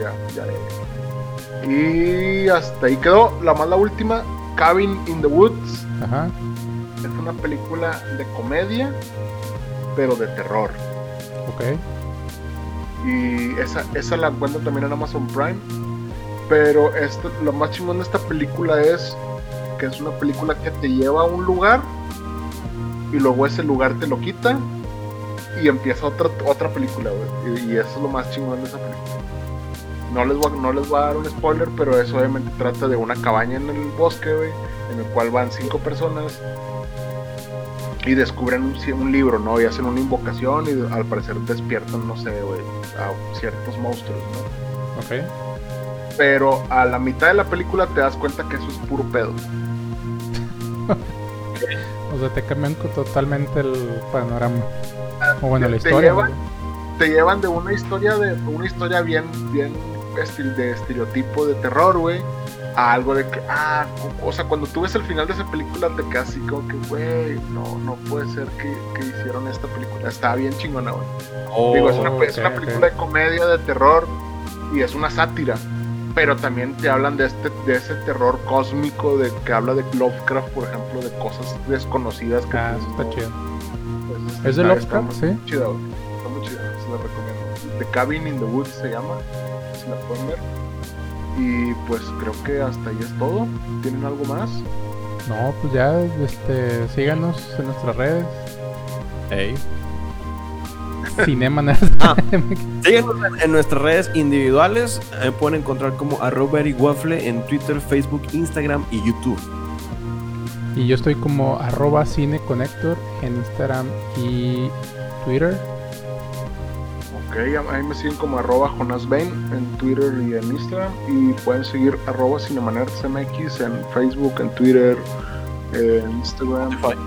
ya, ya. Y hasta ahí quedó. La más la última, Cabin in the Woods. Ajá. Es una película de comedia, pero de terror. Ok. Y esa, esa la encuentro también en Amazon Prime. Pero esto, lo más chingón de esta película es que es una película que te lleva a un lugar y luego ese lugar te lo quita y empieza otra, otra película. Y, eso es lo más chingón de esa película. No les, voy no les voy a dar un spoiler, pero eso obviamente trata de una cabaña en el bosque, güey, en el cual van cinco personas y descubren un libro, ¿no? Y hacen una invocación y al parecer despiertan, no sé, güey, a ciertos monstruos, ¿no? Ok. Pero a la mitad de la película te das cuenta que eso es puro pedo. O sea, te cambian totalmente el panorama. O bueno, la Te- te historia. llevan- ¿no? Te llevan de una historia de una historia bien bien estil- de estereotipo de terror, güey, a algo de que ah, o, sea, cuando tú ves el final de esa película te quedas así como que, güey, no no puede ser que, que hicieron esta película. Está bien chingona, güey. Oh, Digo, es una, es ok, una película de comedia, de terror y es una sátira. Pero también te hablan de este de ese terror cósmico de que habla de Lovecraft, por ejemplo, de cosas desconocidas que Ah, está no- chido. pues, ¿Es de Lovecraft? está muy Sí. chida, güey. Está muy chida, se la recomiendo. The Cabin in the Woods se llama, si la pueden ver. Y pues creo que hasta ahí es todo. ¿Tienen algo más? No, pues ya, este, síganos en nuestras redes. Ey. Cinema Nerd. Ah. Síguenos en, en nuestras redes individuales. eh, pueden encontrar como arroba Waffle en Twitter, Facebook, Instagram y YouTube. Y yo estoy como arroba cineconector en Instagram y Twitter. Ok, a- ahí me siguen como arroba Jonas Bain en Twitter y en Instagram. Y pueden seguir arroba CinemaNerdsMX en Facebook, en Twitter, en Instagram. Spotify.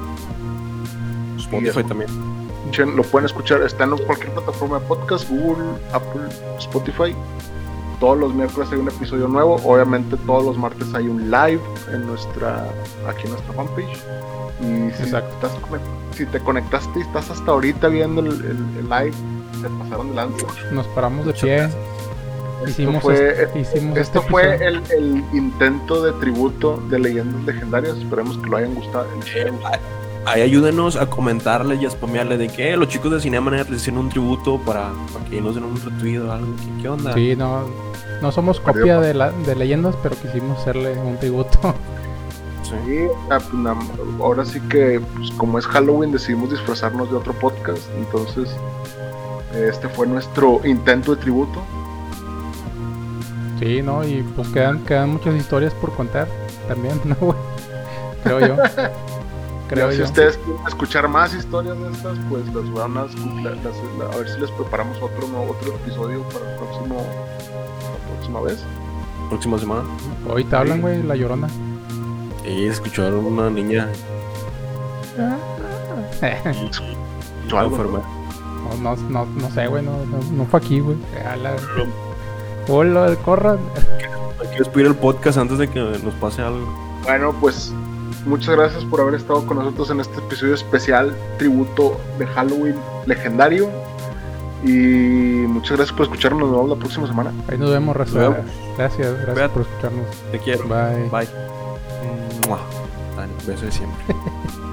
Spotify también. Escuchen, Lo pueden escuchar, está en cualquier plataforma de podcast, Google, Apple, Spotify. Todos los miércoles hay un episodio nuevo. Obviamente todos los martes hay un live en nuestra, aquí en nuestra fanpage. Y si, estás si te conectaste y estás hasta ahorita viendo el, el- el live, se pasaron de lanza. Nos paramos de pie. gracias. Hicimos, fue- este, hicimos Esto este fue el, el intento de tributo de leyendas legendarias. Esperemos que lo hayan gustado. les haya gustado. Ahí ayúdenos a comentarle y a spamearle de que eh, los chicos de Cinema Nerd les hicieron un tributo para, para que nos den un retweet o algo. ¿Qué, qué onda? Sí, no, no somos copia pa- de, la, de leyendas, pero quisimos hacerle un tributo. Sí. Ah, pues, ahora sí que, pues, como es Halloween, decidimos disfrazarnos de otro podcast. Entonces, este fue nuestro intento de tributo. Sí, ¿no? Y pues quedan, quedan muchas historias por contar también, ¿no, güey? Creo yo. Creo Ya, si yo. ustedes quieren escuchar más historias de estas, pues las van a, las- la- a ver si les preparamos otro nuevo- otro episodio para el próximo, la próxima vez. Próxima semana. Hoy te hablan, güey, la llorona. Y escucharon una niña Yo algo, enferma. No, no, no, no sé, güey, no, no, no fue aquí, güey. La- Hola, corran. Hay que despedir el podcast antes de que nos pase algo. Bueno, pues muchas gracias por haber estado con nosotros en este episodio especial, tributo de Halloween legendario. Y muchas gracias por escucharnos. Nos vemos la próxima semana. Ahí nos vemos, raza. Nos vemos. Gracias, gracias Cuídate. por escucharnos. Te quiero. Bye. Bye. Mua. Dale, beso de siempre.